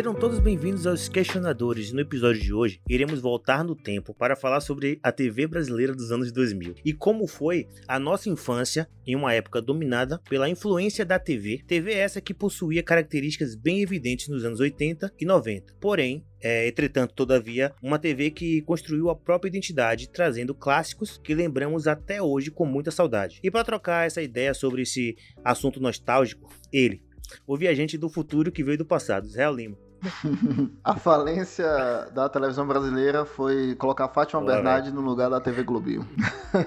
Sejam todos bem-vindos aos Questionadores. No episódio de hoje, iremos voltar no tempo para falar sobre a TV brasileira dos anos 2000 e como foi a nossa infância em uma época dominada pela influência da TV. TV essa que possuía características bem evidentes nos anos 80 e 90. Porém, é, entretanto, todavia, uma TV que construiu a própria identidade, trazendo clássicos que lembramos até hoje com muita saudade. E para trocar essa ideia sobre esse assunto nostálgico, ele, o viajante do futuro que veio do passado, Israel Lima. A falência da televisão brasileira foi colocar Fátima Olá, Bernardi no lugar da TV Globinho.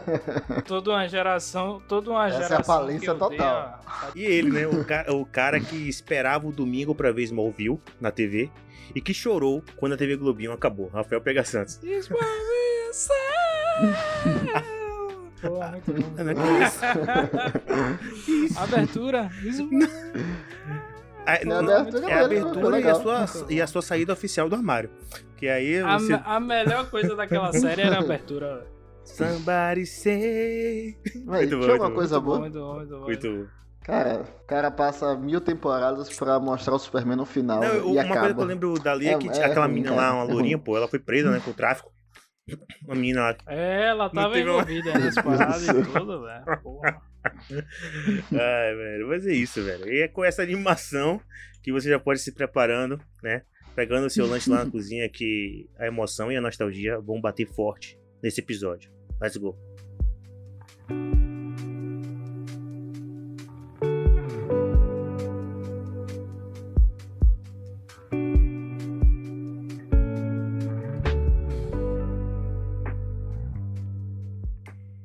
Toda uma geração, toda uma Essa é a geração. falência que eu dei total. a- E ele, né? O, ca- o cara que esperava o domingo pra ver Smallville na TV e que chorou quando a TV Globinho acabou. Rafael Pega Santos. Vencer! Pô, muito bom. Né? Abertura. Isso É não, a abertura é a abertura e a, sua, e a sua saída oficial do armário. Que aí a, você. a melhor coisa daquela série era a abertura. Somebody say. Mas, Muito bom, tinha muito uma bom. coisa Muito bom, boa. muito bom, muito bom. Muito. Cara, o cara passa mil temporadas pra mostrar o Superman no final Não, e uma acaba. coisa que eu lembro dali é, É- que é tinha aquela menina cara, lá, uma é lourinha, pô, ela foi presa, né, com tráfico. Uma menina lá. É, ela tava uma- envolvida nas paradas e tudo, velho. Porra. Ai, velho, mas é isso, velho. E é com essa animação que você já pode se preparando, né? Pegando o seu lanche lá na cozinha que a emoção e a nostalgia vão bater forte nesse episódio. Let's go.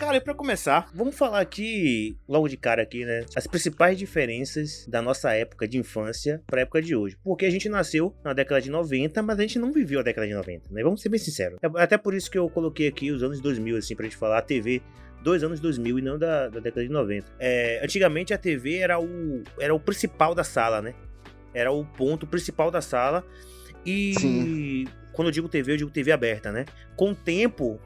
Cara, e pra começar, vamos falar aqui, logo de cara aqui, né? As principais diferenças da nossa época de infância pra época de hoje. Porque a gente nasceu na década de 90, mas a gente não viveu a década de 90, né? Vamos ser bem sinceros. É até por isso que eu coloquei aqui os anos 2000, assim, pra gente falar a TV dois anos 2000 e não da, da década de 90. É, antigamente a TV era o, era o principal da sala, né? Era o ponto principal da sala. E Sim. quando eu digo TV, eu digo TV aberta, né? Com o tempo,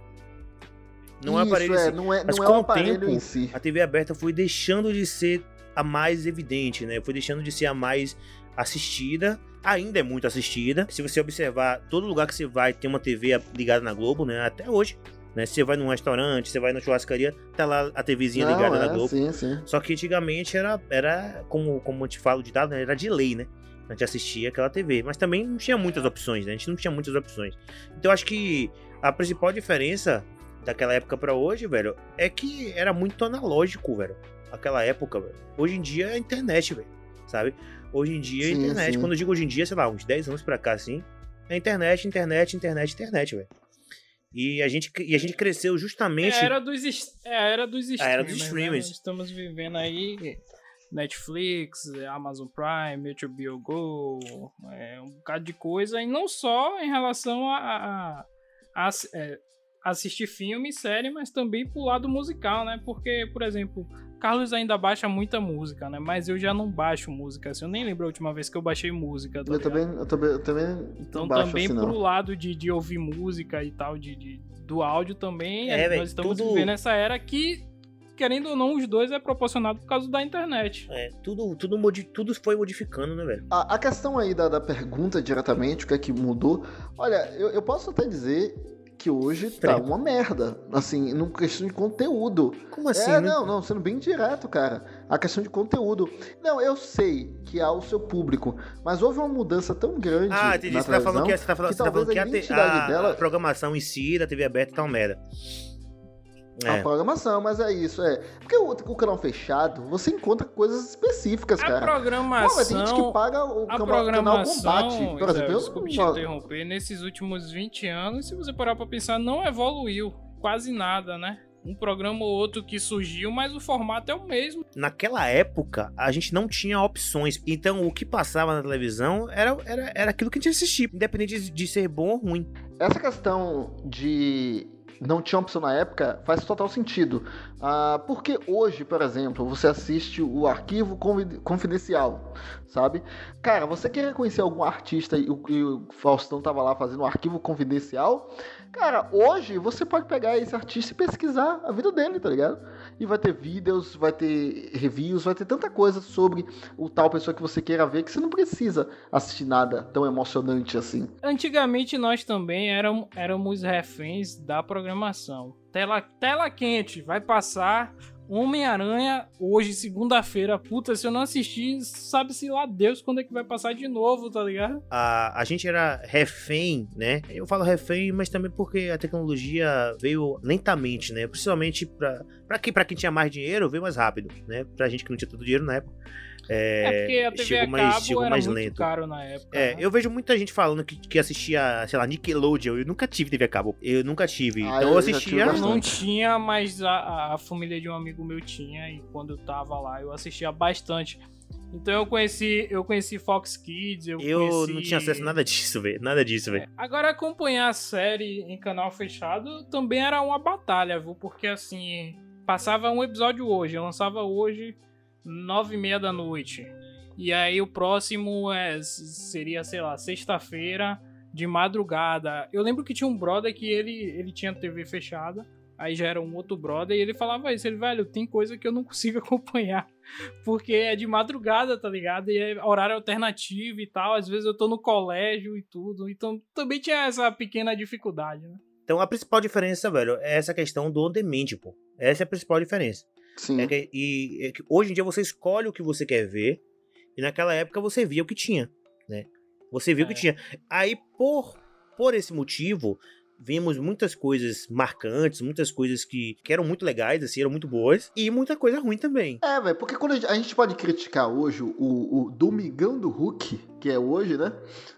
não é Isso, aparelho é, não é, mas não é com o aparelho tempo, em si. a TV aberta foi deixando de ser a mais evidente, né? Foi deixando de ser a mais assistida. Ainda é muito assistida. Se você observar, todo lugar que você vai tem uma TV ligada na Globo, né? Até hoje. Né? Se você vai num restaurante, você vai na churrascaria, tá lá a TVzinha Não, ligada é, na Globo. Sim, sim. Só que antigamente era, era como, como eu te falo de dado, né? era de lei, né? A gente assistia aquela TV. Mas também não tinha muitas opções, né? A gente não tinha muitas opções. Então eu acho que a principal diferença daquela época pra hoje, velho, é que era muito analógico, velho. Aquela época, velho. Hoje em dia é a internet, velho. Sabe? Hoje em dia é a Sim, internet. sim. Quando eu digo hoje em dia, sei lá, uns 10 anos pra cá, assim, é internet, internet, internet, internet, velho. E a gente, e a gente cresceu É justamente. a era dos, é a era dos streamers. era dos né? streamers. Nós estamos vivendo aí Netflix, Amazon Prime, HBO Go, é, um bocado de coisa. E não só em relação a, a- a é, assistir filme e série, mas também pro lado musical, né? Porque, por exemplo, Carlos ainda baixa muita música, né? Mas eu já não baixo música. Assim, eu nem lembro a última vez que eu baixei música. tá Eu também, eu também, eu também Então baixo também assim, pro não. lado de, de ouvir música e tal, de, de- do áudio também, É, é, véi, nós estamos tudo- vivendo essa era que, querendo ou não, os dois é proporcionado por causa da internet. É, tudo, tudo, modi- tudo foi modificando, né, velho? A, a questão aí da, da pergunta diretamente, o que é que mudou? Olha, eu, eu posso até dizer que hoje tá uma merda, assim, no questão de conteúdo. Como assim? é, né? não, não, sendo bem direto, cara. A questão de conteúdo. Não, eu sei que há o seu público, mas houve uma mudança tão grande Ah, entendi. na Você tá falando que, televisão você tá falando, que você tá falando talvez que a te- a- dela- a programação em si da TV aberta tá uma merda. A É. programação, mas é isso, é. Porque o, o canal fechado, você encontra coisas específicas, A cara. Não, programação. mas tem gente que paga o a canal programação, combate. Por Isabel, exemplo, eu desculpe te interromper, nesses últimos 20 anos, se você parar pra pensar, não evoluiu quase nada, né? Um programa ou outro que surgiu, mas o formato é o mesmo. Naquela época, a gente não tinha opções. Então, o que passava na televisão era, era, era aquilo que a gente assistia, independente de, de ser bom ou ruim. Essa questão de não tinha opção na época faz total sentido. Ah, porque hoje, por exemplo, você assiste o arquivo confi- confidencial, sabe? Cara, você quer reconhecer algum artista e o, e o Faustão tava lá fazendo um arquivo confidencial? Cara, hoje você pode pegar esse artista e pesquisar a vida dele, tá ligado? E vai ter vídeos, vai ter reviews, vai ter tanta coisa sobre o tal pessoa que você queira ver que você não precisa assistir nada tão emocionante assim. Antigamente nós também éramos, éramos reféns da programação. Tela, tela quente, vai passar Homem-Aranha, hoje, segunda-feira, puta, se eu não assistir, sabe-se lá Deus quando é que vai passar de novo, tá ligado? A, a gente era refém, né? Eu falo refém, mas também porque a tecnologia veio lentamente, né? Principalmente pra, pra, quem, pra quem tinha mais dinheiro, veio mais rápido, né? Pra gente que não tinha tanto dinheiro na época. É, é porque a TV chegou a mais, cabo chegou era mais muito lento. caro na época. É, né? eu vejo muita gente falando que, que assistia, sei lá, Nickelodeon. Eu nunca tive TV a cabo. Eu nunca tive. Ah, então eu, eu assistia. Eu não tinha, mas a, a família de um amigo meu tinha. E quando eu tava lá, eu assistia bastante. Então eu conheci, eu conheci Fox Kids, eu, eu conheci... não tinha acesso a nada disso, velho. Nada disso, velho. É, agora acompanhar a série em canal fechado também era uma batalha, viu? Porque assim, passava um episódio hoje, eu lançava hoje, nove e meia da noite. E aí o próximo é, seria, sei lá, sexta-feira de madrugada. Eu lembro que tinha um brother que ele, ele tinha TV fechada. Aí já era um outro brother e ele falava isso, ele, velho, tem coisa que eu não consigo acompanhar, porque é de madrugada, tá ligado? E é horário alternativo e tal, às vezes eu tô no colégio e tudo, então também tinha essa pequena dificuldade, né? Então a principal diferença, velho, é essa questão do on demand, pô. Essa é a principal diferença. Sim. É que, e é que hoje em dia você escolhe o que você quer ver, e naquela época você via o que tinha, né? Você viu o é. que tinha. Aí, por, por esse motivo, vimos muitas coisas marcantes, muitas coisas que, que eram muito legais, assim, eram muito boas, e muita coisa ruim também. É, velho, porque quando a gente, a gente, pode criticar hoje o, o Domingão do Hulk, que é hoje, né?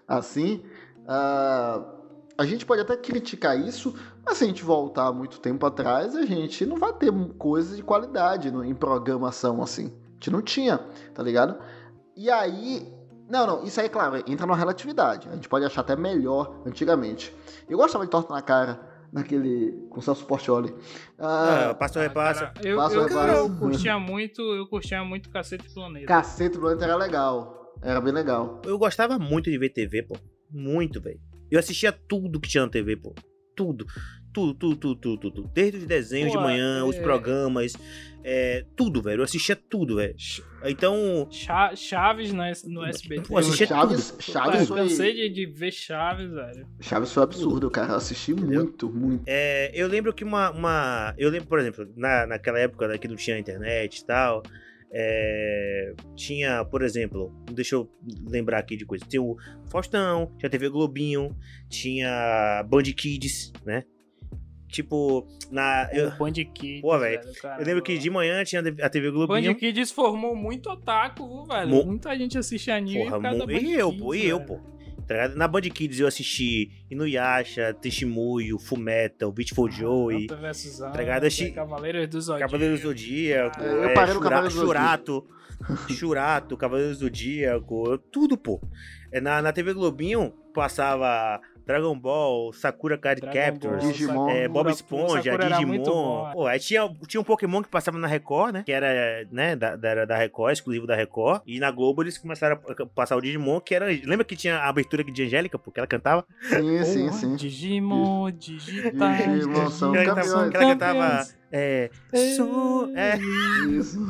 Assim, uh, a gente pode até criticar isso, mas se a gente voltar muito tempo atrás, a gente não vai ter coisas de qualidade no, em programação assim. A gente não tinha, tá ligado? E aí. Não, não, isso aí, claro, entra na relatividade. A gente pode achar até melhor antigamente. Eu gostava de torta na cara naquele. com o Celso Portioli. Ah, ah, passa ou repassa. Eu, passa eu, repassa. eu curtia muito, eu curtia muito Cacete Planeta. Cacete Planeta era legal. Era bem legal. Eu gostava muito de ver TV, pô. Muito, velho. Eu assistia tudo que tinha na TV, pô. Tudo. Tudo, tudo, tudo, tudo, tudo. Desde os desenhos pô, de manhã, é... os programas, é, tudo, velho. Eu assistia tudo, velho. Então. Chaves no, no SBT. Pô, assistia Chaves, tudo. Chaves foi... Eu cansei de, de ver Chaves, velho. Chaves foi absurdo, cara. Eu assisti Entendeu? muito, muito. É, eu lembro que uma, uma. Eu lembro, por exemplo, na, naquela época né, que não tinha internet e tal. É, tinha, por exemplo, deixa eu lembrar aqui de coisa. Tinha o Faustão, tinha a TV Globinho, tinha Band Kids, né? Tipo, na. Eu, Band Kids. Pô, velho. Eu lembro que de manhã tinha a TV Globinho. Band Kids formou muito otaku, velho. Mo... Muita gente assiste anime. Porra, mo... e eu, pô, e eu, pô. Tá Na Band Kids eu assisti Inuyasha, Testemunho, Fullmetal, Beautiful Joey. Tá ligado? Assisti... Cavaleiros do Zodíaco. Cavaleiros do Zodíaco. Ah, é, eu parei no Cavaleiros Churato. Churato, Cavaleiros do Zodíaco. Tudo, pô. É, na, na TV Globinho passava Dragon Ball, Sakura Card Captors, Ball, Digimon, é, Bob Esponja, Digimon. Pô, aí tinha, tinha um Pokémon que passava na Record, né? Que era, né, da, da, da Record, exclusivo da Record. E na Globo eles começaram a passar o Digimon, que era. Lembra que tinha a abertura de Angélica, porque ela cantava? Sim, sim, sim. Digimon, digitais. Digimon são campeões. Que ela cantava. É. Su, é.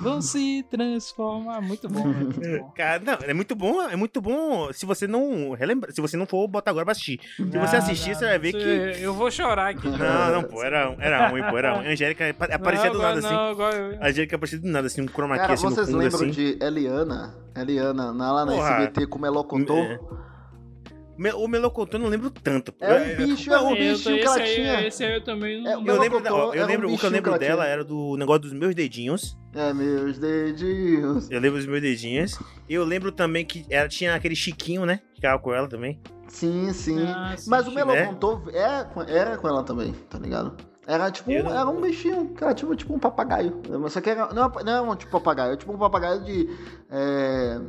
Vão se transformar. Muito bom, né? muito bom. Cara, não, é muito bom, é muito bom se você não relembra, se você não for botar agora pra assistir. Se você assistir, não, você vai ver que. Eu vou chorar aqui. Não, não, pô, era, era ruim, pô, era ruim. A Angélica aparecia do nada assim. Não, A Angélica aparecia do nada, assim, um chroma key assim vocês no fundo, lembram assim. de Eliana? Eliana, lá na Porra, SBT com Melocotô? É. O melocotão eu não lembro tanto. É um bicho, é um bichinho que ela aí, tinha. Esse aí eu também não é, Eu lembro, ó, eu lembro um o que eu lembro que dela tinha. era do negócio dos meus dedinhos. É, meus dedinhos. Eu lembro dos meus dedinhos. Eu lembro também que ela tinha aquele Chiquinho, né? Que ficava com ela também. Sim, sim. Ah, sim Mas o Melocontor né? era, era com ela também, tá ligado? Era tipo um, era um bichinho, que era tipo, tipo um papagaio. Só que era, não, não era um tipo papagaio, era tipo um papagaio de. É,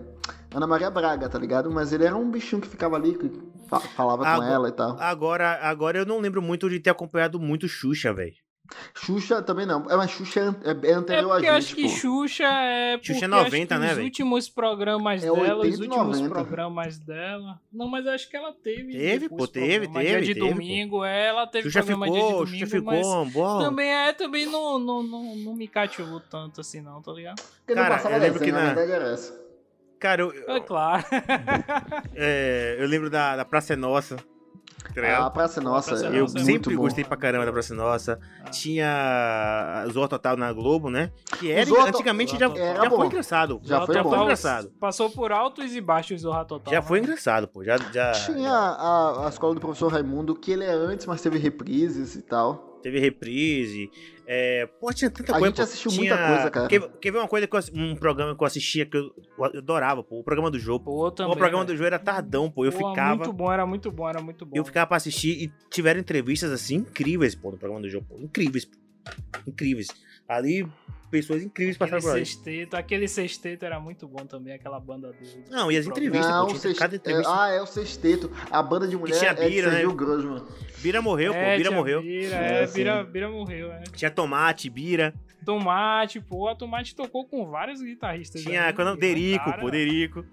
Ana Maria Braga, tá ligado? Mas ele era um bichinho que ficava ali, que falava agora, com ela e tal. Agora, agora eu não lembro muito de ter acompanhado muito Xuxa, velho. Xuxa também não. É, mas Xuxa é, é, é É anterior porque eu a acho gente, que pô. Xuxa é. Xuxa é porque 90, acho que né, Os velho? últimos programas É dela, 80 os últimos 90. programas dela. Não, mas eu acho que ela teve. Teve, pô, teve, teve, Dia de teve, pô. domingo, é, ela teve Xuxa programa ficou, dia de Xuxa domingo, ficou, mas bom. também é, também não, não, não, não me cativou tanto assim, não, tá ligado? Porque Cara, não passava eu lembro que a na- verdade era essa. Cara, eu, É claro. é, eu lembro da, da Praça é Nossa. Tá ligado? A Praça Nossa Praça é Eu Nossa é sempre muito bom. gostei pra caramba da Praça Nossa. Ah. Tinha Zorro Total na Globo, né? Que era, Zorro- antigamente já, Era já bom. foi engraçado. Já foi bom. engraçado. Passou por altos e baixos o Zorra Total. Já foi né? engraçado, pô. Já, já, Tinha a, a escola do professor Raimundo, que ele é antes, mas teve reprises e tal. Teve reprise. É, pô, tinha tanta A coisa. gente pô. assistiu Tinha- muita coisa, cara. Quer, quer ver uma coisa que eu, um programa que eu assistia que eu, eu adorava, pô? O programa do jogo. Pô, também. o programa do jogo era tardão, pô. Eu Pô, ficava. Muito bom, era muito bom, era muito bom. Eu ficava pra assistir e tiveram entrevistas assim incríveis, pô, no programa do jogo. Pô. Incríveis, pô. Incríveis. Ali, pessoas incríveis Aquele passaram por sexteto, aquele sexteto era muito bom também, aquela banda dele. Não, e as entrevistas, Não, pô. o Tinha cada sexteto. entrevista. ah, é o sexteto. A banda de mulher tinha é de Bira, né? Sergio Grossman. Bira morreu, pô. É, Bira tinha morreu. Bira, É, é, sim. Bira, Bira morreu, é. Tinha Tomate, Bira. Tomate, pô, a Tomate tocou com vários guitarristas. Tinha aí, qual é o nome? e, Derico, cara, pô. Derico.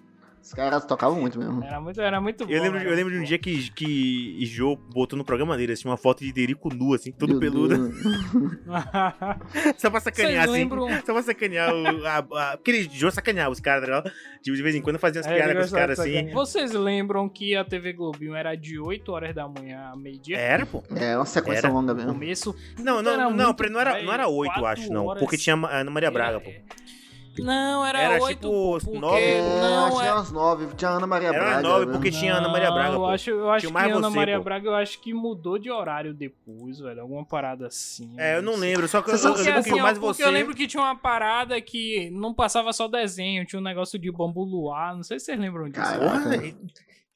Os caras tocavam muito mesmo. Era muito, era muito bom. Eu lembro, era eu lembro de um dia que, que Jô botou no programa dele, assim, uma foto de Derico nu, assim, todo Meu peludo. Só pra sacanear, assim. Só pra sacanear o. A, a, aquele Jô sacaneava os caras, tá ligado? Tipo, de vez em quando fazia umas É, piadas com os caras de assim. Vocês lembram que a TV Globinho era de 8 horas da manhã a meio-dia? Era, pô. É uma sequência Era. longa No mesmo. começo. Não, não, não, peraí, não era, não era 8, quatro acho, não. Porque tinha a Ana Maria Braga, pô. Não, era, Era 8. tipo porque... nove? Não, tinha é... umas nove. Tinha Ana Maria Era Braga. nove, né? porque tinha Ana Maria Braga. Eu acho, eu acho Tinha que mais Ana você, Maria pô. Braga, eu acho que mudou de horário depois, velho. Alguma parada assim. É, eu não lembro, só que eu, eu, eu assim, que mais porque você. eu lembro que tinha uma parada que não passava só desenho, tinha um negócio de bambu luar, não sei se vocês lembram disso. Cara, Porra, e-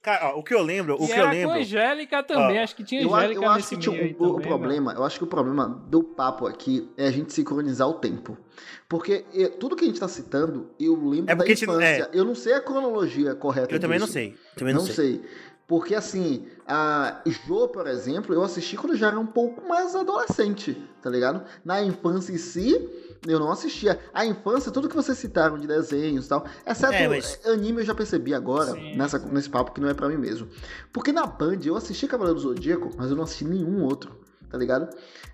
Cara, ó, o que eu lembro, o e que era eu com lembro. Angélica também, Ó, acho que tinha Eu, Angélica eu acho nesse que tinha- meio aí o, o também, problema, eu acho que o problema do papo aqui é a gente sincronizar o tempo. Porque eh, tudo que a gente tá citando, eu lembro É da porque a gente não- infância. Eu não sei a cronologia correta Eu também não disso. sei. Também não, Não sei. sei. Porque assim, a Jô, por exemplo, eu assisti quando eu já era um pouco mais adolescente, tá ligado? Na infância em si, eu não assistia. A infância, tudo que vocês citaram de desenhos e tal, exceto É, mas- anime eu já percebi agora, Sim, nessa, nesse papo, que não é pra mim mesmo. Porque na Band eu assisti Cavaleiro do Zodíaco, mas eu não assisti nenhum outro, tá ligado?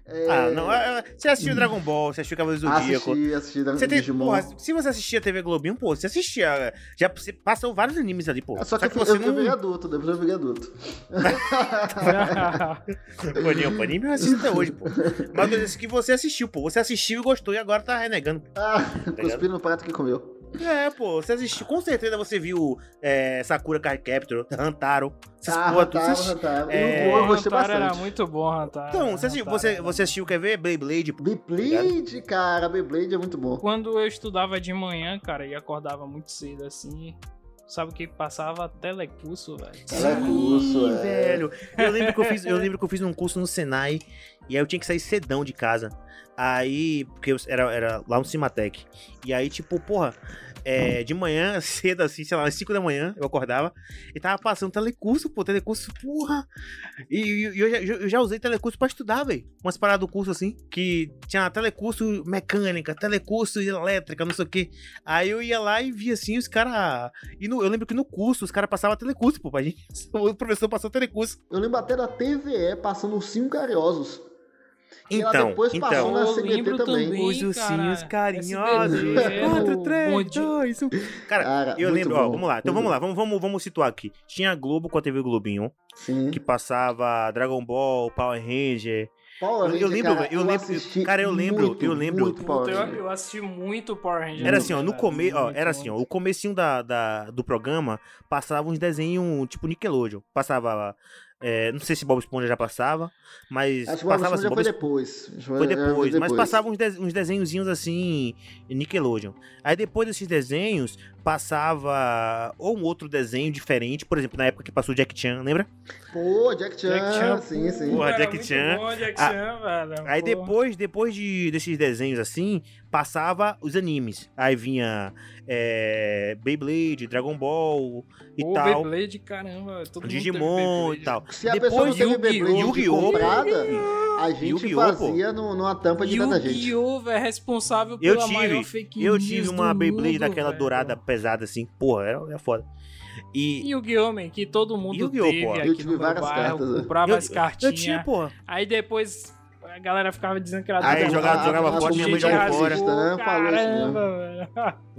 É, Ah, não. ah, ah, Você assistiu Dragon Ball, você assistiu Cavaleiros do Zodíaco. Assisti, assisti Você tem, Digimon. porra, se você assistia TV Globinho, pô, você assistia. Já você passou vários animes ali, pô. É, Só que, eu, você eu, eu virei adulto, depois eu virei adulto. Pô, Ninho, pô, anime eu assisto até hoje, pô. Mas eu disse que você assistiu, pô. Você assistiu e gostou e agora tá renegando. Ah, ligado? cuspindo no prato que comeu. É, pô, você assistiu. Com certeza você viu é, Sakura Card Captor, Hantaro. Essas Ah, porra, Hantaro, assistiu. Hantaro. É, eu gostei Hantaro era bastante. muito bom, Hantaro. Então, você, assistiu, Hantaro você, era- você assistiu, quer ver? Beyblade, pô. Beyblade, cara, Beyblade é muito bom. Quando eu estudava de manhã, cara, e acordava muito cedo assim, sabe o que passava? Telecurso, velho. Telecurso, Sim, é. velho. Eu lembro, que eu, fiz, eu lembro que eu fiz um curso no Senai e aí eu tinha que sair cedão de casa. Aí, porque eu- era, era lá no Cimatec. E aí, tipo, porra, é, de manhã, cedo assim, sei lá, às 5 da manhã, eu acordava e tava passando telecurso, pô, telecurso, porra. E, e- eu, já, eu já usei telecurso pra estudar, velho. Umas paradas do curso assim, que tinha telecurso mecânica, telecurso elétrica, não sei o quê. Aí eu ia lá e via assim, os caras. E no- eu lembro que no curso os caras passavam telecurso, pô, pra gente. O professor passou telecurso. Eu lembro até da TVE passando os cinco cariosos. E ela Então, depois passou então. na Eu lembro também. também. Os ursinhos cara, carinhosos. SBT, 4, o 3, bonde- 2, 1. Cara, Cara, eu lembro, ó, bom, vamos lá. Então vamos lá, vamos, vamos, vamos situar aqui. Tinha a Globo com a TV Globinho, Sim. que passava Dragon Ball, Power Ranger. Power Eu- eu Ranger, lembro, cara, eu lembro- assisti cara, eu lembro, muito, eu lembro. muito Power Puta, eu, Ranger. eu assisti muito Power Rangers. Era assim, ó, no começo, ó, era assim, ó, o comecinho da, da- do programa passava uns desenhos tipo Nickelodeon. Passava, é, não sei se Bob Esponja já passava, mas Acho passava Esponja assim, Bob foi depois. Acho que Foi depois, mas passava uns, de- uns desenhozinhos assim, Nickelodeon. Aí depois desses desenhos, passava ou um outro desenho diferente, por exemplo, na época que passou Jack Chan, lembra? Pô, Jack Chan, Jack Chan, sim, sim. Porra, Era Jack Chan. Bom, Jack Ah, Chan, velho. Aí pô. depois, depois de, desses desenhos assim, passava os animes. Aí vinha é, Beyblade, Dragon Ball e Pô, tal. Beyblade, caramba. Todo mundo teve Digimon e tal. né? Se a pessoa não Depois teve Yu-Gi-Oh! Beyblade Yu-Gi-Oh! comprada, a gente Yu-Gi-Oh, fazia no- numa tampa de cada gente. Yu-Gi-Oh! é responsável Eu pela tive, maior fake Eu news tive do uma Beyblade mundo, daquela velho. dourada pesada assim, porra, era, era foda. E Yu-Gi-Oh! man, que todo mundo Yu-Gi-Oh, teve pô. aqui Eu tive no várias bairro, cartas, né? comprava eu, as cartinhas. eu tinha, porra. Aí depois a galera ficava dizendo que era Aí do jogava- jogava fora, tinha minha mãe rasgou, fora. Né? Falou isso mesmo. Caramba, velho.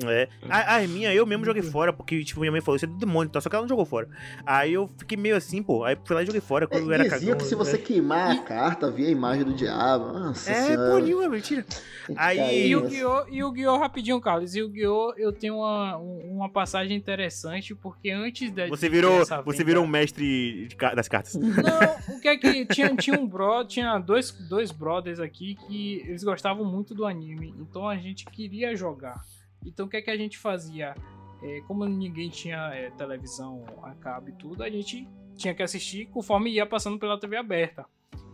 É. A, as minhas, eu mesmo joguei fora, porque, tipo, minha mãe falou, isso é do demônio, tá? só que ela não jogou fora. Aí eu fiquei meio assim, pô. Aí fui lá e joguei fora quando eu É, era dizia cagão. que se você né? queimar a carta, via a imagem do diabo. Nossa É, senhora. Nil, é mentira. Tem que aí- cair E o! Yu-Gi-Oh! rapidinho, Carlos. Yu-Gi-Oh! eu tenho uma, um- uma passagem interessante, porque antes da. Você virou, você virou um mestre de das cartas. Não, o que é que. Tinha, tinha um bro, tinha dois, dois brothers aqui que eles gostavam muito do anime. Então a gente queria jogar. Então o que é que a gente fazia? É, como ninguém tinha é, televisão a cabo e tudo, a gente tinha que assistir conforme ia passando pela TV aberta.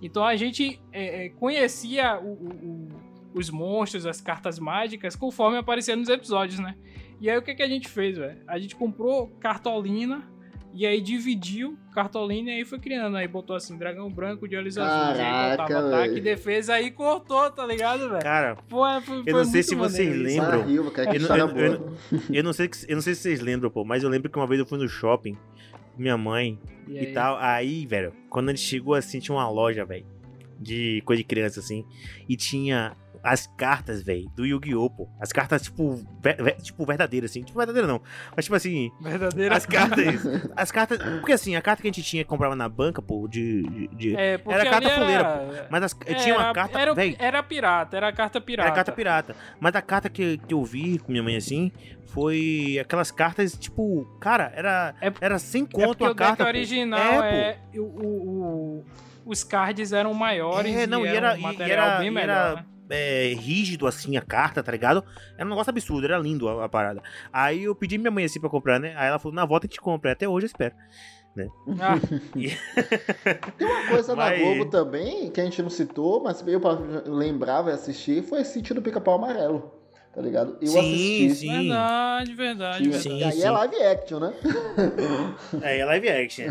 Então a gente é, é, conhecia o- o- o- os monstros, as cartas mágicas, conforme aparecia nos episódios, né? E aí o que, que a gente fez, velho? A gente comprou cartolina e aí dividiu cartolina e aí foi criando. Aí botou assim, dragão branco de olhos azuis. Aí Caraca, botava ataque, velho. defesa, aí cortou, tá ligado, velho? Cara, Pô, é, foi, Eu não sei se vocês lembram. cara, Eu não- história eu- boa. eu não, sei, eu não sei se vocês lembram, pô, mas eu lembro que uma vez eu fui no shopping com minha mãe e, tal. Aí, velho, quando a gente chegou assim, tinha uma loja, velho, de coisa de criança, assim, e tinha as cartas, velho, do Yu-Gi-Oh, pô. As cartas, tipo, ver- ver- tipo, verdadeiras, assim. Tipo, verdadeira não. Mas, tipo assim, Verdadeira. as cartas. As cartas. Porque assim, a carta que a gente tinha que comprava na banca, pô, de. de- É, Era carta ali fuleira, Mas as, tinha uma era- carta. Era, véi, era pirata, era carta pirata. era carta pirata. Mas a carta que, que eu vi com minha mãe assim foi aquelas cartas, tipo, cara, era, É- era sem É conto uma o carta. pô. original É, é. o, o- o- os cards eram maiores É, não, e e era era- um e- era- bem melhor, era- né? É, rígido assim a carta, tá ligado? Era um negócio absurdo, era lindo a, a parada. Aí eu pedi minha mãe assim pra comprar, né? Aí ela falou: na volta a gente compra. Até hoje eu espero. Ah, Tem uma coisa na Mas- Globo também, que a gente não citou, mas eu pra- lembrava e assistir, foi esse Sítio do Pica-Pau Amarelo, tá ligado? Eu sim, assisti. sim. verdade, verdade, Tinha- verdade. e aí sim. é live action, né? É, é live action.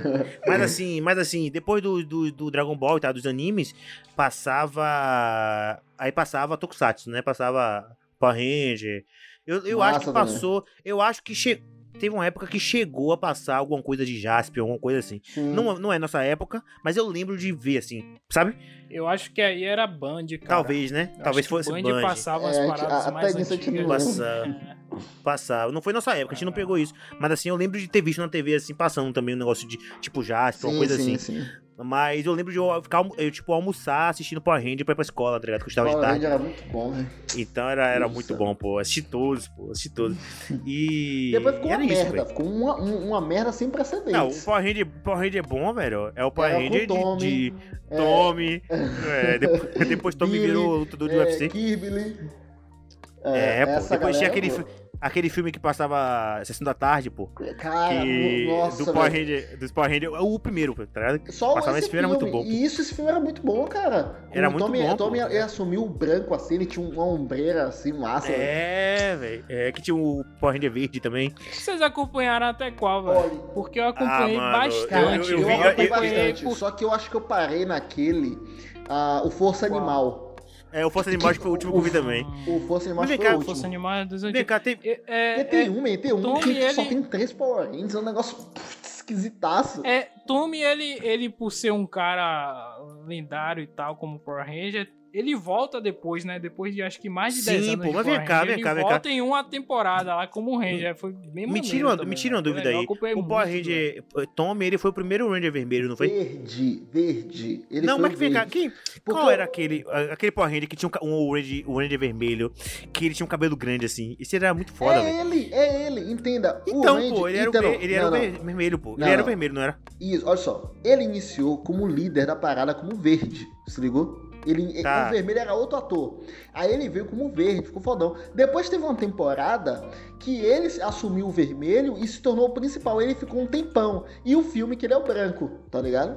mas assim, mas assim, depois do, do, do Dragon Ball e tal, dos animes, passava. Aí passava Tokusatsu, né? Passava Power Ranger. Eu, eu acho que também. passou. Eu acho que che... teve uma época que chegou a passar alguma coisa de Jaspion, alguma coisa assim. Sim. Não, não é nossa época, mas eu lembro de ver assim, sabe? Eu acho que aí era Band, cara. Talvez, né? Eu Talvez acho que fosse Band, Band. passava as É, a gente- paradas até mais a gente antigas. Passava. Não foi nossa época, a gente não pegou isso. Mas assim, eu lembro de ter visto na TV assim, passando também um negócio de tipo Jaspion, uma coisa sim, assim. sim. Mas eu lembro de eu ficar, eu, tipo, almoçar assistindo Power Ranger pra ir pra escola, tá ligado? Que eu estava de Power tarde. Ranger era muito bom, velho. Então era, era muito do bom, pô. Assisti todos, pô. Assisti todos. E. Depois ficou era uma isso, merda, velho. ficou uma, um- uma merda sem precedentes. Não, o Power Ranger, Power Ranger é bom, velho. É o Power Era com Ranger de, Tommy, de é, Tommy. É, depois, depois Tommy Billy, virou lutador de é, UFC. Kirby. É, pô. essa Depois tinha galera, aquele, pô. fi- aquele filme que passava Sessão da Tarde, pô. Cara, Que, nossa, do Power. Ranger. Dos Power Ranger. O primeiro, pô, tá ligado? Só Passava esse filme, era muito bom, pô. E isso, esse filme era muito bom, cara. Era o muito Tommy, bom, O Tommy pô. ele assumiu o branco assim, ele tinha uma ombreira assim, massa. É, velho. É que tinha o Power Ranger verde também. Vocês acompanharam até qual, velho? Porque eu acompanhei Ah, bastante. Eu- eu, eu vi- acompanhei eu- bastante. por- Só que eu acho que eu parei naquele. ah, o Força Qual? Animal. É, o Força Animal acho que foi o último que eu vi também. O Força Animal foi o cá, último. Força Animal é dos Vem cá, tem. É, é, E tem um, tem um Tommy, que só ele- tem três Power Rangers, é um negócio esquisitaço. É, Tommy, ele, ele, por ser um cara lendário e tal, como Power Ranger, ele volta depois, né? Depois de acho que mais de 10 Sim, anos pô, de mas vem cá, vem ele cá, vem cá. volta em uma temporada lá como Ranger. Foi bem Me tira uma, também, me tira uma né? Dúvida legal, aí. O Power Ranger. Tommy, ele foi o primeiro Ranger vermelho, não foi? Verde, verde. Ele não, foi mas vem cá, quem, Porque qual era aquele, aquele Power Ranger que tinha um, um Ranger, um Ranger vermelho, que ele tinha um cabelo grande assim? Esse era muito foda, velho. É ele, é ele, entenda. O Então, Ranger- pô, ele era, então, o, ele era não, o ver- vermelho, pô. Não, ele era o não. vermelho, não era? Isso, olha só. Ele iniciou como líder da parada como verde, se ligou? Ele, Tá. O vermelho era outro ator. Aí ele veio como verde, ficou fodão. Depois teve uma temporada que ele assumiu o vermelho e se tornou o principal. Ele ficou um tempão. E o filme que ele é o branco, tá ligado?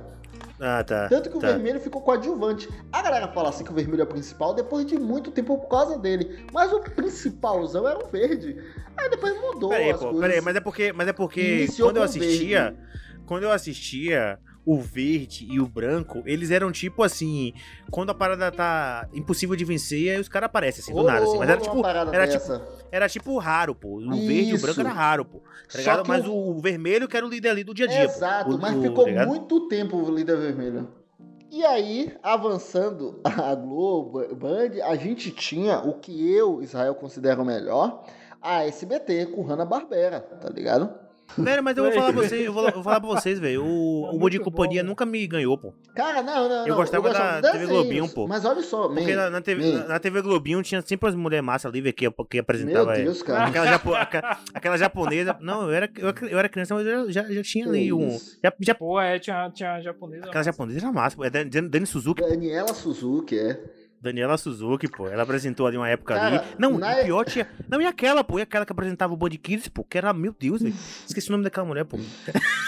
Ah, tá. Tanto que o tá. vermelho ficou coadjuvante. A galera fala assim que o vermelho é o principal depois de muito tempo por causa dele. Mas o principalzão era o verde. Aí depois mudou Peraí, as pô, coisas. peraí, mas é porque, mas é porque Iniciou quando eu assistia, verde. quando eu assistia, o verde e o branco, eles eram tipo assim, quando a parada tá impossível de vencer, aí os caras aparecem assim, do Ô, nada, assim. Mas era tipo, era dessa. tipo, era tipo raro, pô. O verde e o branco Isso. era raro, pô. Tá Mas o- o vermelho que era o líder ali do dia a dia, pô. Exato, O- mas o- ficou tá muito tempo o líder vermelho. E aí, avançando a Globo, Band, a gente tinha o que eu, Israel, considero melhor, a SBT com Hanna-Barbera, tá ligado? Velho, mas eu vou falar pra vocês, eu vou, eu vou falar pra vocês, velho. O, É o Bom de Companhia bom, nunca me ganhou, pô. Cara, não, não, Eu não. gostava gostava da TV Globinho, pô. Mas olha só, Porque man, na, na TV, na, na TV Globinho tinha sempre as mulheres massa ali, velho, que, que Meu apresentava. é, Deus, cara. Aquela, japo- aca- aquela japonesa. Não, eu era, eu, era- eu era criança, mas eu já, já tinha ali Que um. isso? Já, já- Pô, é, tinha, tinha a japonesa. aquela japonesa era massa, pô. É Dan- Dan- Dani Suzuki, Daniela Suzuki, é. Daniela Suzuki, pô. Ela apresentou ali uma época Cara, ali. Não, na- o pior tinha. Não, e aquela, pô. E aquela que apresentava o Band Kids, pô. Que era, meu Deus, velho. Esqueci o nome daquela mulher, pô.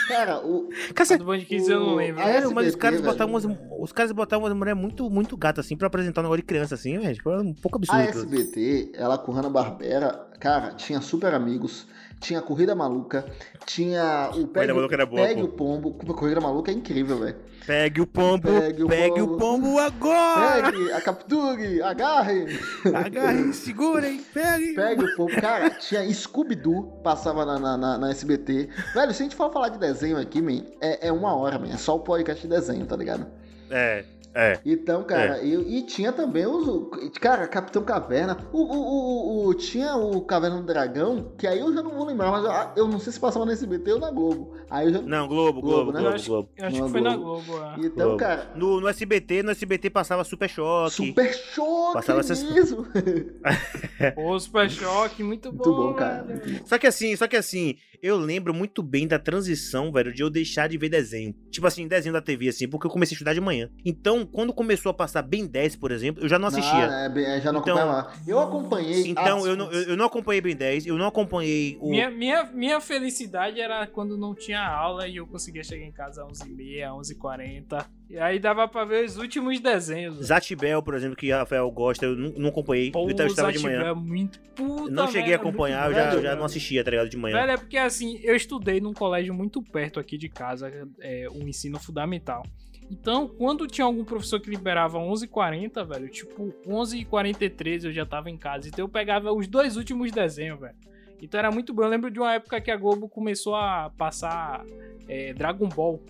Cara, o, Cacete. do Band Kids eu não O- lembro. Sério, mas os caras botavam umas, os caras botavam umas mulheres muito, muito gatas, assim, pra apresentar um negócio de criança, assim, velho. Tipo, era um pouco absurdo. a. SBT, ela com Hanna-Barbera, cara, tinha Super Amigos, tinha Corrida Maluca, tinha o Pegue, Maluca era boa, Pegue pô. o Pombo. Corrida Maluca é incrível, velho. Pegue o pombo, Pegue pegue, o o, pombo. pombo agora! Pegue, a capture, agarre. Agarre, segurem, pegue. Pegue o pombo. Cara, tinha Scooby-Doo, passava na, na, na- na SBT. Velho, se a gente for falar de desenho aqui, man, é, é uma hora, man. É só o podcast de desenho, tá ligado? É, é. Então, cara, É. eu, e tinha também os. Cara, Capitão Caverna. O, o, o, o- tinha o Caverna do Dragão, que aí eu já não vou lembrar, mas eu, eu não sei se passava na SBT ou na Globo. Aí eu já. Não, Globo, Globo, Globo, né? Globo, Eu acho- Globo. Eu acho que foi na Globo. Globo. é. Então, Globo. cara. No, no SBT, no SBT passava Super Choque. Super choque Passava essas- mesmo. Pô, Super Choque, muito bom. Muito bom, cara. velho. Só que assim, só que assim, eu lembro muito bem da transição, velho, de eu deixar de ver desenho. Tipo assim, desenho da TV, assim, porque eu comecei a estudar de manhã. Então, quando começou a passar Ben 10, por exemplo, eu já não assistia. Ah, é, é, já não Então- acompanhava. Eu acompanhei. Então, a- eu não, eu, eu não acompanhei Ben 10, eu não acompanhei o. Minha, minha, minha felicidade era quando não tinha aula e eu conseguia chegar em casa às 11h30, 11h40. E aí dava pra ver os últimos desenhos. Zatibel, por exemplo, que o Rafael gosta, eu não, não acompanhei. Pô, então eu estava de manhã. é muito puta, Não cheguei a velho, é muito acompanhar, eu já, já velho. não assistia, tá ligado? De manhã. Velho, é porque assim, eu estudei num colégio muito perto aqui de casa, é, o ensino fundamental. Então, quando tinha algum professor que liberava 11h40, velho, tipo 11h43 eu já tava em casa. Então eu pegava os dois últimos desenhos, velho. Então era muito bom. Eu lembro de uma época que a Globo começou a passar é, Dragon Ball,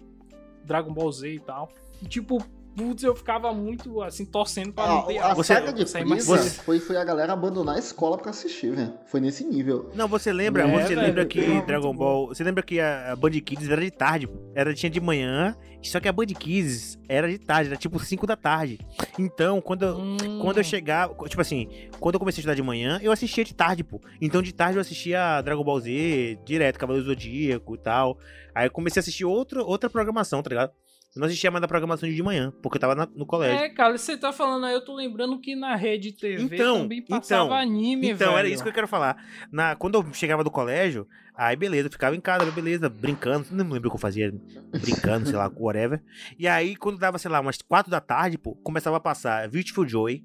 Dragon Ball Z e tal. E tipo, putz, eu ficava muito assim, torcendo pra Ah, não ter a Você- saga de sair mais cedo. foi, foi a galera abandonar a escola pra assistir, velho. Foi nesse nível. Não, você lembra? É, você velho, lembra que é Dragon bom. Ball. Você lembra que a, a Band Kids era de tarde? pô? Era tinha de manhã, só que a Band Kids era de tarde, era tipo 5 da tarde. Então, quando eu, Hum, quando eu chegava, tipo assim, quando eu comecei a estudar de manhã, eu assistia de tarde, pô. Então de tarde eu assistia Dragon Ball Z, direto, Cavaleiro do Zodíaco e tal. Aí eu comecei a assistir outra, outra programação, tá ligado? Eu não assistia mais da programação de manhã, porque eu tava na- no colégio. É, cara, você tá falando aí, eu tô lembrando que na rede TV Então, também passava então, anime, Então, velho. era isso que eu quero falar. Na, quando eu chegava do colégio, aí beleza, eu ficava em casa, beleza, brincando. Não me lembro o que eu fazia, brincando, sei lá, whatever. E aí, quando dava, sei lá, umas quatro da tarde, pô, começava a passar Beautiful Joy.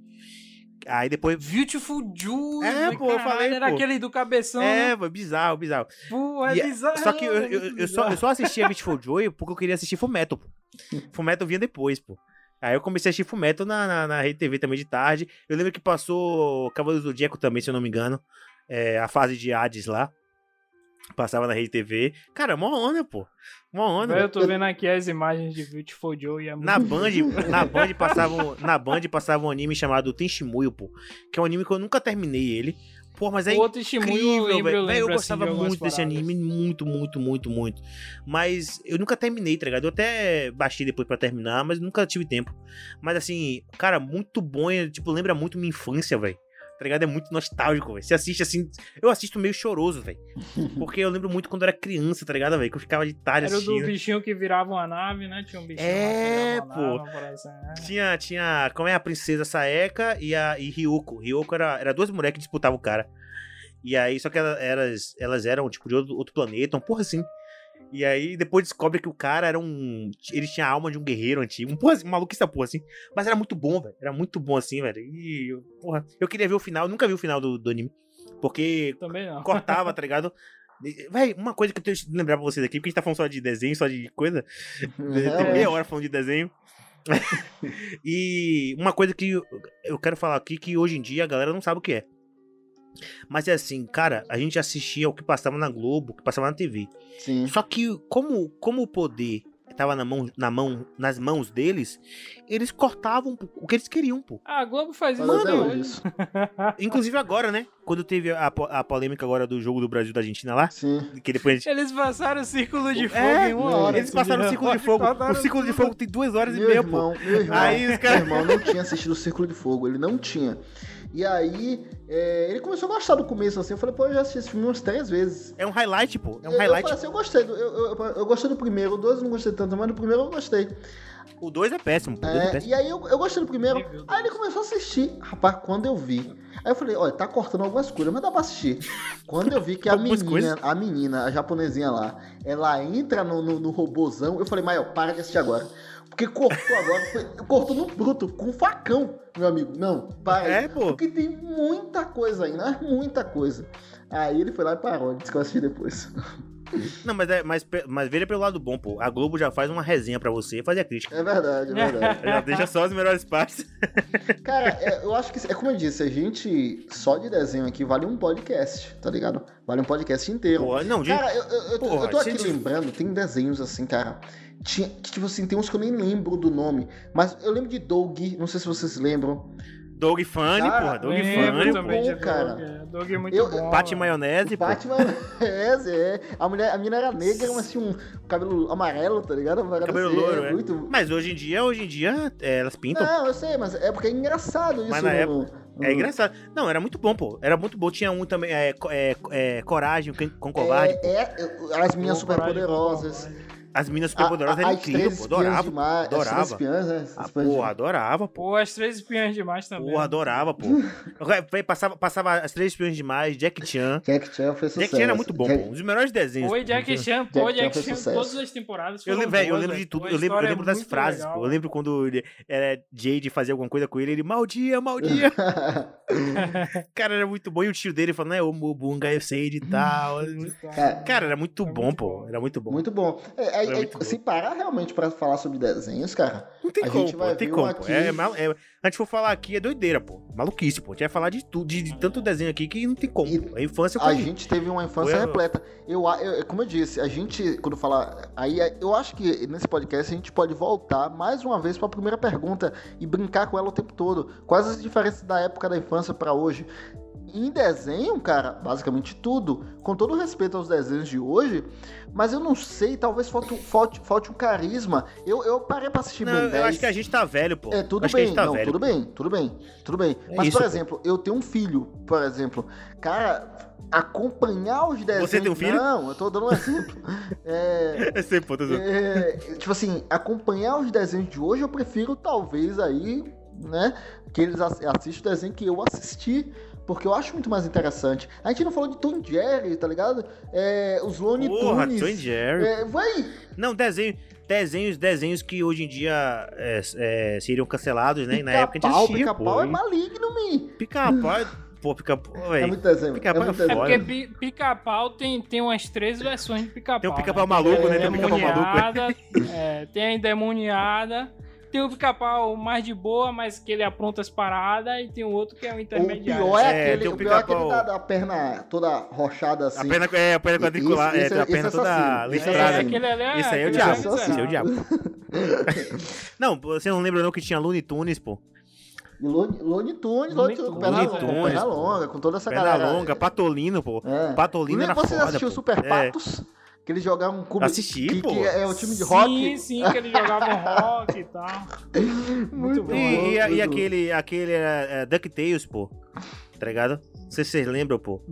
Aí depois. Beautiful Juice, É, pô, eu falei, Era pô. aquele do cabeção, É, pô, bizarro, bizarro. Pô, é E- bizarro. Só que eu, é eu, eu só, eu só assistia Beautiful Joy porque eu queria assistir Fullmetal, pô. Fullmetal vinha depois, pô. Aí eu comecei a assistir Fullmetal na, na, na Rede TV também de tarde. Eu lembro que passou Cavaleiro do Zodíaco também, se eu não me engano. É, a fase de Hades lá. Passava na Rede TV. Cara, mó onda, pô. Mó onda. Eu tô vendo aqui as imagens de Beautiful Joe e muito Na Band, na Band passava um, na Band passava um anime chamado Tenshimuyo, pô. Que é um anime que eu nunca terminei ele. Pô, mas é outro incrível, velho. eu eu lembro, assim, gostava de algumas muito desse paradas. anime, muito, muito, muito, muito. Mas eu nunca terminei, tá ligado? Eu até baixei depois pra terminar, mas nunca tive tempo. Mas assim, cara, muito bom, é, tipo, lembra muito minha infância, velho. Tá ligado? É muito nostálgico, velho. Você assiste assim, eu assisto meio choroso, velho. Porque eu lembro muito quando eu era criança, tá ligado, velho? Que eu ficava de tarde Era o do assistindo. bichinho que virava uma nave, né? Tinha um bichinho É, lá que virava pô. uma nave, uma parada assim, né? Tinha, tinha, como é a princesa Saeka e a e Ryuko. Ryuko era, era duas mulheres que disputavam o cara. E aí, só que ela- elas, elas eram, tipo, de outro, outro planeta, um porra assim. E aí, depois descobre que o cara era um. Ele tinha a alma de um guerreiro antigo. Um porra assim, um maluquice porra assim. Mas era muito bom, velho. Era muito bom assim, velho. E, eu- porra, eu queria ver o final. eu Nunca vi o final do, do anime. Porque Também não. cortava, tá ligado? Véi, uma coisa que eu tenho que lembrar pra vocês aqui, porque a gente tá falando só de desenho, só de coisa. Tem É. meia hora falando de desenho. e uma coisa que eu- eu quero falar aqui que hoje em dia a galera não sabe o que é. Mas é assim, cara, a gente assistia o que passava na Globo, o que passava na TV. Sim. Só que como, como o poder tava na mão, na mão, nas mãos deles, eles cortavam pô, o que eles queriam, pô. Ah, a Globo faz hoje isso. Inclusive agora, né? Quando teve a, a polêmica agora do jogo do Brasil e da Argentina lá, Sim. que depois a gente Eles passaram o círculo de fogo É, em uma não, hora. Eles passaram o círculo de fogo. O círculo de fogo tem duas horas e Meu meia, pô. irmão, meu irmão, Aí os caras- meu irmão não tinha assistido o Círculo de Fogo, ele não tinha. E aí, é, ele começou a gostar do começo, assim, eu falei, pô, eu já assisti esse filme umas três vezes. É um highlight, pô. É um eu, eu highlight. falei assim, eu gostei, do, eu, eu, eu gostei do primeiro, o dois eu não gostei tanto, mas do primeiro eu gostei. O 2 é péssimo. O dois é É, péssimo. e aí eu, eu gostei do primeiro, Meu aí ele começou a assistir. Rapaz, quando eu vi. Aí eu falei, olha, tá cortando algumas coisas, mas dá pra assistir. Quando eu vi que a menina, coisas? a menina, a japonesinha lá, ela entra no, no, no robôzão, eu falei, Maio, para de assistir agora. Porque cortou agora, foi- cortou no bruto, com facão, meu amigo. Não, para. É, pô. Porque tem muita coisa ainda, muita coisa. Aí ele foi lá e parou, disse que eu assisti depois. Não, mas, é, mas, mas veja pelo lado bom, pô. A Globo já faz uma resenha pra você fazer a crítica. É verdade, é verdade. Já deixa só as melhores partes. Cara, é, eu acho que é como eu disse, a gente só de desenho aqui vale um podcast, tá ligado? Vale um podcast inteiro. Não, de... Cara, eu, eu, eu, tô- Porra, eu tô aqui gente- lembrando, tem desenhos assim, cara. Tinha, que, tipo assim, tem uns que eu nem lembro do nome. Mas eu lembro de Doug, não sei se vocês lembram. Dog Funny, Cara, porra. Lembro Funny, também bom, de cara. Dog. é, é muito Eu- bom. Pate maionese, pô. Batman é, é. A, mulher, a menina era negra, mas tinha um cabelo amarelo, tá ligado? Cabelo assim, loiro, é é. Muito... Mas hoje em dia, hoje em dia, é, elas pintam. Não, eu sei, mas é porque é engraçado isso. Mas na no- época- É engraçado. Não, era muito bom, pô. Era muito bom. Tinha um também, é, co- é, é, Coragem com, Covarde. É, é, as minhas Pô, super coragem, poderosas. coragem. As meninas superpoderosas eram as incríveis, pô. espiãs Adorava. demais. As três adorava. espiãs, né? As Ah, espiãs porra, adorava, pô. Pô, as três espiãs demais também. Porra, adorava, pô. Passava, passava as três espiões demais, Jack Chan. Jack Chan foi sucesso. Jack Chan era muito bom, Jack- pô. Um dos melhores desenhos. Foi. Jack Chan, pô, Jack Chan Jack Chan, todas as temporadas Eu lembro, velho, eu lembro de tudo. Eu lembro, eu é lembro das frases, legal. pô. Eu lembro quando ele era Jade fazia alguma coisa com ele, ele, mal dia, mal dia. Cara, era muito bom. E o tio dele falando, é, ô Mubunga, eu sei de tal. Cara, era muito bom, pô. Era muito bom. muito bom. É, bom. se parar realmente pra falar sobre desenhos, cara, Não tem A como, gente pô. vai Não tem como, aqui- É, é- a gente for falar aqui é doideira, pô. Maluquice, pô. A gente vai falar de tudo, de, de tanto desenho aqui que não tem como. E. A infância a foi. gente teve uma infância Foi a- repleta. Eu, a- eu- como eu disse, a gente, quando fala. Aí eu acho que nesse podcast a gente pode voltar mais uma vez pra primeira pergunta e brincar com ela o tempo todo. Quais as diferenças da época da infância pra hoje? Em desenho, cara, basicamente tudo, com todo respeito aos desenhos de hoje, mas eu não sei, talvez falte, falte, falte um carisma. Eu, eu parei pra assistir Não, Ben eu 10. acho que a gente tá velho, pô. É, tudo bem, gente tá não, velho. tudo bem, tudo bem, tudo bem. É Mas, isso, por pô. exemplo, eu tenho um filho, por exemplo. Cara, acompanhar os desenhos... Você tem um filho? Não, eu tô dando um exemplo. é, Eu sei, pô, tô é, tipo assim, acompanhar os desenhos de hoje, eu prefiro talvez aí, né, que eles ass- assistam o desenho que eu assisti. Porque eu acho muito mais interessante. A gente não falou de Tom Jerry, tá ligado? É, os Looney Porra, Tunes. Tom Jerry. É, vai! Não, desenho, desenhos, desenhos que hoje em dia é, é, seriam cancelados, né? Na época a gente Pica-pau, assistia, pica-pau pô. é maligno, mi. Pica-pau, é- pô, pica-pau, É muito desenho. Pica-pau é muito é É porque pi- pica-pau tem, tem umas três versões de pica-pau. Tem o pica-pau né? maluco, né? Tem o pica-pau maluco. é, tem a endemoniada, tem o pica-pau mais de boa, mas que ele apronta as paradas, e tem o outro que é o O intermediário. pior é, É, aquele, tem o o pior é aquele da, da perna toda rochada assim. A perna, é, a perna quadricular, Isso- isso é, é- a perna isso é toda. Isso é listrada. é, Esse aí é o diabo, Isso é aí é o diabo. não, você não lembra não que tinha Looney Tunes, pô? E Looney Looney Tunes, Looney Looney Tunes, perna, Looney com Tunes, perna longa, com toda essa Perna galera. longa, Patolino, pô. É. Patolino era Você foda, assistiu pô. Super É. Que eles jogavam um clube. Assisti, que, pô. que é o time de Sim, rock. sim, que eles jogavam rock e tal. Muito bom. E, e, e Muito aquele, aquele é, é, DuckTales, pô. Tá ligado? Não sei se vocês lembram, pô.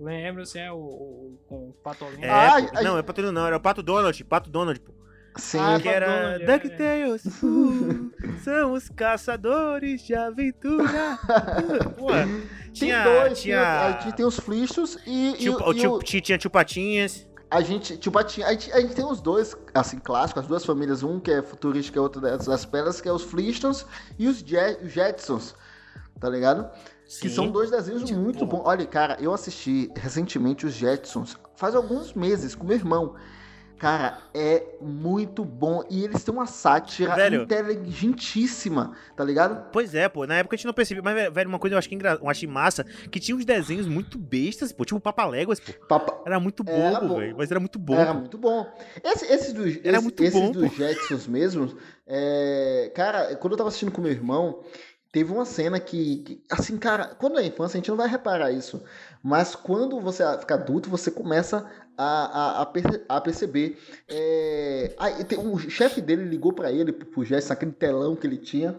Lembro, assim, é o, o, com o Patolino. É, Ah, pô. não, é Patolino não, era o Pato Donald, Pato Donald, pô. Sim. Ah, Que era é, DuckTales, uh, são os caçadores de aventura. Pô, tem tinha, dois. tinha, gente tem os Flistos e, e, o- e tio, o- tinha, tinha tio Patinhas. A gente, tipo, a a gente- a gente tem os dois, assim, clássicos, as duas famílias, um que é futurística e outro das, das pedras, que é os Flintstones e os, Je- Jetsons, tá ligado? Que são dois desenhos Tipo, muito bons. Olha, cara, eu assisti recentemente os Jetsons, faz alguns meses, com meu irmão. Cara, é muito bom. E eles têm uma sátira Velho. inteligentíssima, tá ligado? Pois é, pô. Na época a gente não percebia. Mas, velho, uma coisa eu acho que engra... eu achei massa, que tinha uns desenhos muito bestas, pô. Tipo Papaléguas, pô. Papa- Era muito Era bobo, bom. velho. Mas era muito bom. Era pô. muito bom. Esse, esses dos, Era esse- muito esses bom, dos pô. Jetsons mesmos, é, cara, quando eu tava assistindo com meu irmão, teve uma cena que, que, assim, cara, quando é infância a gente não vai reparar isso, mas quando você fica adulto, você começa a, a, a, perce- a perceber. É, tem- o chefe dele ligou pra ele, pro Jetson, aquele telão que ele tinha,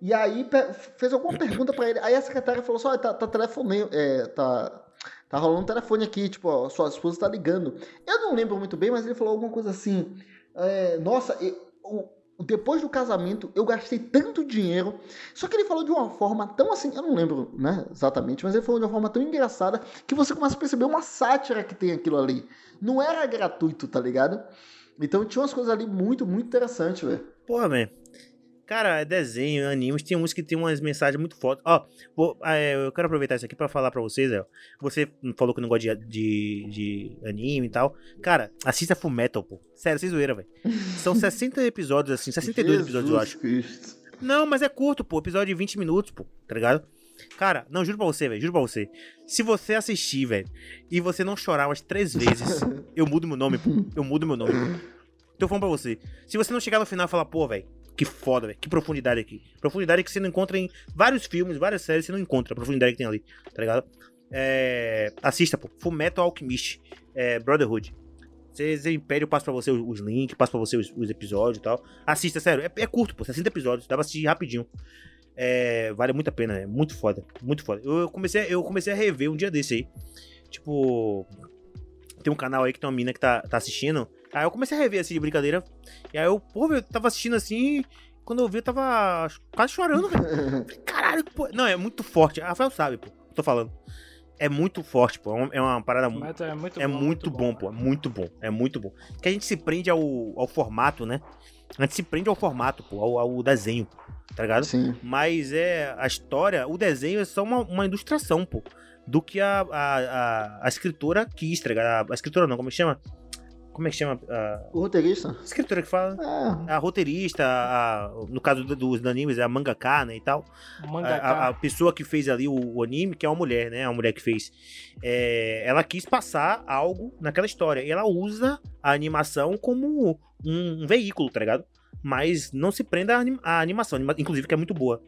e aí fez alguma pergunta pra ele. Aí a secretária falou só, tá, tá telefonando, é, tá, tá rolando um telefone aqui, tipo, ó, sua esposa tá ligando. Eu não lembro muito bem, mas ele falou alguma coisa assim. é, Nossa, eu- depois do casamento eu gastei tanto dinheiro. Só que ele falou de uma forma tão assim, eu não lembro, né, exatamente, mas ele falou de uma forma tão engraçada que você começa a perceber uma sátira que tem aquilo ali. Não era gratuito, tá ligado? Então tinha umas coisas ali muito, muito interessantes, velho. Porra, man. Cara, é desenho, animes, tem uns que tem umas mensagens muito fodas. Ó, vou- ah, é, eu quero aproveitar isso aqui pra falar pra vocês, Zé. Você falou que não gosta de, de, de anime e tal. Cara, assista Full Metal, pô. Sério, sem zoeira, velho. São 60 episódios, assim, 62 episódios, eu acho. Cristo. Não, mas é curto, pô. Episódio de 20 minutos, pô. Tá ligado? Cara, não, juro pra você, velho. Juro pra você. Se você assistir, velho, e você não chorar umas três vezes, eu mudo meu nome, pô. Eu mudo meu nome, pô. Tô falando pra você. Se você não chegar no final e falar, pô, velho, que foda, velho. Que profundidade aqui. Profundidade que você não encontra em vários filmes, várias séries, você não encontra a profundidade que tem ali, tá ligado? É, assista, pô. Full Metal Alchemist, é, Brotherhood. Você, você impede, eu passo pra você os, os links, passo pra você os, os episódios e tal. Assista, sério. É, é curto, pô. 60 episódios. Dá pra assistir rapidinho. É, vale muito a pena, é muito foda. Muito foda. Eu, eu comecei, eu comecei a rever um dia desse aí. Tipo. Tem um canal aí que tem uma mina que tá, tá assistindo. Aí eu comecei a rever assim de brincadeira. E aí eu, pô, eu tava assistindo assim. Quando eu vi, eu tava quase chorando, velho. Falei, Caralho, pô. Não, é muito forte. A Rafael sabe, pô. Tô falando. É muito forte, pô. É uma, é uma parada muito. É muito É bom. muito bom, pô. É muito bom. É muito bom. Que a gente se prende ao, ao formato, né? A gente se prende ao formato, pô. Ao, ao desenho, pô, tá ligado? Sim. Mas é a história, o desenho é só uma, uma ilustração, pô. Do que a, a, a, a escritora quis, tá ligado? A, a escritora não, como é que chama? Como é que chama? A O roteirista? escritora que fala. É. A roteirista, a- no caso do- dos animes, é a mangaka, né, e tal. A, Mangaka. a- a pessoa que fez ali o, o anime, que é uma mulher, né? A mulher que fez. é, ela quis passar algo naquela história. E ela usa a animação como um, um veículo, tá ligado? Mas não se prenda à anim- à animação, anima- inclusive que é muito boa.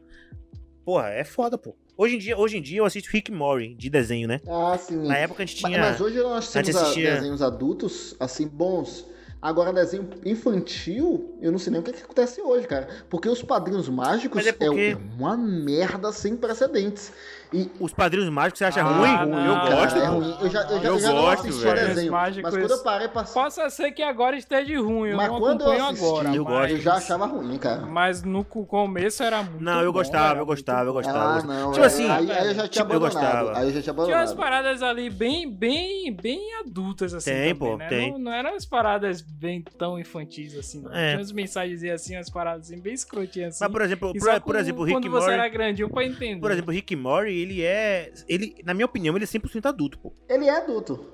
Porra, é foda, pô. Hoje em dia, hoje em dia eu assisto Rick Morty de desenho, né? Ah, sim. Na época a gente Mas, tinha. mas hoje nós temos assistia- desenhos adultos, assim, bons. Agora, desenho infantil, eu não sei nem o que, que acontece hoje, cara. Porque os padrinhos mágicos Mas é porque- é uma merda sem precedentes. E Os padrinhos mágicos, você acha Ah, ruim? não, eu não, gosto, é ruim. Eu já, eu já, Eu já não gosto, assisti velho. desenho. Mágicos- Mas quando eu parei pra Possa ser que agora esteja ruim, eu Mas não quando eu acompanho assisti, agora. eu mas, gosto. eu já achava ruim, cara. Mas no co- começo era muito Não, eu bom, gostava, era eu gostava, eu bom. gostava. Ah, não. Tipo é- assim, aí, aí eu já tinha tipo, eu abandonado. gostava. Aí eu já tinha Tinha umas abandonado. paradas ali bem, bem, bem adultas, assim. Tem, também, pô, né? tem. Não, não eram as paradas bem tão infantis, assim. Não. É. Tinha umas mensagens assim, umas paradas assim, bem escrotinhas, assim. Mas, por exemplo, por, por exemplo, o Rick quando and você Morty. era grandinho pra entender. Por exemplo, o Rick Morty, ele é. Ele, na minha opinião, ele é 100% adulto, pô. Ele é adulto.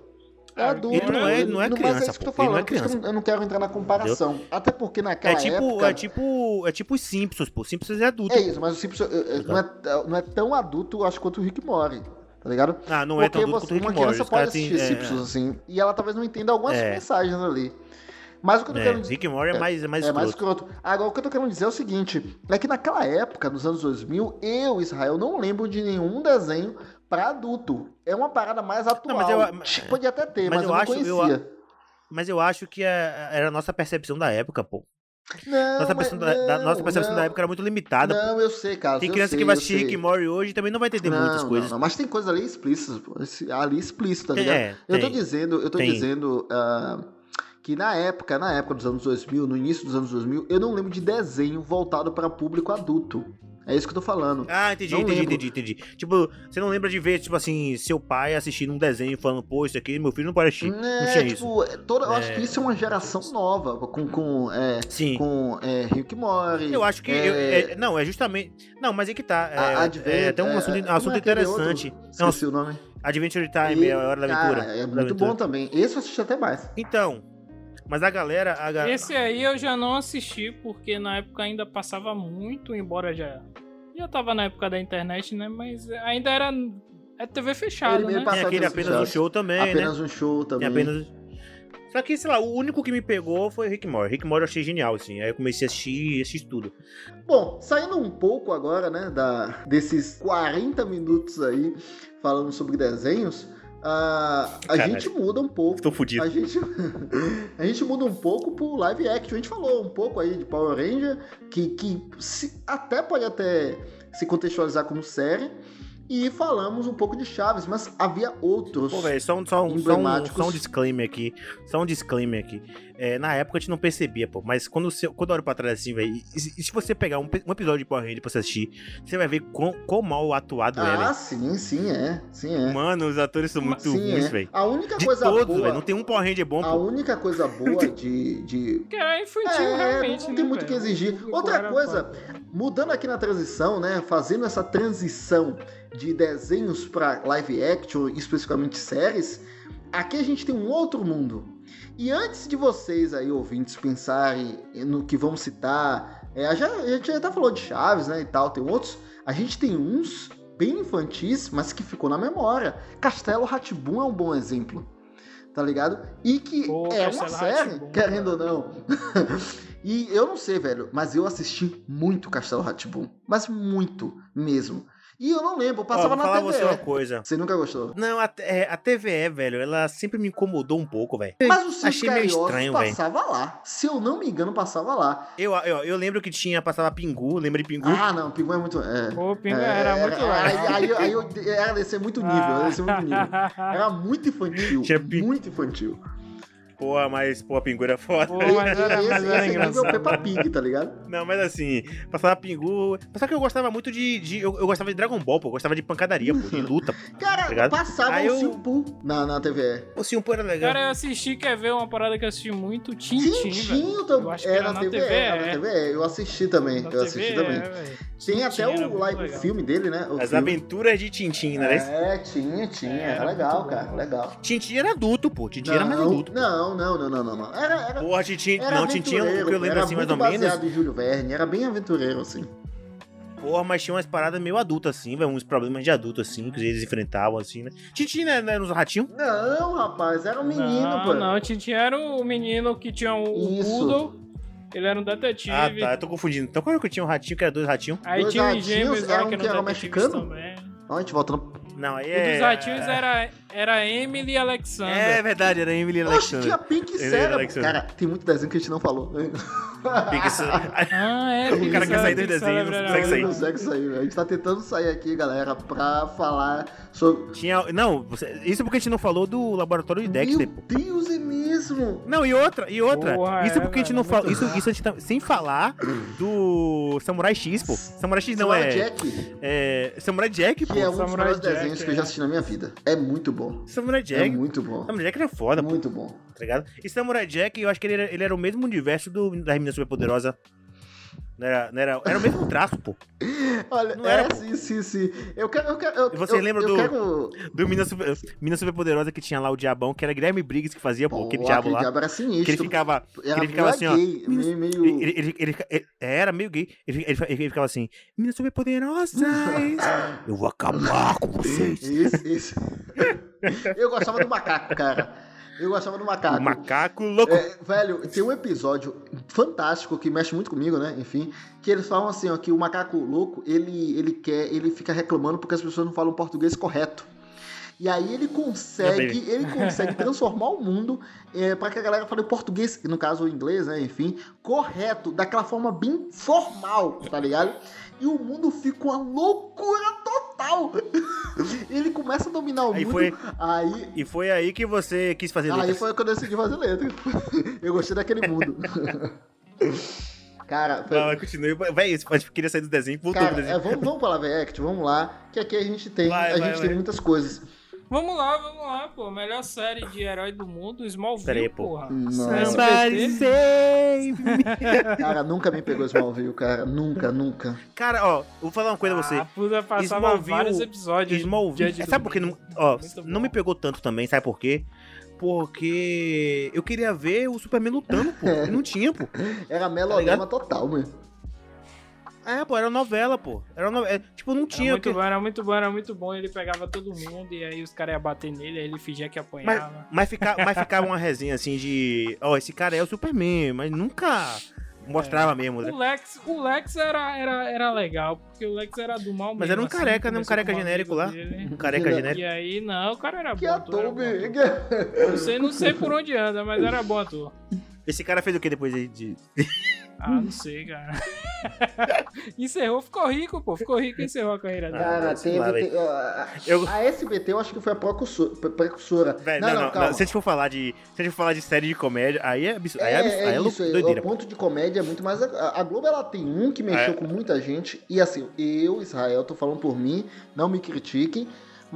É Ah, adulto. ele não é- não é mas criança, isso que eu tô pô. Ele não é falando, que eu não- quero entrar na comparação. Até porque naquela É tipo, época... é tipo. É tipo os Simpsons, pô. Simpsons é adulto. É pô. isso, mas o Simpsons não é, não é tão adulto, acho, quanto o Rick Morty, tá ligado? Ah, não é tão Porque adulto você, quanto o Rick uma and Morty. criança pode assistir é, Simpsons, assim, e ela talvez não entenda algumas É. mensagens ali. Mas o que eu tô É, querendo dizer... Rick Morty é mais, é mais é mais escroto. escroto. Agora, o que eu tô querendo dizer é o seguinte: é que naquela época, nos anos 2000, eu, Israel, não lembro de nenhum desenho pra adulto. É uma parada mais atual. mas eu- Tipo, Podia até ter, mas mas, eu eu, não acho- eu- conhecia. Mas eu acho que é- era a nossa percepção da época, pô. Não, Nossa percepção, da, da- nossa não, percepção não. da época era muito limitada. pô. Não, eu sei, cara. Tem eu criança sei, que vai eu assistir. Rick Morty hoje também não vai entender não, muitas não, coisas. Não, mas tem coisa ali explícita, pô. Ali explícita, tá ligado? é, eu tô tem. dizendo, eu tô Tem. dizendo ah, que na época, na época dos anos 2000, no início dos anos 2000, eu não lembro de desenho voltado para público adulto. É isso que eu tô falando. Ah, entendi, Não entendi, lembro. entendi, entendi. Tipo, você não lembra de ver, tipo assim, seu pai assistindo um desenho falando, pô, isso aqui meu filho não pode assistir. não É, tinha isso. tipo, é toda, eu acho É. que isso é uma geração nova, com, com, é, Sim. com é, Rick Mori. Eu acho que. é, eu- é- não, é justamente. Não, mas é que tá. É, a Advent- é até um é, assunto, assunto é interessante. outro? Não, Esqueci o nome. Adventure Time, E, é a hora da aventura. cara, é muito aventura. bom também. Esse eu assisti até mais. Então, mas a galera. A ga- Esse aí eu já não assisti, porque na época ainda passava muito, embora já. Já tava na época da internet, né? Mas ainda era. É TV fechada, Ele- né? Tem aquele passado apenas um show também, né? apenas um show Tem também. apenas. Só que, sei lá, o único que me pegou foi Rick Mori. Rick Mori eu achei genial, assim. Aí eu comecei a assistir, assistir tudo. Bom, saindo um pouco agora, né, da, desses 40 minutos aí falando sobre desenhos, a Caralho. gente muda um pouco. Tô fudido. A gente, a gente muda um pouco pro live action. A gente falou um pouco aí de Power Ranger, que, que se- até pode até se contextualizar como série. E falamos um pouco de Chaves, mas havia outros. Pô, velho, só, um- só, um- só, um, Emblemáticos. só um disclaimer aqui. Só um disclaimer aqui. É, na época a gente não percebia, pô. Mas quando, você, quando eu olho pra trás assim, velho. E, e se você pegar um, um episódio de Power Ranger pra você assistir, você vai ver quão, quão mal atuado é, ah, sim, sim, é. Sim, é. Mano, os atores são muito sim, ruins, é. velho. A única De coisa todos, boa. velho. Não tem um Power Ranger bom, A pô. única coisa boa de, de Que era infantil, É, realmente. não né, tem muito o que exigir. Outra era coisa, mudando aqui na transição, né? Fazendo essa transição de desenhos para live action, especificamente séries, aqui a gente tem um outro mundo. E antes de vocês aí, ouvintes, pensarem no que vamos citar, é, já, a gente já até falou de Chaves, né, e tal, tem outros, a gente tem uns bem infantis, mas que ficou na memória. Castelo Ratibum é um bom exemplo. Tá ligado? E que Pô, é uma série, querendo ou não. e eu não sei, velho, mas eu assisti muito Castelo Ratibum. Mas muito mesmo. E eu não lembro, Ó, passava vou na falar TV. você uma coisa. Você nunca gostou? Não, a, é, a TVE, velho, ela sempre me incomodou um pouco, velho. Mas o Circo Achei meio estranho, velho. passava lá. Se eu não me engano, passava lá. Eu, eu, eu lembro que tinha, passava Pingu, lembra de Pingu? Ah, não, Pingu é muito. É, Pô, Pingu é, era muito legal. Aí, aí, aí eu era descer muito nível, era descer muito nível. Ah. Era muito infantil. Tinha Muito infantil. Porra, mas, pô, Pingu era foda. Pô, mas era, esse mas esse era nível engraçado. Peppa Pig, tá ligado? Não, mas assim, passava Pingu. Só que eu gostava muito de. de- eu, eu gostava de Dragon Ball, pô. Eu gostava de pancadaria, pô, de luta. pô. Cara, Ligado? passava Aí o eu- Simpu na, na TV. O Simpu era legal. Cara, eu assisti, quer ver uma parada que eu assisti muito? Tintin, Eu também. acho que É era na na TV, TV, é, na é. TV. Eu assisti também. Na eu assisti TV, também. é. Tem até Tintin era o, live, o filme dele, né? O As filme. aventuras de Tintin, né? É, tinha, tinha. É, era era legal, cara. Legal. Tintin era adulto, pô. Tintin era mais adulto. não, não, não, não, não, não. Era, era, Porra, Tintin. era Não, Tintin, o que eu lembro era assim, mais ou menos. em Júlio Verne. Era bem aventureiro, assim. Porra, mas tinha umas paradas meio adultas, assim, velho. Uns problemas de adulto, assim, que eles enfrentavam, assim, né? Tintin, né? né, Nos ratinhos? Não, rapaz, era um menino, não, pô. não, Tintin era o menino que tinha o, Isso. Poodle. Ele era um detetive. Ah, tá. Eu tô confundindo. Então qual era que eu tinha um ratinho, que era dois ratinhos? Aí Dois tinha os ratinhos, gêmeos era um que que era detetives mexicano? também. Ó, a gente voltando. Não, aí O é. dos ratinhos era, era Emily e Alexander. É verdade, era Emily Oxe, Alexander. tinha Pink Cérebro. Cara, tem muito desenho que a gente não falou. Pink Cérebro. Ah, é. O cara quer sair dos desenhos, não consegue Não sair. consegue sair. velho. A gente tá tentando sair aqui, galera, pra falar sobre. Tinha. Não, isso porque a gente não falou do laboratório de Dexter. Meu Deus, é mesmo. Não, e outra, e outra. Porra, isso é, porque a gente não é falou. Isso, isso a gente tá, sem falar do Samurai X, pô. Samurai X não Samurai é, Jack, é. Samurai Jack, pô. que é um dos Samurai melhores Jack, desenhos que eu já é. assisti na minha vida. É muito bom. Samurai É Jack. muito bom. Samurai Jack era foda, pô, Muito bom. tá ligado? E Samurai Jack, eu acho que ele era, ele era o mesmo universo do, da Menina Superpoderosa. Não era, não era, era o mesmo traço, pô. Olha, Não era, é, sim, sim, sim. Eu quero. Eu quero eu, você eu, lembra eu do- Quero... Do Menina, Super, Superpoderosa que tinha lá o diabão, que era Guilherme Briggs que fazia, pô, aquele Pô, diabo lá. diabo era sinistro. Que ele ficava. Que ele ficava assim, ó. gay, meio, meio... Ele, ele, ele, ele- era meio gay. Ele, ele, ficava assim: Meninas superpoderosas, eu vou acabar com vocês. Esse, esse. eu gostava do macaco, cara. Eu gostava do macaco. O macaco louco. É, velho, tem um episódio fantástico que mexe muito comigo, né? Enfim, que eles falam assim, ó, que o macaco louco, ele, ele quer, ele fica reclamando porque as pessoas não falam português correto. E aí ele consegue, ele consegue transformar o mundo é, para que a galera fale português, no caso o inglês, né? Enfim, correto, daquela forma bem formal, tá ligado? E o mundo fica uma loucura total. ele começa a dominar o Aí mundo. foi- Aí E foi aí que você quis fazer Aí letras. foi quando eu decidi fazer letra. Eu gostei daquele mundo. Cara, foi- Vai, continue. Véi, você pode- queria sair do desenho, voltou cara pro desenho. é, vamos, vamos pra Live Act, vamos lá, que aqui a gente tem, Vai, a vai, gente vai. tem muitas coisas. Vamos lá, vamos lá, pô. Melhor série de herói do mundo, Smallville, Pera aí, pô. porra. Nossa. SBT. save me. Cara, nunca me pegou Smallville, cara, nunca, nunca. Cara, ó, vou falar uma coisa a você. Ah, puta, passava Smallville- vários episódios. Smallville. de Sabe por que não, ó, não me pegou tanto também, sabe por quê? Porque eu queria ver o Superman lutando, pô. E não tinha, pô. Era melodrama total, mano. É, pô, era novela, pô. Era novela. é, tipo, não Era tinha. muito que- bom, era muito bom, era muito bom. Ele pegava todo mundo e aí os caras iam bater nele, aí ele fingia que Mas, apanhava. mas, fica, mas ficava uma resenha assim de. Ó, esse cara é o Superman, mas nunca mostrava mesmo. né? O Lex, o Lex era, era, era legal, porque o Lex era do mal Mas mesmo, era um assim, careca, né? Um careca genérico lá. dele. Um careca Que- genérico. E aí, não, o cara era Que bom. ator, era ator, bom ator. Big. Não sei, não sei por onde anda, mas era bom ator. Esse cara fez o que depois de. de- Ah, não sei, cara. encerrou, ficou rico, pô. Ficou rico e encerrou a carreira dele. Cara, teve. lá, te- a- Eu- A SBT eu acho que foi a precursor- pre- precursora. Véi, não, não, não, calma. não, Se a gente for falar de. Se a gente for falar de série de comédia, aí é absurdo. Aí é, É, absurdo. é aí é isso, é, doideira. o ponto de comédia é muito mais. A, a Globo ela tem um que mexeu É. com muita gente, e assim, eu, Israel, tô falando por mim, não me critiquem,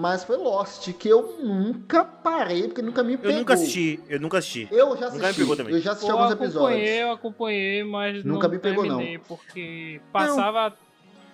mas foi Lost, que eu nunca parei, porque nunca me pegou. Eu nunca assisti, eu nunca assisti. Eu já Nunca me assisti, pegou também. eu já assisti Pô, alguns acompanhei, episódios. eu acompanhei, mas Nunca não me pegou, não. porque passava,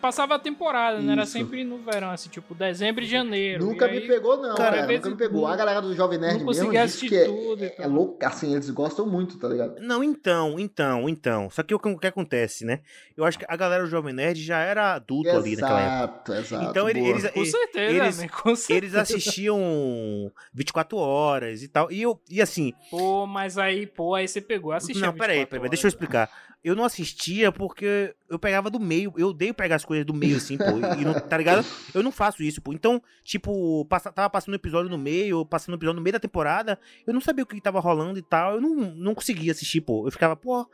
passava a temporada, né? Era Isso. sempre no verão, assim, tipo dezembro e janeiro. Nunca e me aí, pegou, não, Cara, cara. Nunca me pegou. A galera do Jovem Nerd não mesmo conseguia diz assistir que é, tudo é, é louco, assim, eles gostam muito, tá ligado? Não, então, então, então. Só que o que, acontece, né? Eu acho que a galera do Jovem Nerd já era adulto ali naquela época. Exato, exato. Então ele- eles, Com eles, certeza, eles- né? Com certeza. eles assistiam 24 horas e tal. E eu, e assim, Pô, mas aí, pô, aí você pegou, assistiu. não, peraí, peraí, deixa eu explicar. Eu não assistia porque eu pegava do meio. Eu odeio pegar as coisas do meio, assim, pô. E não, tá ligado? Eu não faço isso, pô. Então, tipo, passa, tava passando um episódio no meio, passando um episódio no meio da temporada. Eu não sabia o que tava rolando e tal. Eu não, não conseguia assistir, pô. Eu ficava, pô,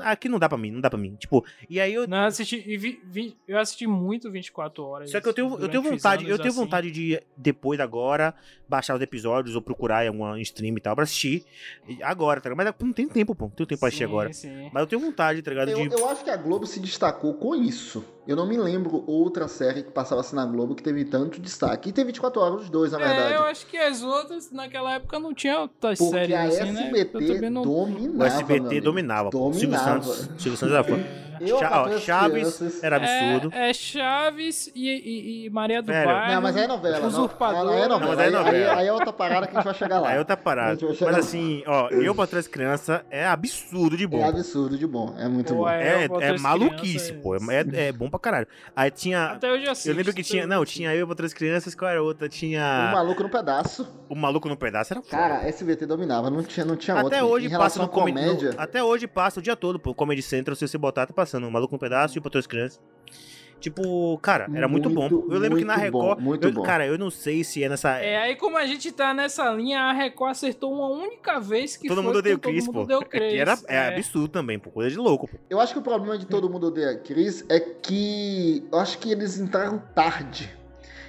aqui não dá pra mim, não dá pra mim. Tipo, e aí eu. Não, eu assisti, e vi- vi- eu assisti muito 24 horas. Só que eu tenho, eu tenho vontade, eu tenho assim. vontade de, depois agora, baixar os episódios ou procurar em alguma stream e tal pra assistir. Agora, tá ligado? Mas não tem tempo, pô. Não tenho tempo pra assistir agora. sim. Mas eu tenho vontade, tá ligado? Eu, De... eu acho que a Globo se destacou com isso. Eu não me lembro outra série que passava assim na Globo que teve tanto destaque. E tem 24 horas os dois, na verdade. É, eu acho que as outras, naquela época, não tinha tantas Porque séries a assim, né? SBT Eu não... dominava. O SBT dominava, pô. Silvio Dominava. Santos. Silvio Santos era fã. Chaves Crianças- era absurdo. É, é Chaves e, e- e Maria do Velho. Bairro. Não, mas é novela. não. Usurpador. Aí é novela. Não, mas é novela. Aí, aí é outra parada que a gente vai chegar lá. Aí outra parada. Mas assim, ó, eu pra trás criança é absurdo de É bom. absurdo de bom. É muito Pô, bom. é, É, é as maluquice, crianças- pô. É, é bom pra caralho. Aí tinha. Até hoje assisto. Eu lembro que tinha. Não, tinha eu pra trás crianças, qual era a outra? O Tinha. Maluco no Pedaço. O Maluco no Pedaço era foda. Cara, SBT dominava. Não tinha, não tinha. Até hoje em passa no comédia. no- até hoje passa o dia todo, pô. Comedy Central, se você botar, tá passando. O Maluco no Pedaço e o Pra Trás Crianças. Tipo, cara, era muito, bom. Muito, Eu lembro que na muito bom, Record. muito eu- bom. Cara, eu não sei se é nessa. É, aí como a gente tá nessa linha, a Record acertou uma única vez que todo foi mundo odeia o Chris, Todo pô. mundo deu Que Chris. era, é, é. absurdo também, pô. Coisa de louco, pô. Eu acho que o problema de todo mundo odeia Chris é que. Eu acho que eles entraram tarde.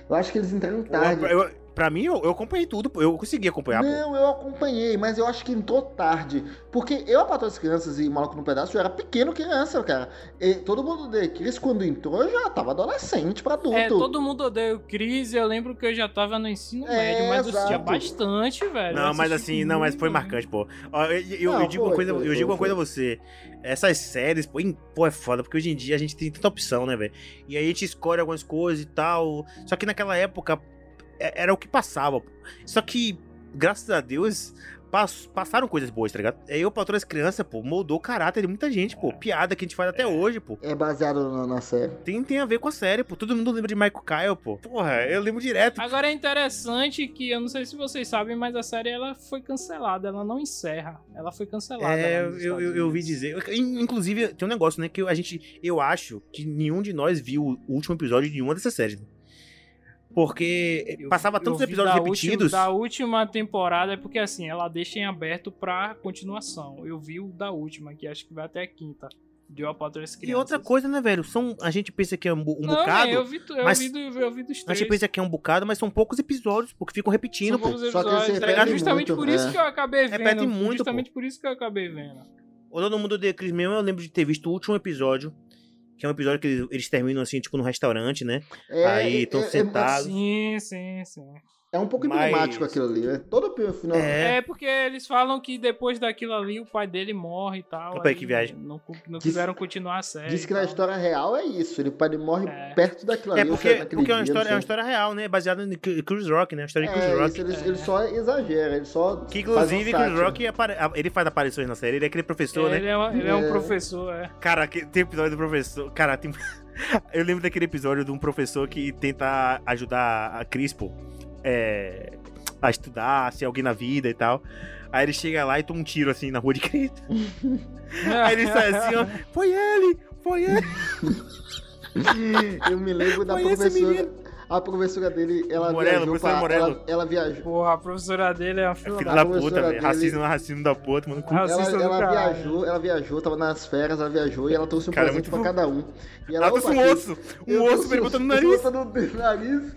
Eu acho que eles entraram tarde. Eu, eu- pra mim, eu, eu acompanhei tudo, pô. Eu consegui acompanhar, pô. Não, eu acompanhei, mas eu acho que entrou tarde. Porque eu, a das Crianças e Maluco no Pedaço, eu era pequeno criança, cara. E todo mundo odeia Chris, quando entrou, eu já tava adolescente pra adulto. É, todo mundo odeia o Chris. Eu lembro que eu já tava no ensino É, médio, mas eu assistia exato. bastante, velho. Não, mas assim, não, mas foi marcante, pô. Eu, eu- Não, eu digo uma foi, coisa, foi, eu foi, digo uma coisa a você. Essas séries, pô, pô, é foda, porque hoje em dia a gente tem tanta opção, né, velho? E aí a gente escolhe algumas coisas e tal. Só que naquela época é- era o que passava. pô. Só que, graças a Deus, pass- passaram coisas boas, tá ligado? Aí eu, patrão das crianças, pô, moldou o caráter de muita gente, pô. Piada que a gente faz até hoje, pô. É baseado na, na série. Tem, tem a ver com a série, pô. Todo mundo lembra de Michael Kyle, pô. Porra, eu lembro direto. Agora é interessante que, eu não sei se vocês sabem, mas a série ela foi cancelada, ela não encerra. Ela foi cancelada. É, eu, eu, eu ouvi dizer. Inclusive, tem um negócio, né? Que a gente. Eu acho que nenhum de nós viu o último episódio de nenhuma dessas séries. Porque Eu- passava tantos episódios da repetidos. Última, da última temporada, é porque assim, ela deixa em aberto pra continuação. Eu vi o da última, que acho que vai até a quinta. De uma para três E crianças. outra coisa, né, velho? São, a gente pensa que é um, um não, bocado. eu vi, eu, mas- vi do, eu vi dos A três. gente pensa que é um bocado, mas são poucos episódios, porque ficam repetindo, São pô. poucos Só que episódios, se tá ligado? repete Justamente muito, por isso é. que eu acabei vendo. Repete muito, Justamente por isso que eu acabei vendo. O Todo Mundo Odeia Chris mesmo, eu lembro de ter visto o último episódio. Que é um episódio que eles, eles terminam assim, tipo, num restaurante, né? É, Aí é- estão é- sentados. Sim, sim, sim. É um pouco Mas- emblemático aquilo ali, né? Todo o final. É. É. porque eles falam que depois daquilo ali o pai dele morre e tal. Opa, aí que viagem. Não, não Diz- quiseram continuar a série. Diz que na história real é isso. Ele, pai, ele morre É. perto daquilo É ali. porque, porque é, uma dia, história, é uma história real, né? Baseada em Cru- Chris Rock, né? A história de Chris É, Rock. isso, ele, É. ele só exagera, ele só. Que inclusive Chris sátira. Rock apare- ele faz aparições na série, ele é aquele professor, né? Ele é, uma- ele é um É. professor, é. Cara, tem episódio do professor. Cara, tem. Eu lembro daquele episódio de um professor que tenta ajudar a Crispo é, a estudar, ser alguém na vida e tal. Aí ele chega lá e toma um tiro assim na rua de Cristo. Aí ele sai assim, ó. Foi ele! Foi ele! Eu me lembro da Foi esse professora. A professora dele, ela Morello, viajou professora pra, Morello. ela, ela viajou. Porra, a professora dele é uma filha Filho da... da professora puta, velho. dele- Racismo é racismo da puta, mano. Ela, ela viajou, ela viajou, tava nas férias, ela viajou e ela trouxe um Cara, é presente pra muito cada um. E Ela trouxe um "Opa, osso. Um osso pra ele botar no um nariz. osso no nariz.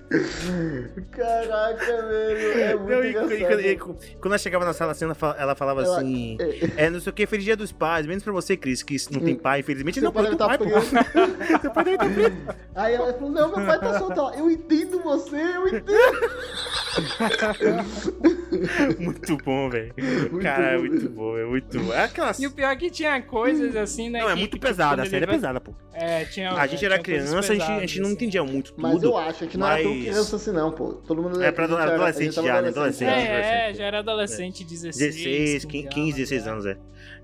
Caraca, velho. É muito Não, e- engraçado. e- e- e- quando ela chegava na sala assim, ela fa- ela falava Ela- assim: É, não sei o que, feliz dia dos pais, menos pra você, Cris, que não tem pai, infelizmente. Seu Não, pai tem tá pai, pô. preso. Seu pai deve tá preso. Aí ela falou, não, meu pai tá solto. Ela, Eu entendo você, eu entendo. Muito bom, velho. Cara, é bom. muito bom, é muito bom. É aquelas. E o pior é que tinha coisas assim, né? Não, é muito que, pesada, a ele série é pesada, pô. É, tinha. A gente é, era criança, a gente, a gente não assim. entendia muito tudo. Mas eu acho, a gente não era tão mas- criança assim não, pô. Todo mundo É pra adolescente já, né? Adolescente. É, é, já era adolescente, 16. 16, 15, 16 anos, é.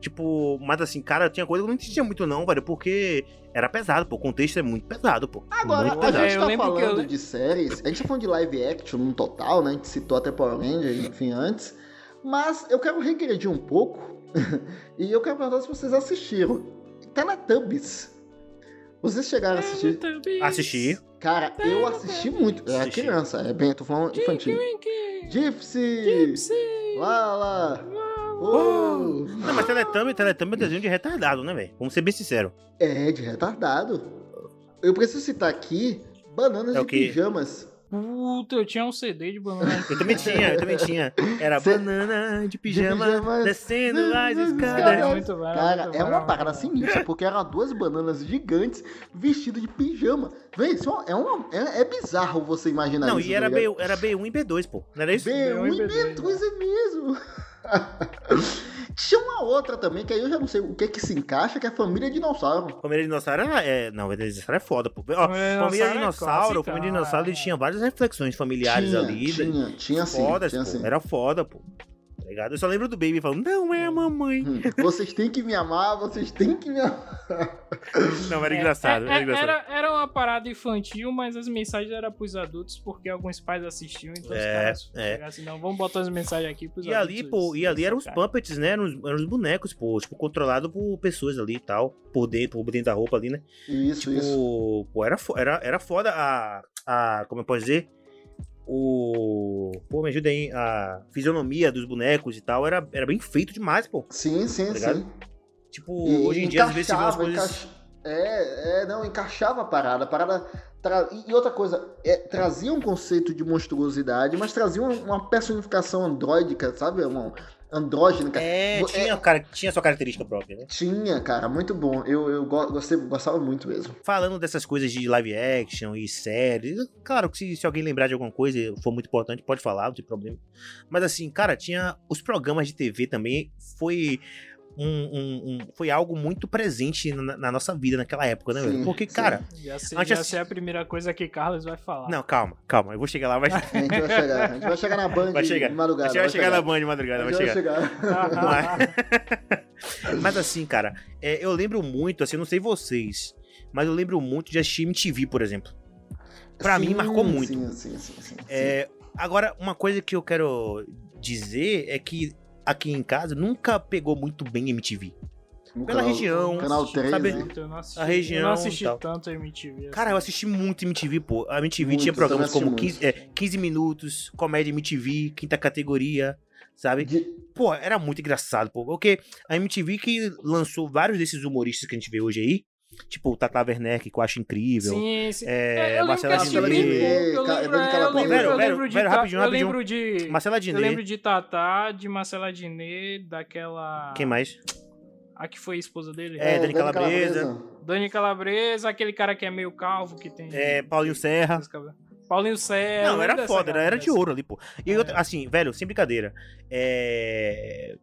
Tipo, mas assim, cara, tinha coisa que eu não entendia muito, não, velho, porque era pesado, pô. O contexto é muito pesado, pô. Agora, muito a pesado. gente É, eu tá falando eu- de séries, a gente tá falando de live action no total, né? A gente citou até Power Ranger, enfim, antes. Mas eu quero regredir um pouco e eu quero perguntar se vocês assistiram. Teletubbies. Vocês chegaram a assistir? Assisti. Cara, eu assisti muito. Assisti. criança, é bem, eu tô falando infantil. Gypsy! Gypsy! Lá, lá! Oh. Não, mas Teletubbies, Teletubbies é desenho de retardado, né, velho? Vamos ser bem sinceros. É, de retardado. Eu preciso citar aqui Bananas É o de? Pijamas. Puta, eu tinha um CD de banana. Eu também tinha, eu também tinha. Era Cê- banana de pijama, pijama, descendo as escadas. muito bom, Cara, muito é bom, uma parada sinistra, porque eram duas bananas gigantes vestidas de pijama. Vê, isso é, uma, é, é bizarro você imaginar Não, isso. e era, tá? B, era B1 e B2, pô. Não era isso? B1 e B2, B2 é mesmo. Tinha uma outra também, que aí eu já não sei o que que se encaixa, que é a família dinossauro. Família Dinossauro era. É, não, Família Dinossauro é foda, pô. Ó, Família Família Dinossauro é Dinossauro, clássica, Família Dinossauro, ele é. tinha várias reflexões familiares tinha, ali. tinha, tinha sim, fodas, tinha pô. sim. Era foda, pô. Tá ligado? Eu só lembro do Baby falando, não é a mamãe. Hum, Vocês têm que me amar, vocês têm que me amar. Não, era É, engraçado, é, era é, engraçado. Era, era uma parada infantil, mas as mensagens eram pros adultos, porque alguns pais assistiam, então os É, caras é. chegaram assim, não, vamos botar as mensagens aqui pros E adultos. ali, pô, e ali eram os puppets, né? Eram os, eram os bonecos, pô, tipo, controlado por pessoas ali e tal. Por dentro, por dentro da roupa ali, né? Isso, Tipo, isso. pô, era, era, era foda a, a. Como eu posso dizer? O. Pô, me ajuda aí. A fisionomia dos bonecos e tal era, era bem feito demais, pô. Sim, sim, tá sim. Tipo, E hoje em dia, às vezes, você vê umas coisas. encaixa- É, é, não, encaixava a parada. A parada. tra- E e outra coisa, é, trazia um conceito de monstruosidade, mas trazia uma, uma personificação andróidica, sabe? Uma andrógena. É, Vo- tinha, cara, tinha sua característica própria, né? Tinha, cara, muito bom. Eu, eu go- gostei, gostava muito mesmo. Falando dessas coisas de live action e séries, claro que se, se alguém lembrar de alguma coisa e for muito importante, pode falar, não tem problema. Mas assim, cara, tinha os programas de TV também, foi um, um- um- foi algo muito presente na, na nossa vida naquela época, né, Sim, velho? Porque, sim. cara, Já sei, Antes já sei a primeira coisa que Carlos vai falar. não, calma, calma, eu vou chegar lá, vai, A gente vai chegar, a gente vai chegar na Band Vai chegar. de a madrugada. gente vai chegar na Band de madrugada, A vai gente chegar. chegar. Mas, mas assim, cara, é, eu lembro muito, assim, eu não sei vocês, mas eu lembro muito de assistir MTV, por exemplo. Pra mim, Sim, marcou muito. Sim, sim, sim. sim, É, agora, uma coisa que eu quero dizer é que aqui em casa nunca pegou muito bem MTV. No pela canal- região, Canal 13. sabe? Tanto, eu não assisti, A região eu não assisti tal. tanto MTV. Cara, eu assisti muito MTV, pô. A MTV Muito, tinha programas como assisti 15, é, 15 minutos, comédia MTV, quinta categoria, sabe? De- Pô, era muito engraçado, pô. Porque a MTV que lançou vários desses humoristas que a gente vê hoje aí, tipo o Tata Werneck, que eu acho incrível. Sim, sim. É, eu Marcela pouco, eu lembro, é, eu Calabresa. eu de rapidinho, eu lembro de Marcela eu Diné. lembro de Tatá, de Marcela Diné, daquela Quem mais? A que foi a esposa dele? É, Dani Calabresa. Dani Calabresa, aquele cara que é meio calvo, que tem. É, Paulinho Serra. Paulinho Serra. Não, era foda, era, era de ouro ali, pô. E é. assim, velho, sem brincadeira. É.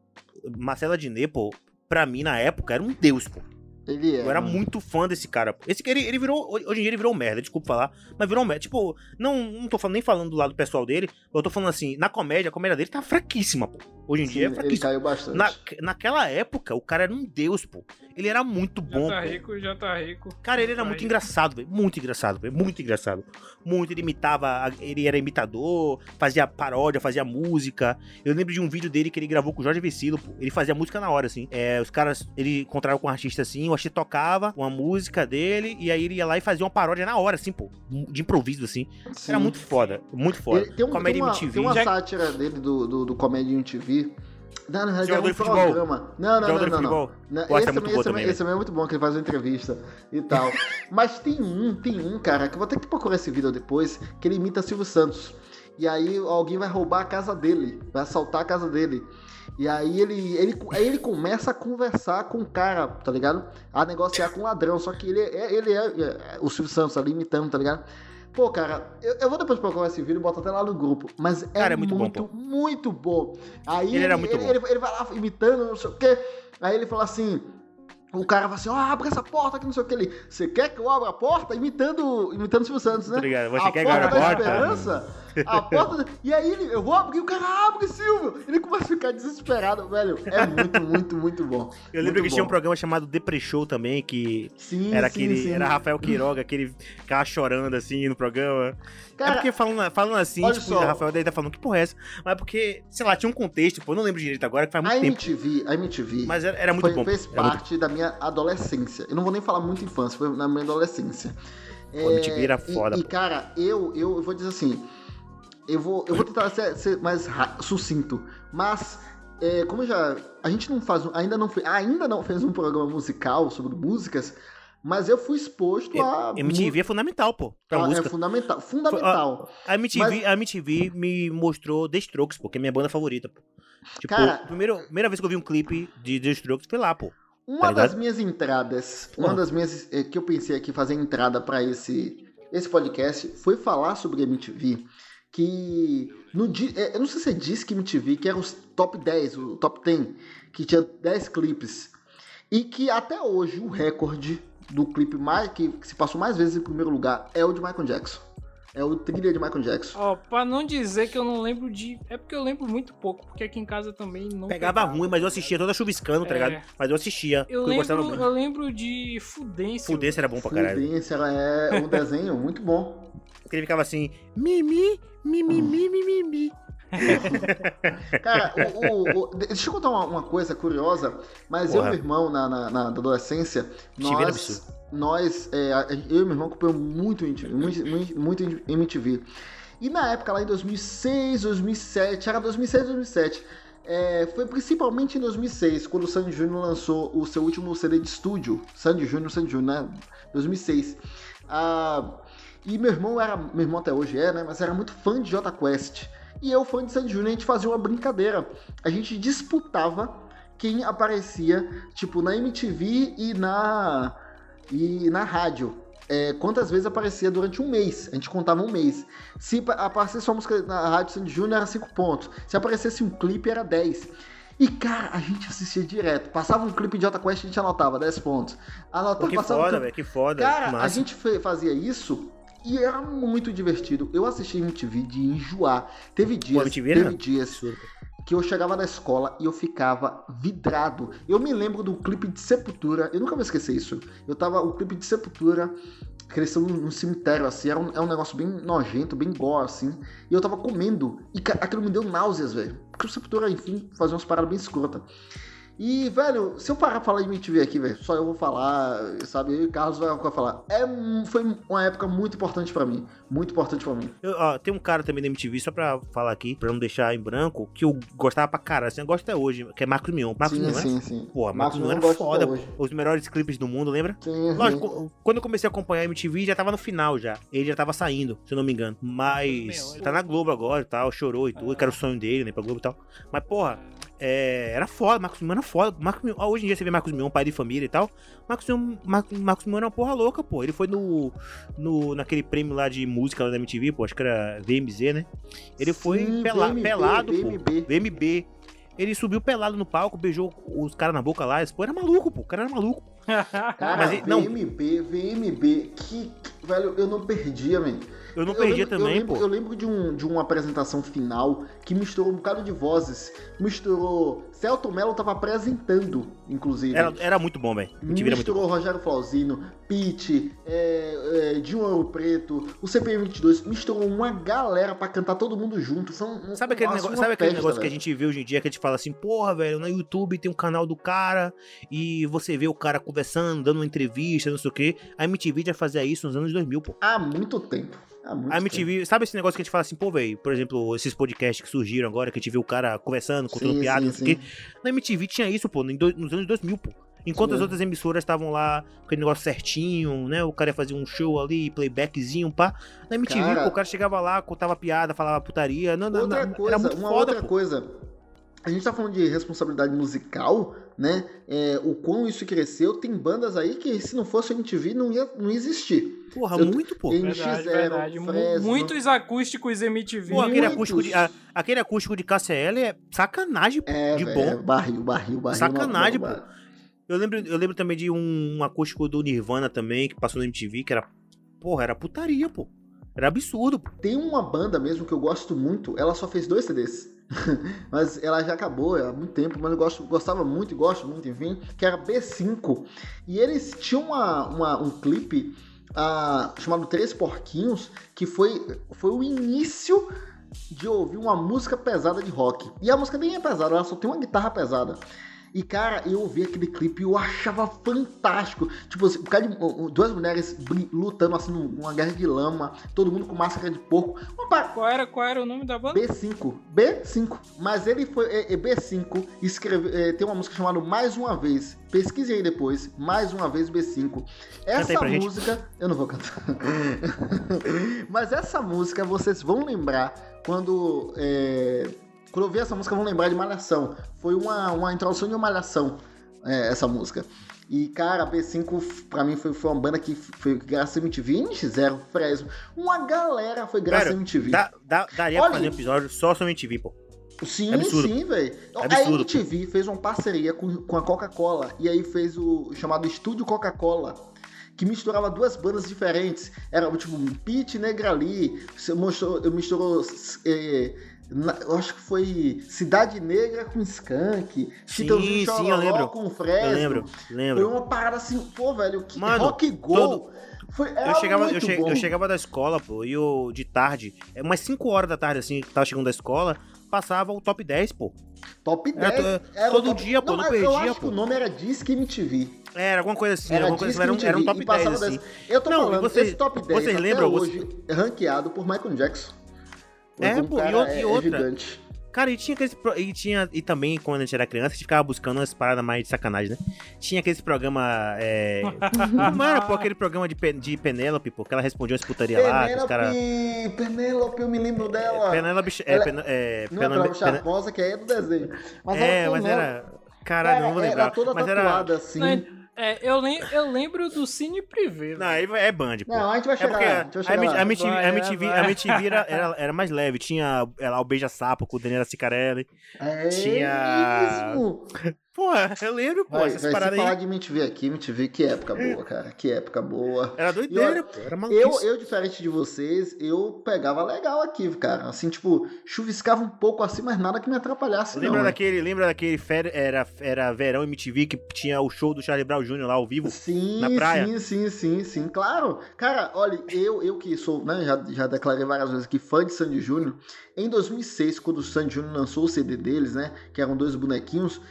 Marcela Diné, pô, pra mim na época era um deus, pô. Ele é. Eu era mano. muito fã desse cara. Esse ele, ele virou. Hoje em dia ele virou merda, desculpa falar. Mas virou merda. Tipo, não, não tô falando, nem falando do lado pessoal dele. Eu tô falando assim, na comédia, a comédia dele tá fraquíssima, pô. Hoje em Sim, dia é fraquíssimo. Ele caiu bastante. Na, naquela época, o cara era um deus, pô. Ele era muito bom. Já tá pô. rico, já tá rico. Cara, ele era tá muito rico. engraçado, velho. Muito engraçado, velho. Muito engraçado. Muito. Ele imitava. Ele era imitador, fazia paródia, fazia música. Eu lembro de um vídeo dele que ele gravou com o Jorge Vecilo, pô. Ele fazia música na hora, assim. É, os caras. Ele encontrava com um artista assim, o artista tocava uma música dele, e aí ele ia lá e fazia uma paródia na hora, assim, pô. De improviso, assim. Sim. Era muito foda. Muito foda. Ele, tem, um, Comédia tem uma, MTV. Tem uma já... sátira dele do, do, do Comédia MTV não, na realidade é um programa. Não, não, não, não, não. não. Esse, é muito esse, também, esse é muito bom, que ele faz uma entrevista e tal. Mas tem um, tem um, cara, que eu vou ter que procurar esse vídeo depois, que ele imita Silvio Santos. E aí alguém vai roubar a casa dele, vai assaltar a casa dele. E aí ele, ele, aí ele começa a conversar com o cara, tá ligado? A negociar com o ladrão. Só que ele é, ele é, é o Silvio Santos ali imitando, tá ligado? Pô, cara, eu, eu vou depois procurar esse vídeo e boto até lá no grupo. Mas é, cara, é muito, muito, bom, muito bom. Aí ele, ele era muito ele, bom. Ele, ele, vai lá imitando, não sei o quê. Aí ele fala assim. O cara fala assim, ó, oh, abre essa porta que não sei o que ele. Você quer que eu abra a porta? Imitando, imitando o Silvio Santos, né? Obrigado. Você a quer porta da porta? esperança. A porta. E aí ele, eu vou abrir, o cara abre, Silvio. Ele começa a ficar desesperado, velho. É muito, muito, muito bom. Eu lembro muito que bom. tinha um programa chamado Depre Show também, que sim, era sim, aquele. Sim. Era Rafael Quiroga, aquele ficava chorando assim no programa. Cara, é porque falando, falando assim, tipo, só. o Rafael daí tá falando, que porra é essa? Mas é porque, sei lá, tinha um contexto, pô, eu não lembro direito agora, que faz muito a tempo. MTV, a MTV. Mas era, era muito foi, bom. Fez parte muito... da minha adolescência. Eu não vou nem falar muito infância, foi na minha adolescência. Pô, a MTV era foda. E, e cara, eu, eu, eu vou dizer assim. Eu vou, eu vou tentar ser, ser mais sucinto, mas é, como já a gente não faz, ainda não fez, ainda não fez um programa musical sobre músicas, mas eu fui exposto a MTV é fundamental, pô, pra ah, música. É fundamental, fundamental. A, a MTV, mas... a MTV me mostrou The Strokes, pô, que é minha banda favorita, pô. Tipo, Cara, primeiro, primeira vez que eu vi um clipe de The Strokes foi lá, pô. Uma tá das minhas entradas, uma das minhas é, que eu pensei aqui fazer entrada para esse esse podcast foi falar sobre MTV que no dia, é, eu não sei se você disse que MTV, que era os top 10, o top 10, que tinha 10 clipes, e que até hoje o recorde do clipe mais que, que se passou mais vezes em primeiro lugar é o de Michael Jackson. É o trilha de Michael Jackson. Ó, oh, pra não dizer que eu não lembro de. É porque eu lembro muito pouco, porque aqui em casa também não. Pegava, pegava ruim, mas eu assistia toda chuviscando, tá é. ligado? Mas eu assistia. Eu, lembro, eu, eu lembro de Fudência. Fudência era bom pra caralho. Fudência é um desenho muito bom. Porque ele ficava assim, mimi, mimi, mimi, mimi. Cara, o, o, o, deixa eu contar uma, uma coisa curiosa, mas Porra. eu e meu irmão, na, na, na adolescência, nós, nós é, eu e meu irmão acompanhamos muito MTV, muito, muito MTV. E na época, lá em 2006, 2007, era 2006, 2007, é, foi principalmente em 2006, quando o Sandy Júnior lançou o seu último CD de estúdio, Sandy Júnior, Sandy Júnior, né? 2006. Ah, e meu irmão era, meu irmão até hoje é, né? Mas era muito fã de Jota Quest. E eu, fã de Sandy Júnior, a gente fazia uma brincadeira. A gente disputava quem aparecia, tipo, na MTV e na, e na rádio. É, quantas vezes aparecia durante um mês. A gente contava um mês. Se aparecesse uma música na rádio Sandy Júnior, era 5 pontos. Se aparecesse um clipe, era 10. E, cara, a gente assistia direto. Passava um clipe de Jota Quest, a gente anotava 10 pontos. Anotava, Pô, que foda, velho, que foda. Cara, a gente fazia isso e era muito divertido. Eu assisti MTV de enjoar. Teve dias, MTV, teve dias que eu chegava na escola e eu ficava vidrado. Eu me lembro do clipe de Sepultura, eu nunca vou esquecer isso. Eu tava, o clipe de Sepultura, cresceu num cemitério, assim, era um, é um negócio bem nojento, bem gore, assim. E eu tava comendo, e aquilo me deu náuseas, velho. Porque o Sepultura, enfim, fazia umas paradas bem escrotas. E, velho, se eu parar pra falar de MTV aqui, velho, só eu vou falar, sabe? E o Carlos vai falar. É, foi uma época muito importante pra mim. Muito importante pra mim. Eu, ó, tem um cara também da MTV, só pra falar aqui, pra não deixar em branco, que eu gostava pra caralho, assim, eu gosto até hoje, que é Marcos Mion. Marcos sim, Mion, sim, né? sim. Pô, Marcos, Mion era foda. Os melhores clipes do mundo, lembra? Sim, Lógico, sim. quando eu comecei a acompanhar a MTV, já tava no final já. Ele já tava saindo, se eu não me engano. Mas Meu, tá na Globo agora e tal, chorou e tudo, ah. que era o sonho dele, né, pra Globo e tal. Mas, porra, é, era foda, Marcos Mion era foda. Marcos Mion, hoje em dia você vê Marcos Mion, pai de família e tal. Marcos Mion, Marcos, Marcos Mion era uma porra louca, pô. Ele foi no, no naquele prêmio lá de música lá da MTV, pô, acho que era VMZ, né? Ele foi Sim, pela, VMB, pelado, VMB. pô. VMB. Ele subiu pelado no palco, beijou os caras na boca lá. Esse pô era maluco, pô. O cara era maluco. Cara, Mas ele- não. VMB, VMB, que, que- Velho, eu não perdia, man. Eu não Eu perdia lembro- também, eu lembro, pô. Eu lembro de, um, de uma apresentação final que misturou um bocado de vozes. Misturou. Celton Mello tava apresentando, inclusive. Era, era muito bom, velho. Misturou Rogério Flauzino, Pete, é, é, Dinho Ouro Preto, o CPM22. Misturou uma galera pra cantar todo mundo junto. Foi um, Sabe aquele, nossa, negócio, sabe aquele festa, negócio que a gente vê hoje em dia que a gente fala assim, porra, velho, no YouTube tem um canal do cara e você vê o cara conversando, dando uma entrevista, não sei o quê. A MTV já fazia isso nos anos 2000, pô. Há muito tempo. Muito A MTV, sabe esse negócio que a gente fala assim, pô, velho, por exemplo, esses podcasts que surgiram agora, que a gente vê o cara conversando, contando Sim, piada, não sei o quê. Na MTV tinha isso, pô, nos anos 2000, pô. Enquanto Sim. as outras emissoras estavam lá com aquele negócio certinho, né? O cara ia fazer um show ali, playbackzinho, pá. Na MTV, Cara- pô, o cara chegava lá, contava piada, falava putaria. Não, não, Outra não, coisa, era muito uma foda, outra pô. coisa. A gente tá falando de responsabilidade musical, né? É, o quão isso cresceu. Tem bandas aí que se não fosse a MTV não ia, não ia existir. Porra, Eu- muito, pô. Em- Verdade, NX0, verdade. Fresno. Muitos acústicos MTV. Pô, aquele Muitos. acústico, de, a- aquele acústico de KCL é sacanagem, pô. É, de velho, bom. barril, barril, barril. Sacanagem, não, não, pô. Eu lembro, eu lembro também de um, um acústico do Nirvana também, que passou na MTV, que era. Porra, era putaria, pô. Era absurdo, pô. Tem uma banda mesmo que eu gosto muito, ela só fez dois CDs. mas ela já acabou há muito tempo, mas eu gosto, gostava muito e gosto muito, enfim, que era B5. E eles tinham uma, uma- um clipe ah, chamado Três Porquinhos, que foi, foi o início de ouvir uma música pesada de rock. E a música nem é pesada, ela só tem uma guitarra pesada. E, cara, eu ouvi aquele clipe e eu achava fantástico. Tipo, assim, cara de- duas mulheres lutando assim numa guerra de lama, todo mundo com máscara de porco. Uma pa- Qual era, qual era o nome da banda? B5. B5. Mas ele foi. É, é B5 escreve, é, tem uma música chamada Mais Uma Vez. Pesquise aí depois. Mais uma vez B5. aí Essa pra gente. música. Eu não vou cantar. Mas essa música vocês vão lembrar quando. é, quando eu ouvir essa música, vão lembrar de Malhação. Foi uma, uma introdução de uma Malhação, é, essa música. E, cara, a B5 pra mim foi, foi uma banda que foi graças a MTV, NX0, Fresno. Uma galera foi graças Cara, a MTV. Dá, dá, daria Olha- pra fazer um episódio só sobre MTV, pô. Sim, É sim, velho. A absurdo, MTV fez uma parceria com, com a Coca-Cola e aí fez o chamado Estúdio Coca-Cola, que misturava duas bandas diferentes. Era tipo Pete Negrali, mostrou, misturou. eh, na- eu acho que foi Cidade Negra com Skank, Chitãozinho sim, eu Chororó lembro. com Fresno. Eu lembro, Foi lembro. uma parada assim, pô, velho, que Mano, rock go. todo- Foi, era Eu chegava, eu, che- bom. eu chegava da escola, pô, e eu, de tarde, é umas 5 horas da tarde, assim, que tava chegando da escola, passava o top 10, pô. Top Era 10. to- era o todo top- dia, pô, não mas perdia, Eu acho que pô. o nome era Disque MTV. É, Era alguma coisa assim, Era alguma coisa era, um, era um top passava 10, assim. Eu tô Não, falando, vocês- esse top 10 vocês lembram, hoje é ranqueado por Michael Jackson. É, Como pô, e cara outra- é, e é outra. gigante. Cara, e tinha aqueles. pro- E, tinha, e também, quando a gente era criança, a gente ficava buscando umas paradas mais de sacanagem, né? Tinha aquele programa. É... Como era, pô, aquele programa de, Pe- de Penélope, pô, que ela respondia umas putaria lá, os caras. Penélope, eu me lembro dela. Penélope. É, Ela- Pen- é, Não é Penélope- Penélope Charmosa, que aí é do desenho. Mas É, mas era. Caralho, não vou Era- lembrar. Era toda mas era. tatuada, assim. Não, É, eu, lem eu lembro do Cine Privé. Não, aí é Band, pô. Não, a gente vai É chegar porque lá. a MTV, MTV era, era, era mais leve. Tinha é, lá o Beija-Sapo com o Daniela Cicarelli. É tinha- mesmo. Porra, eu lembro, pô, Vai, essas vai, se paradas falar aí. de MTV aqui, MTV, que época boa, cara. Que época boa. Era doideira, pô. Era Eu, maluquice. eu, diferente de vocês, eu pegava legal aqui, cara. Assim, tipo, chuviscava um pouco assim, mas nada que me atrapalhasse, Lembra não. daquele, lembra daquele fer- era, era verão MTV que tinha o show do Charlie Brown Jr. lá ao vivo? Sim, na praia? sim, sim, sim, sim, claro. Cara, olha, eu, eu que sou, né, já, já declarei várias vezes aqui, fã de Sandy Júnior. Em 2006, quando o Sandy Júnior lançou o CD deles, né, que eram dois bonequinhos,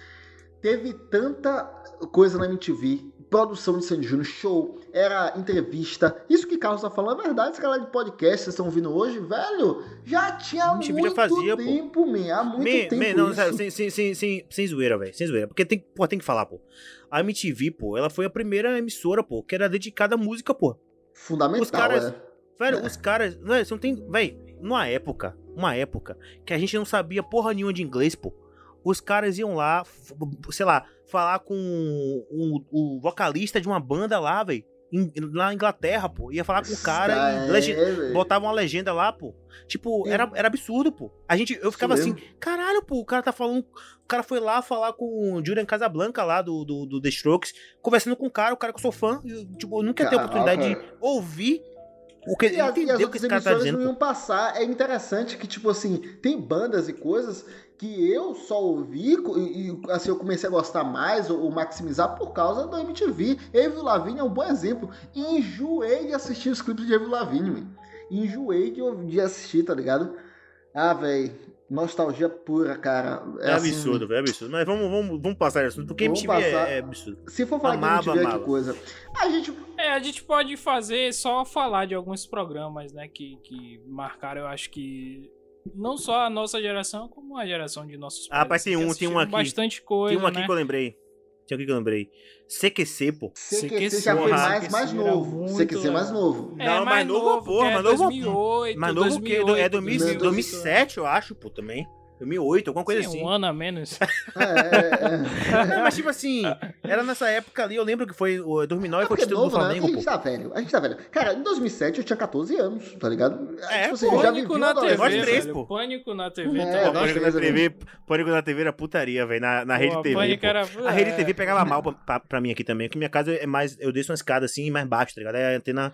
teve tanta coisa na MTV, produção de Sandy Júnior, show, era entrevista. Isso que Carlos tá falando é verdade, esse galera de podcast que vocês estão ouvindo hoje, velho, já tinha há MTV já muito fazia, pô. tempo, man, há muito Me, tempo me, não, sério, sem, sem, sem, sem, sem zoeira, velho. Sem zoeira. Porque tem, pô, tem que falar, pô. A MTV, pô, ela foi a primeira emissora, pô, que era dedicada à música, pô. Fundamental, os caras- é. Velho, É. os caras. Velho, você não tem. Velho, numa época, uma época, que a gente não sabia porra nenhuma de inglês, pô. Os caras iam lá, sei lá, falar com o, o vocalista de uma banda lá, velho. Lá na Inglaterra, pô. Ia falar com o cara Ah, e é, lege- botava uma legenda lá, pô. Tipo, É. era, era absurdo, pô. A gente, eu ficava Isso assim, mesmo. caralho, pô, o cara tá falando. O cara foi lá falar com o Julian Casablanca lá do, do, do The Strokes, conversando com o cara, o cara que eu sou fã. E, tipo, eu nunca ia ter a oportunidade de ouvir o que E, as- e as que esse cara tá emissoras dizendo. não pô. iam passar. É interessante que, tipo assim, tem bandas e coisas que eu só ouvi e, e, assim, eu comecei a gostar mais ou, ou maximizar por causa do MTV. Avril Lavigne é um bom exemplo. Enjoei de assistir os clipes de Avril Lavigne, man. Enjoei de, de assistir, tá ligado? Ah, velho, nostalgia pura, cara. É assim, absurdo, velho, é absurdo. Mas vamos, vamos, vamos passar isso, porque Vamos MTV é, passar. é absurdo. Se for falar Amava, de MTV, amava. que coisa. A gente É, a gente pode fazer só falar de alguns programas, né, que, que marcaram, eu acho que não só a nossa geração, como a geração de nossos Ah, pais. mas tem que um, tem um aqui. Bastante coisa, Tem um aqui né? que eu lembrei. Tem um aqui que eu lembrei. CQC, pô. CQC já foi porra, mais, CQC mais novo. muito CQC é mais novo. É, Não, mais novo, porra, que é mais novo- 2008, Mas novo que é 2008, 2000, 2007, eu acho, pô, também. 2008, alguma coisa Sim, assim. um ano a menos. É, é, é. Não, mas tipo assim, era nessa época ali, eu lembro que foi o 2009 É foi o título do né? Flamengo, A pô. gente tá velho. A gente tá velho. Cara, em 2007 eu tinha 14 anos, tá ligado? É, tipo assim, Pânico vivi na TV, Nós três, pô. Pânico na TV. É, tá? Pânico na. TV, Pânico na TV era putaria, velho, na, na Pô, Rede a TV. Pânico pô. era- A Rede é. TV pegava mal pra, pra, pra mim aqui também, porque minha casa é mais. Eu desço uma escada assim e mais baixo, tá ligado? Aí a antena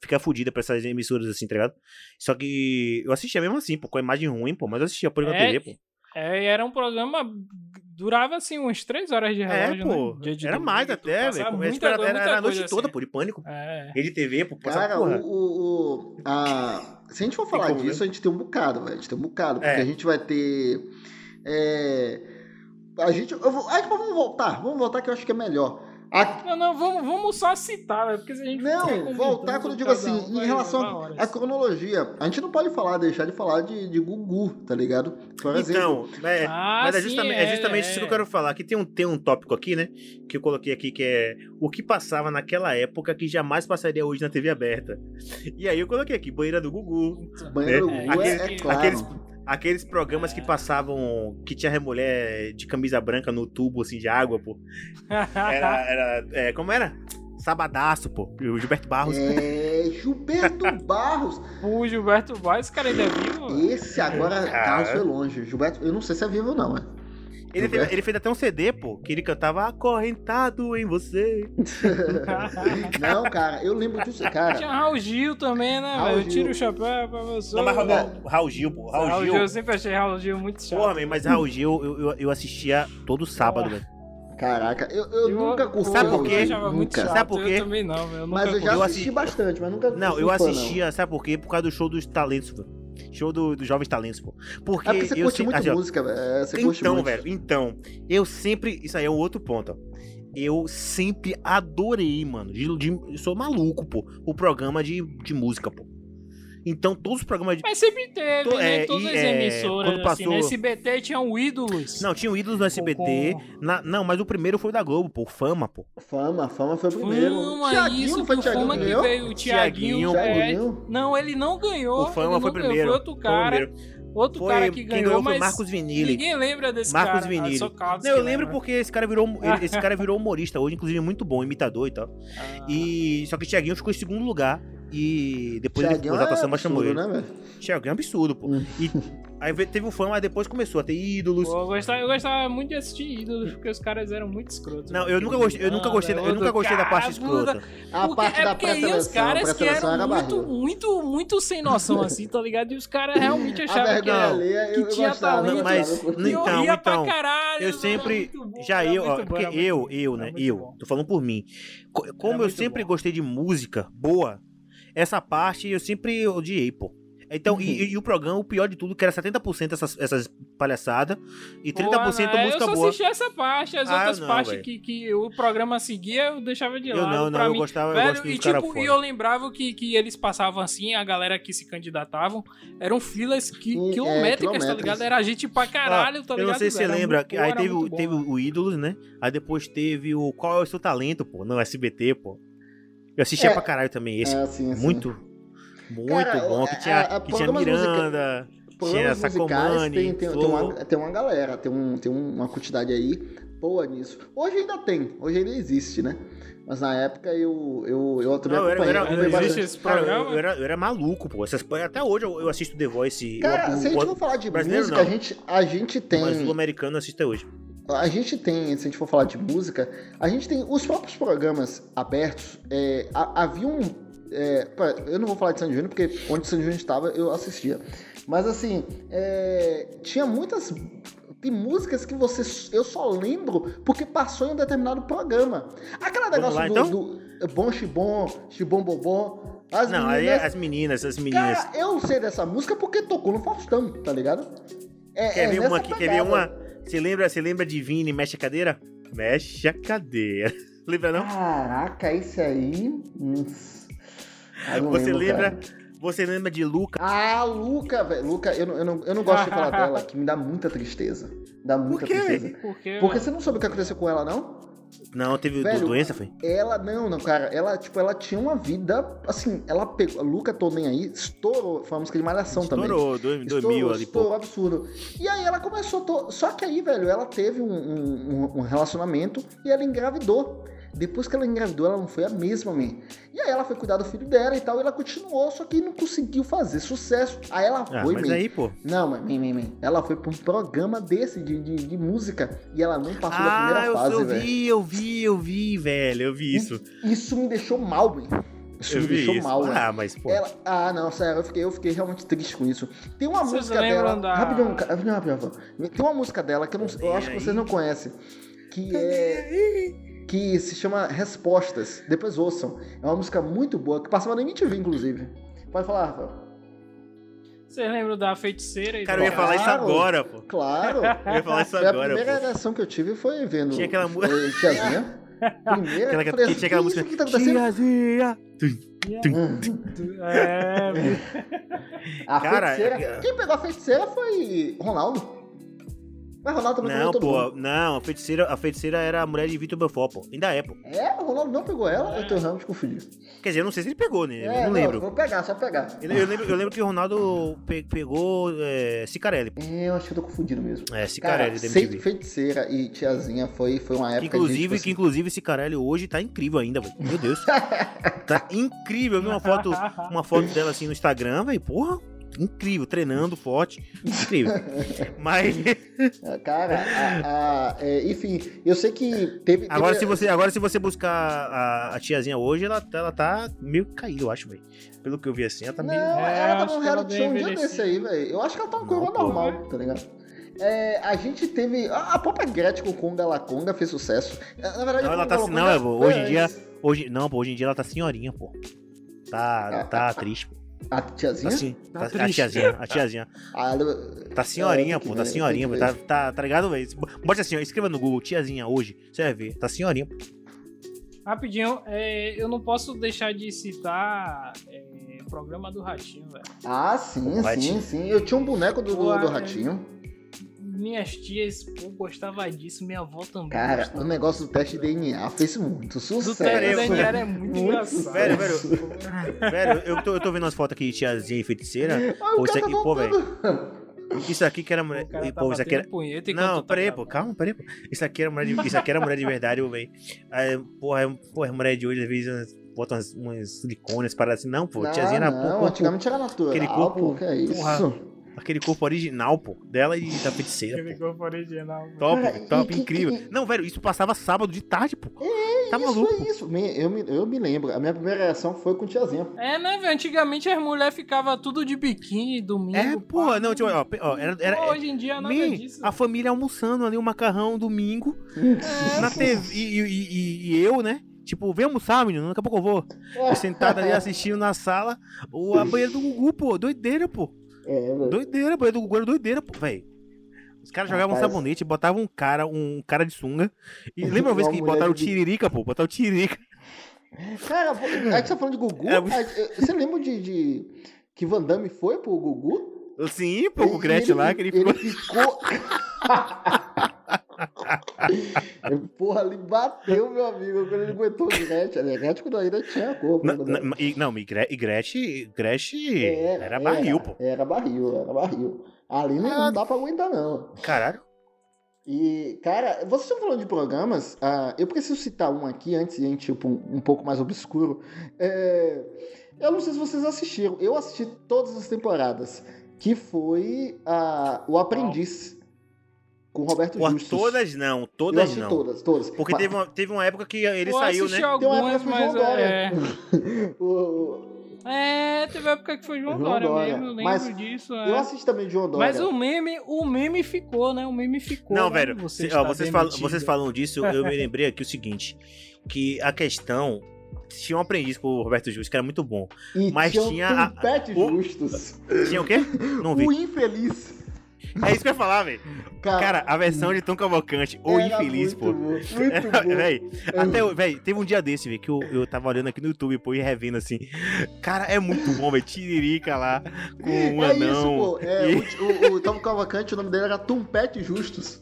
fica fodida pra essas emissoras assim, tá ligado? Só que eu assistia mesmo assim, pô, com a imagem ruim, pô, mas eu assistia na É, TV, pô. É, e era um programa. Durava assim umas 3 horas de É, relógio. pô. né? De Era domingo, mais até, velho. era, muita era a noite coisa toda, assim. pô, de Pânico. É. Rede TV, pô, passava, Cara, porra. o, o, o- a- se a gente for falar como, disso, né? a gente tem um bocado, velho. A gente tem um bocado. Porque É. a gente vai ter. é, a gente. Eu vou, ah, vamos voltar. Vamos voltar que eu acho que é melhor. A- Não, não, vamos, vamos só citar, velho, porque se a gente não, voltar quando eu digo assim, um, em relação à cronologia, a gente não pode falar, deixar de falar de, de Gugu, tá ligado? Por exemplo. Então, é, Ah, mas é sim, justamente, é justamente isso que eu é. quero falar. Aqui tem um, tem um tópico aqui, né? Que eu coloquei aqui, que é o que passava naquela época que jamais passaria hoje na TV aberta. E aí eu coloquei aqui, banheira do Gugu. Banheiro É, do Gugu é, aqueles- é claro. aqueles- Aqueles programas que passavam, que tinha mulher de camisa branca no tubo, assim, de água, pô. Era, era é, como era? Sabadaço, pô. O Gilberto Barros. É, Gilberto Barros. o Gilberto Barros, esse cara ainda é vivo. Esse agora, Cara. Carlos foi longe. Gilberto, eu não sei se é vivo ou não, é. Ele fez, ele fez até um CD, pô, que ele cantava Acorrentado em você. Não, cara, eu lembro disso. Cara, Tinha Raul Gil também, né, Raul velho? Eu Gil. tiro o chapéu pra você. Não, mas Raul, Não. Raul Gil, pô. Raul, Raul Gil. Gil, eu sempre achei Raul Gil muito chato. Porra, man, mas Raul Gil eu, eu, eu assistia todo sábado, velho. caraca, eu, eu, Eu- nunca curti Sabe por Raul quê? Eu Gil, achava muito nunca. chato. Sabe por quê? Eu também não, velho. Eu Mas eu já assisti assisti- bastante, mas nunca Não, eu fã, não. assistia, sabe por quê? Por causa do show dos talentos, pô. Show do- dos jovens talentos, pô. Porque É porque você eu curte sempre- muito assim, música, velho. É, curte Então, muito. velho, então, eu sempre. Isso aí é um outro ponto, ó. Eu sempre adorei, mano. De, de- eu sou maluco, pô. O programa de, de música, pô. Então, todos os programas de. Mas sempre teve, To- né? é, Todas e, as é, emissoras, quando assim, passou- né? SBT tinham ídolos. Não, tinha o Ídolos no SBT. Com- na- não, mas o primeiro foi o da Globo, pô. Fama, pô. Fama, fama foi o primeiro. Fama, Thiaguinho, isso, não foi o Thiaguinho Fama que que ganhou? veio, o Thiaguinho. Thiaguinho, é. Não, ele não ganhou. O Fama foi ganhou, primeiro. Foi outro Foi o cara. primeiro. Outro Foi, cara que quem ganhou, ganhou foi mas o Marcos Vinili. ninguém lembra desse Marcos cara. Vinili. Carlos Não, eu lembro lembra. porque esse cara virou esse cara virou humorista hoje, inclusive muito bom, imitador e tal. Ah. E só que o Thiaguinho ficou em segundo lugar e depois Thiaguinho ele, o Zé é Samba chamou ele. né? Thiaguinho é um absurdo, pô. Hum. E aí ve- teve o fã, mas depois começou a ter ídolos. Pô, eu, gostava, eu gostava muito de assistir ídolos, porque os caras eram muito escrotos. Não, né? eu nunca gostei, eu nunca gostei, da- eu nunca gostei da parte escrota. A Porque- parte é da porque aí os caras que pré-seleção eram era muito, barril. muito, muito sem noção, assim, tá ligado? E os caras realmente achavam que, era, que tinha gostava, talento. Não, mas- que Então, eu ria pra então, caralho. Eu sempre, já eu, porque eu, eu, né, eu, tô falando por mim. Co- Como eu sempre gostei de música boa, essa parte eu sempre odiei, pô. Então, Uhum. e, e o programa, o pior de tudo, que era 70% essas, essas palhaçadas e 30% Pô, música eu só boa. assisti essa parte, as Ah, outras não, partes que, que o programa seguia eu deixava de Eu lado. não, não, pra eu mim. gostava, eu Velho, gosto e tipo, e eu lembrava que, que eles passavam assim, a galera que se candidatavam eram filas que, Hum, é, quilométricas, tá quilométricas. ligado? Era gente pra caralho, tá eu ligado? não sei se você lembra, que aí teve, bom, teve o Ídolos, né? Aí depois teve o Qual é o seu talento, pô, no SBT, pô. Eu assistia É. pra caralho também esse. É, assim, assim. Muito, muito Cara, bom. Que a- tinha, a- que tinha programas musica- Miranda. programas Tinha Sacomani, tem, tem, tem, uma, tem uma galera, tem, um, tem uma quantidade aí boa nisso. Hoje ainda tem, hoje ainda existe, né? Mas na época eu, eu, eu também Não, eu era, eu acompanhei. era, acompanhei eu, bastante. existe esse cara, eu, programa? eu era, eu era maluco, pô. Essas, até hoje eu, eu assisto The Voice. Cara, o, se a gente o, for falar de música, a não. gente, a gente tem. Mas o americano eu assisto até hoje. A gente tem, se a gente for falar de música, a gente tem os próprios programas abertos. É, ha- havia um. é, eu não vou falar de Sandy Júnior, porque onde o Sandy Júnior estava eu assistia. Mas assim, é, tinha muitas. Tem músicas que você, eu só lembro porque passou em um determinado programa. Aquela negócio lá, do, então? do Bom Chibom, Chibom Bobó. As não, meninas, as meninas, as meninas. Cara, eu sei dessa música porque tocou no Faustão, tá ligado? É, quer é ver nessa uma aqui? Quer ver uma? Você lembra, você lembra de Vini, mexe a cadeira? Mexe a cadeira. Lembra não? Caraca, esse aí. Não Você lembro, lembra? cara. Você lembra de Luca? Ah, Luca, velho. Luca, eu não, eu, não, eu não gosto de falar dela, que me dá muita tristeza. Dá muita quê? tristeza. Porque, Porque você não soube o que aconteceu com ela, não? Não, teve Velho, doença, foi? Ela, não, não, cara. Ela, tipo, ela tinha uma vida. Assim, ela pegou. Luca, tô nem aí, estourou. Foi uma música de malhação também. Estourou, dois, dois Estourou, mil ali, estourou, absurdo. E aí ela começou. to- Só que aí, velho, ela teve um, um- um relacionamento e ela engravidou. Depois que ela engravidou, ela não foi a mesma, man. E aí ela foi cuidar do filho dela e tal, e ela continuou, só que não conseguiu fazer sucesso. Aí ela Ah, foi, mas man. aí, pô. Não, mas, man, man, man. Ela foi pra um programa desse de, de, de música e ela não passou da Ah, primeira eu, fase, eu velho. vi, eu vi, eu vi, velho. Eu vi isso. Isso me deixou mal, man. Isso Eu me vi deixou isso. mal, velho. Ah, mas, pô. Ela... Ah, não, sério, eu fiquei, eu fiquei realmente triste com isso. Tem uma Vocês música dela. da- Rapidão, rapidão, rapidão, rapidão. Tem uma música dela que eu, não, eu acho que vocês não conhecem. Que é. Que se chama Respostas. Depois ouçam. É uma música muito boa, que passava na MTV, inclusive. Pode falar, Rafael. Vocês lembram da feiticeira? e Cara, eu ia falar isso agora, pô. Claro. Eu ia falar isso Foi a agora, primeira pô. reação que eu tive foi vendo. Tinha aquela eh, Tiazinha. Primeira, Aquela, eu falei, que tinha aquela "Que música. que tá acontecendo?" Tiazinha. Hum. É, A Cara, feiticeira. é- Quem pegou a feiticeira foi Ronaldo. Mas Ronaldo também Não, pegou todo pô. mundo. Não, a feiticeira, a feiticeira era a mulher de Vitor Belfort, pô. Ainda é, pô. É, o Ronaldo não pegou ela, eu tô realmente confundido. Quer dizer, eu não sei se ele pegou, né? É, eu não lembro. Vou pegar, só pegar. Eu, eu lembro. Eu lembro que o Ronaldo pe- pegou é, Cicarelli, pô. É, eu acho que eu tô confundido mesmo. É, Cara, Cicarelli Fe- MTV. feiticeira e tiazinha foi, foi uma Que época inclusive, de, tipo que assim, inclusive Cicarelli hoje tá incrível ainda, velho. Meu Deus. tá incrível. Eu vi uma foto, uma foto dela assim no Instagram, velho. Porra, incrível, treinando forte. Incrível. Mas Cara, a- a- é, enfim, eu sei que teve. agora teve- se você, agora se você buscar a, a tiazinha hoje, ela, ela tá meio caída, eu acho, velho. Pelo que eu vi assim, ela tá Não, meio É, ela acho tava num reality show um dia desse aí, velho. Eu acho que ela tá uma coisa Não, pô. normal, tá ligado? É, a gente teve. A a própria Gretchen com Conga La Conga fez sucesso. Na verdade, Não, ela tá assim, não, Evo, hoje em foi dia- hoje, não, pô, hoje em dia ela tá senhorinha, pô. Tá, Ah, tá triste, pô. A Tá tiazinha? assim, Tá tá- a tiazinha, a tiazinha. Ah, Tá senhorinha, É, pô, tá ver, senhorinha, pô. Tá, tá, tá ligado, velho? Bote assim, ó, escreva no Google, tiazinha hoje, você vai ver. Tá senhorinha. Rapidinho, é, eu não posso deixar de citar é, o programa do Ratinho, velho. Ah, sim, O sim, Ratinho. sim. Eu tinha um boneco do, do, é- ratinho. Minhas tias pô, gostavam disso, minha avó também. Cara, gostava. o negócio do teste de DNA fez muito do sucesso. teste eu- da DNA é muito, Muito engraçado. Velho, velho, velho, eu tô, eu tô vendo umas fotos aqui de tiazinha e feiticeira. Ah, o Pô, isso aqui, tá pô, voltando. Isso aqui que era mulher. O cara tá Pô, isso aqui era. Não, tá peraí, pô, calma, peraí, pô. Isso aqui era mulher de, isso aqui era mulher de verdade, ô, velho. Porra, é- porra, mulher de hoje, às vezes, bota umas, umas silicones, paradas assim. Não, pô, Não, tiazinha era não, pô, antigamente era natural, aquele corpo- pô, que é isso. porra. Aquele corpo original, pô, dela e da feiticeira, Aquele pô. corpo original. Top, Cara, top, e incrível. e- Não, velho, isso passava sábado de tarde, pô. tá isso maluco? é isso. Me- Eu me, eu me lembro. A minha primeira reação foi com tiazinha. É, né, velho? Antigamente as mulheres ficavam tudo de biquíni, domingo. É, pá. pô, não, tipo, ó, ó, era, era, Pô, hoje em dia nada Man, disso. a família almoçando ali, o macarrão domingo, na TV, e, e- e- e eu, né? Tipo, vem almoçar, menino, daqui a pouco eu vou. Eu sentado ali assistindo na sala, o, a banheira do Gugu, pô, doideira, pô. É. Doideira, banheira do Gugu era doideira, pô, velho. Os caras jogavam Rapaz. sabonete, botavam um cara, um cara de sunga. E lembra uma vez que botaram o de- tiririca, pô? Botaram o tiririca. Cara, pô, a gente tá falando de Gugu. É, Você lembra de, de- que Van Damme foi pro Gugu? Sim, pô, com o E Gretchen lá, que ele ficou. ficou. Porra, ali bateu, meu amigo, quando ele aguentou o Gretchen. Ali, a Gretchen quando ainda tinha corpo. Não, né? não, e- não, e Gre- Gretchen, Gretchen era barril, pô. Era barril, era barril. Ali não, não dá pra aguentar, não. Caralho. E, cara, vocês estão falando de programas, ah, eu preciso citar um aqui antes de a gente ir um, um pouco mais obscuro. É, eu não sei se vocês assistiram, eu assisti todas as temporadas, que foi ah, O Aprendiz, com o Roberto Justus. todas não, eu todas não. todas, todas. Porque Mas- teve uma, teve uma época que ele Eu saiu, né? Tem uma algumas, época que foi mas João Dória. é... O- É, teve época que foi João, João Dória, Dória. mesmo, eu lembro Mas disso. eu é. assisti também de João Dória. Mas o meme, o meme ficou, né? O meme ficou. Não, né? velho, Você ó, vocês, falam, vocês falam disso, eu me lembrei aqui o seguinte: que a questão. Tinha um aprendiz com o Roberto Justo, que era muito bom. E mas tinha, tinha a- Pet o- Justus. Tinha o quê? Não vi. O infeliz. É isso que eu ia falar, velho. Cara, a versão de Tom Cavalcante, o infeliz, muito pô. Bom, muito bom. Véi, até, véi, teve um dia desse, velho, que eu, eu tava olhando aqui no YouTube, pô, e revendo assim. Cara, é muito bom, velho. Tiririca lá, com um é anão. isso, pô. É, E- o, o, o Tom Cavalcante, o nome dele era Tumpete Justus.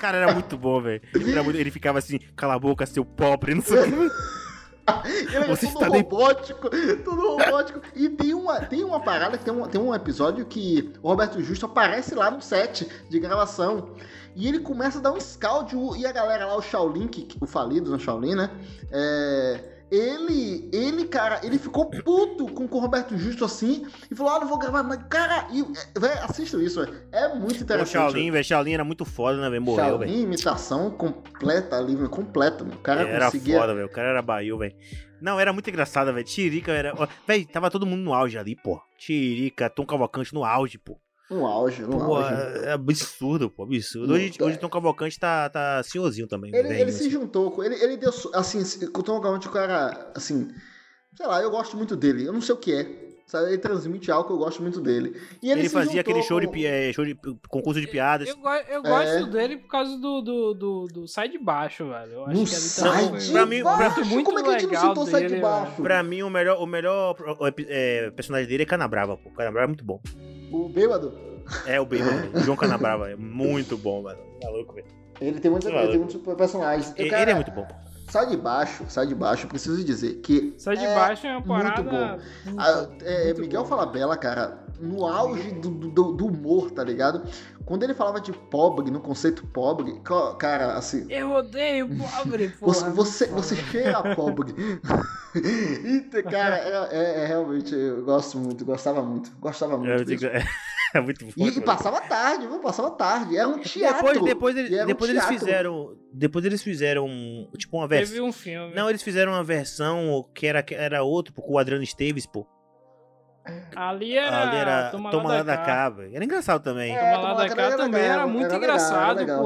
Cara, era muito bom, velho. Ele ficava assim, cala a boca, seu pobre, não sei o que. Ele era Você tudo está de- robótico, tudo robótico. E tem uma, tem uma parada, que tem um, tem um episódio que o Roberto Justo aparece lá no set de gravação. E ele começa a dar um scout, e a galera lá, o Shaolin, que, que- o falido no Shaolin, né? É, ele, ele, cara, ele ficou puto com, com o Roberto Justo assim e falou: Ah, não vou gravar, mas, cara, e, é, véi, assistam isso, véi. é muito O interessante. Shaolin, velho, Shaolin era muito foda, né, velho? Morreu, velho. Imitação completa ali, velho, completa, mano. O cara Era conseguia. foda, velho. O cara era barril, velho. Não, era muito engraçado, velho. Tiririca era. Velho, tava todo mundo no auge ali, pô. Tiririca, Tom Cavalcante no auge, pô. Um auge, um Pô, auge. é absurdo, pô, absurdo. Hoje, tá. hoje Tom Cavalcante tá, tá senhorzinho também. Ele, velhinho, ele se assim. juntou com. Ele, ele deu. Assim, se- o Tom Galante, o cara. Assim. Sei lá, eu gosto muito dele. Eu não sei o que é. Sabe? Ele transmite algo que eu gosto muito dele. E ele, Ele se fazia aquele show de, com- pi- é, show de concurso de piadas. Eu, eu É. gosto dele por causa do, do, do, do Sai de Baixo, velho. Eu acho No que ele sai Não, de pra mim- pra- muito Como é que a gente não legal citou sai de baixo? Pra mim, o melhor, o melhor é, personagem dele é Canabrava, pô. Canabrava é muito bom. O bêbado. É o Baby, o João Canabrava. É muito bom, mano. Tá louco, velho. Ele tem muitos, Maluco. ele tem muitos personagens. Ele cara, é muito bom. Sai de baixo, sai de baixo, eu preciso dizer que. Sai de é baixo é uma muito parada. bom. muito- a- é, muito Miguel bom. Falabella, cara, no auge do, do, do humor, tá ligado? Quando ele falava de pobre, no conceito pobre, cara, assim. Eu odeio pobre, Você, porra. você, você cheira a pobre. Eita, cara, é, é- é realmente, eu gosto muito, gostava muito, gostava muito. É, mesmo. é, é muito bom. E, e passava tarde, viu? Passava tarde. Era um teatro. Depois, depois, ele- era um depois eles teatro. fizeram. Depois eles fizeram um- tipo uma Teve versão. um filme. Não, eles fizeram uma versão que era, que era outro, pô, com o Adriano Esteves, pô. Ali era. Ali era Toma, Toma lá da cá. cá, velho. Era engraçado também. É, Toma Toma lá da da era também legal, era muito era legal, engraçado. era legal.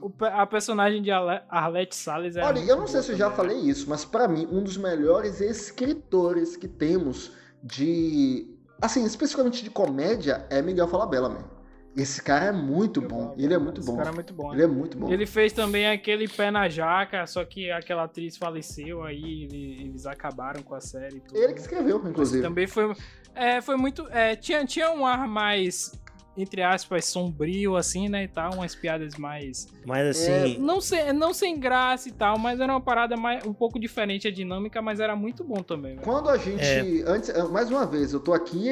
o- a, a personagem de Arlette Salles era. Olha, eu não sei se eu já falei isso, mas pra mim, um dos melhores escritores que temos de. Assim, especificamente de comédia, é Miguel Falabella, man. Esse cara é muito bom. Ele é muito Esse bom. cara é muito bom. Ele é muito bom. Ele fez também aquele Pé na Jaca, só que aquela atriz faleceu, aí ele- eles acabaram com a série e tudo. Ele que escreveu, inclusive. Também foi. É, foi muito. é, tinha, tinha um ar mais, entre aspas, sombrio, assim, né? E tal, umas piadas mais. Mas É, assim. Não, sem, não sem graça e tal, mas era uma parada mais, um pouco diferente a dinâmica, mas era muito bom também. velho. Quando a gente. É. Antes, mais uma vez, eu tô aqui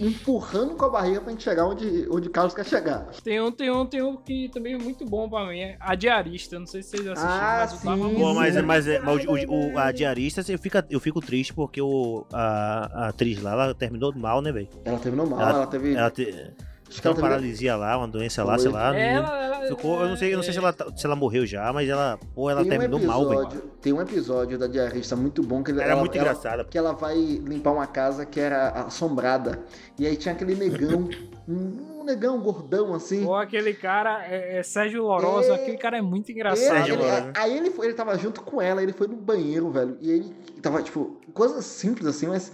empurrando com a barriga pra gente chegar onde, onde Carlos quer chegar. Tem um, tem um, tem um que também é muito bom pra mim, é a Diarista. Não sei se vocês assistiram, Ah, mas eu tava sim, muito Pô, mas, sim. mas, é- mas o, o- o- a diarista, eu fico, eu fico triste porque o, a, a atriz lá, ela terminou mal, né, velho? Ela terminou mal, Ela- ela, teve. Ela te, acho que tem ela paralisia lá, uma doença lá, sei lá. não- Ela, ela- ficou- eu não sei, eu não sei se, é, ela, tá- se ela morreu já, mas ela, pô, ela tem um terminou mal, velho. episódio, Tem um episódio da diarista muito bom que ele- Era ela, muito ela- engraçada. que ela vai limpar uma casa que era assombrada. E aí tinha aquele negão, um, negão gordão assim. Ou aquele cara, é, é Sérgio Lourosa, É. aquele cara é muito Ele- engraçado. Sérgio ele- Lourosa. aí ele, foi, ele tava junto com ela, ele foi no banheiro, velho. E ele tava, tipo, coisas simples assim, mas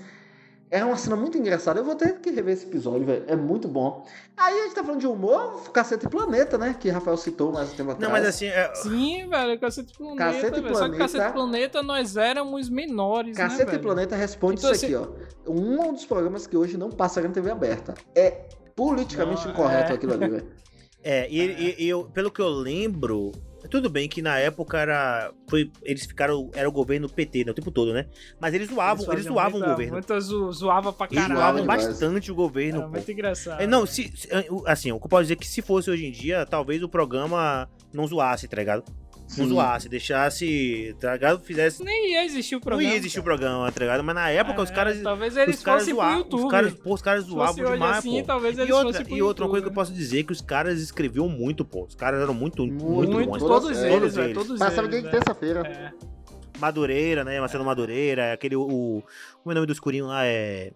era uma cena muito engraçada. Eu vou ter que rever esse episódio, velho. É muito bom. Aí a gente tá falando de humor, Cacete e Planeta, né? Que Rafael citou mais um tempo atrás. Não, mas assim, é- Sim, velho, Cacete Planeta. Cacete velho. Só que Planeta. Cacete Planeta nós éramos menores, né, Cacete e velho? Planeta responde Então, isso aqui, ó. Um dos programas que hoje não passa na TV aberta. É politicamente Não, incorreto é. aquilo ali, velho. É, e, e- e eu, pelo que eu lembro, Tudo bem que na época era. Foi, eles ficaram. Era o governo PT né, o tempo todo, né? Mas eles zoavam, eles, faziam zoavam muita, o governo. Muita zo, zoava pra Eles caralho. zoavam demais. bastante o governo. Era pô. muito engraçado. É, Não, se, se- assim, o que eu posso dizer é que se fosse hoje em dia, talvez o programa não zoasse, tá ligado? Não Sim. zoasse, deixasse, tá ligado? Fizesse. Nem ia existir o programa. não ia existir o cara. programa, tá ligado? Mas na época os É, caras. Talvez eles os caras fossem pro zoavam. YouTube. Os caras, pô, os caras zoavam demais, assim, pô. talvez eles E outra, e outra coisa que eu posso dizer é que os caras escreviam muito, pô. Os caras eram muito, muito, Muito, bons. Todos todos eles. eles, velho. Todos Passava eles. de velho. terça-feira. É. Madureira, né? Marcelo Madureira, aquele. O, como é o nome do escurinho lá? É.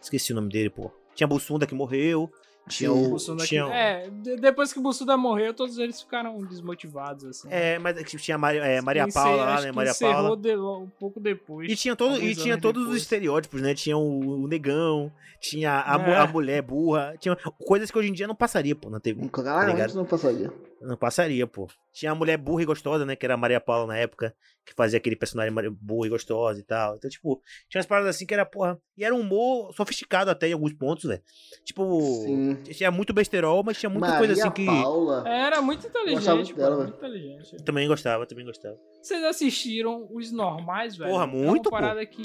Esqueci o nome dele, pô. Tinha Bussunda que morreu. Tinha o. Bussunda que- tinha, É, de- depois que o Bussuda morreu, todos eles ficaram desmotivados, assim. é, mas tinha Maria, é, Maria Encer- Paula lá, né? Maria Paula. de- um pouco depois. E tinha, todo, e tinha todos os depois. estereótipos, né? Tinha o, o negão, tinha a, É. a mulher burra, tinha coisas que hoje em dia não passaria, pô, na TV. Claramente ligado? não passaria. Não passaria, pô. Tinha a mulher burra e gostosa, né? Que era a Maria Paula na época, que fazia aquele personagem burra e gostosa e tal. Então, tipo, tinha umas paradas assim que era, porra. E era um humor sofisticado até em alguns pontos, velho. Tipo, Sim. tinha muito besterol, mas tinha muita Maria coisa assim que. Paula. Era muito Gostava inteligente, muito pô, dela, muito inteligente. Eu também gostava, também gostava. Vocês assistiram os normais, velho? Porra, É muito, pô. uma parada que...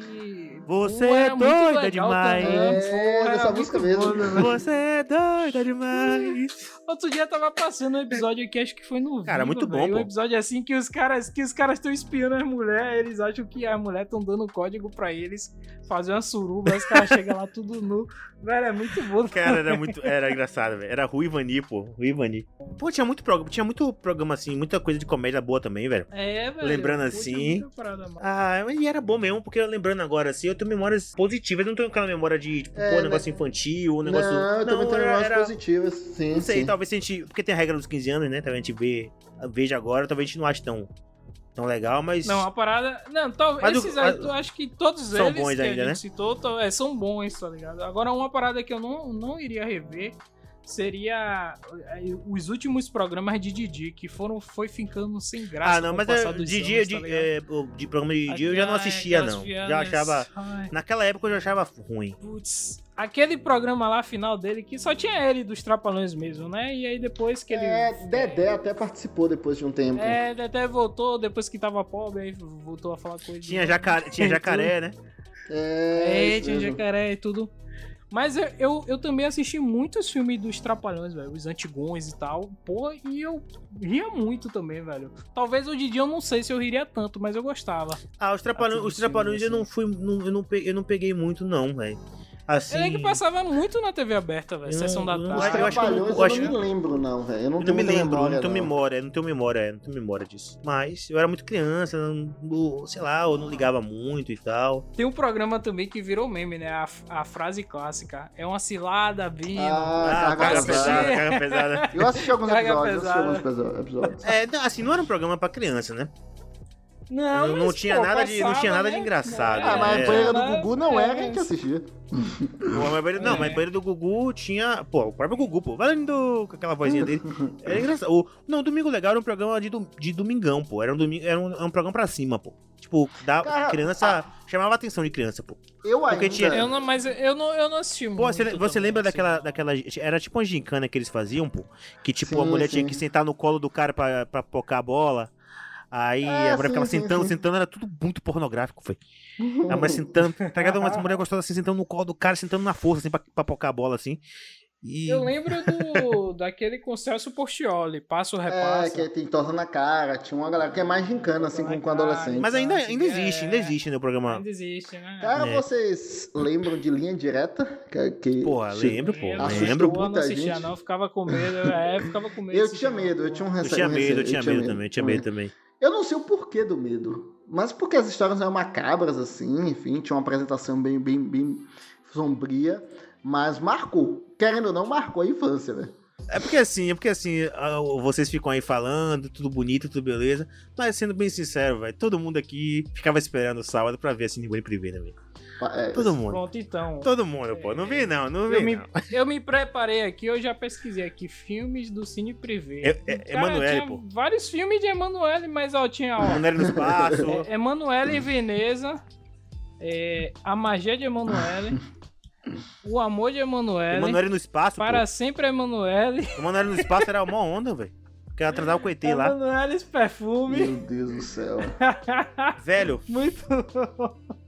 Você Pô, é doida demais. É, pô, muito música mesmo. né? Você é doida demais. Outro dia tava passando um episódio aqui, acho que foi no Cara, Viva, muito bom, velho, Um episódio assim que os caras que os caras estão espiando as mulheres, eles acham que as mulheres estão dando código pra eles fazer uma suruba, os caras chegam lá tudo nu. Velho, é muito bom. Cara, era muito. Era engraçado, velho. Era Rui Vani, pô. Rui Vani. Pô, tinha muito programa, tinha muito programa assim, muita coisa de comédia boa também, velho. É, velho. Lembrando assim-. Ah, e era bom mesmo, porque lembrando agora, assim, eu tenho memórias positivas, eu não tenho aquela memória de, tipo, É, pô, negócio infantil, um negócio. Não, eu também tenho era- memórias era- positivas. Sim, Não sei, sim. talvez se a gente. Porque tem a regra dos 15 anos, né? Talvez a gente vê, veja agora, talvez a gente não ache tão, tão legal, mas. Não, a parada. Não, tal, Mas o- esses aí, eu acho que todos São eles bons que ainda, a gente né? citou é, são bons, tá ligado? Agora, uma parada que eu não, não iria rever seria é, os últimos programas de Didi, que foram, foi ficando sem graça. ah, não, com o mas passar é, dos de anos, tá de, ligado? é, o- de programa de dia eu já não assistia, não. Já piadas- achava. Ai, Naquela época eu já achava ruim. Putz, aquele programa lá final dele que só tinha ele dos Trapalhões mesmo, né? E aí depois que ele. É, Dedé até participou depois de um tempo. É, até voltou depois que tava pobre, aí voltou a falar coisa. de Tinha, jacaré, tinha jacaré, né? É, É, tinha mesmo. jacaré e tudo. Mas eu, eu, eu também assisti muitos filmes dos Trapalhões, velho. Os antigões e tal. Pô, e eu ria muito também, velho. Talvez hoje em dia eu não sei se eu riria tanto, mas eu gostava. Ah, os trapalhões, os trapalhões eu não fui. Não, eu, não peguei, eu não peguei muito, não, velho. Assim. Ele é que passava muito na TV aberta, velho. Eu Sessão da não- eu tarde. eu acho que eu não- eu eu, acho não que- me lembro, não, velho. Eu não Eu tenho não me lembro, memória, não tenho não. memória, não tenho memória, não tenho memória disso. Mas eu era muito criança, não- não- sei lá, eu não ligava muito e tal. Tem um programa também que virou meme, né? A, a frase clássica. É uma cilada, Bino. Ah, Ah, carga pesada. carga pesada. Eu assisti alguns Carga episódios, eu assisti alguns episódios. É, não, assim, não era um programa pra criança, né? Não, Não- não mas, tinha pô, nada de- não passava, tinha nada de né? engraçado, Ah, mas É. a banheira do né? Gugu não É, era, a gente assistia. Pô, mas banheiro- Não, É. mas banheiro do Gugu tinha. Pô, o próprio Gugu, pô. Valendo com aquela vozinha dele. Era engraçado. O, não, Domingo Legal era um programa de, de domingão, pô. Era um, domingo, era um, era um programa pra cima, pô. Tipo, da Cara, criança. Chamava a atenção de criança, pô. Eu ainda... tinha- Eu não, mas eu não, eu não assisti Pô, muito você, você lembra assim. daquela, daquela. Era tipo uma gincana que eles faziam, pô? Que tipo, a Sim, mulher sim. tinha que sentar no colo do cara pra, pra pocar a bola. Aí É, a mulher sim, ficava sim, sentando, sim. sentando, era tudo muito pornográfico, foi. A mulher sentando, tá ligado? Uma mulher gostosa assim, sentando no colo do cara, sentando na força, assim, pra, pra pocar a bola, assim. E. Eu lembro do, daquele com Celso Portioli, Passo É, Repassa. que tem torta na cara. Tinha uma galera que é mais gincana, assim, com, com adolescente. Mas ainda, ainda existe, é. ainda existe, né, o programa. Ainda existe, né? Cara, É. vocês lembram de linha direta? Que, que Porra, lembro, pô, Eu lembro. Eu não assistia, gente. não, ficava com medo. É, ficava com medo. Eu tinha medo, eu tinha um Eu receio. tinha um medo, eu tinha medo também, eu tinha medo também. Eu não sei o porquê do medo, mas porque as histórias eram macabras, assim, enfim, tinha uma apresentação bem, bem, bem sombria, mas marcou, querendo ou não, marcou a infância, velho. É porque assim, é porque assim, vocês ficam aí falando, tudo bonito, tudo beleza. Mas sendo bem sincero, velho, todo mundo aqui ficava esperando o sábado pra ver assim de privê, né, velho? É, Todo mundo. Pronto, então. Todo mundo, pô. Não vi não, não vi Eu me, não. eu me preparei aqui, eu já pesquisei aqui filmes do Cine Privé. É- é- Cara, Emanuele, tinha pô. Vários filmes de Emanuele, mas ó, tinha ó, era no espaço. é, Emanuele em Veneza, é, A Magia de Emanuele, O Amor de Emanuele, Emanuele no espaço, Para pô. Sempre Emanuele. Emanuele no espaço era uma onda, velho. Que ela transava com o ET lá. Emanuele Perfume. Meu Deus do céu. Velho, Muito. Ve-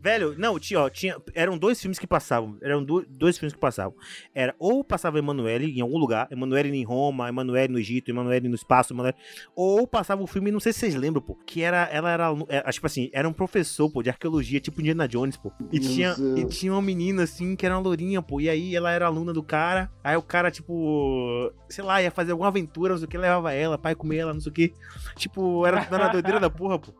Velho, não, tinha, ó, tinha. Eram dois filmes que passavam. Eram do- dois filmes que passavam. Era ou passava Emanuele em algum lugar, Emanuele em Roma, Emanuele no Egito, Emanuele no espaço, Emanuele. Ou passava o filme, não sei se vocês lembram, pô. Que era. Ela era. alu- é, tipo assim, era um professor, pô, de arqueologia, tipo Indiana Jones, pô. E Meu tinha, Deus. e tinha uma menina, assim, que era uma lourinha, pô. E aí ela era aluna do cara. Aí o cara, tipo. Sei lá, ia fazer alguma aventura, não sei o que, levava ela, pai comer ela, não sei o que. Tipo, era, era doideira da porra, pô.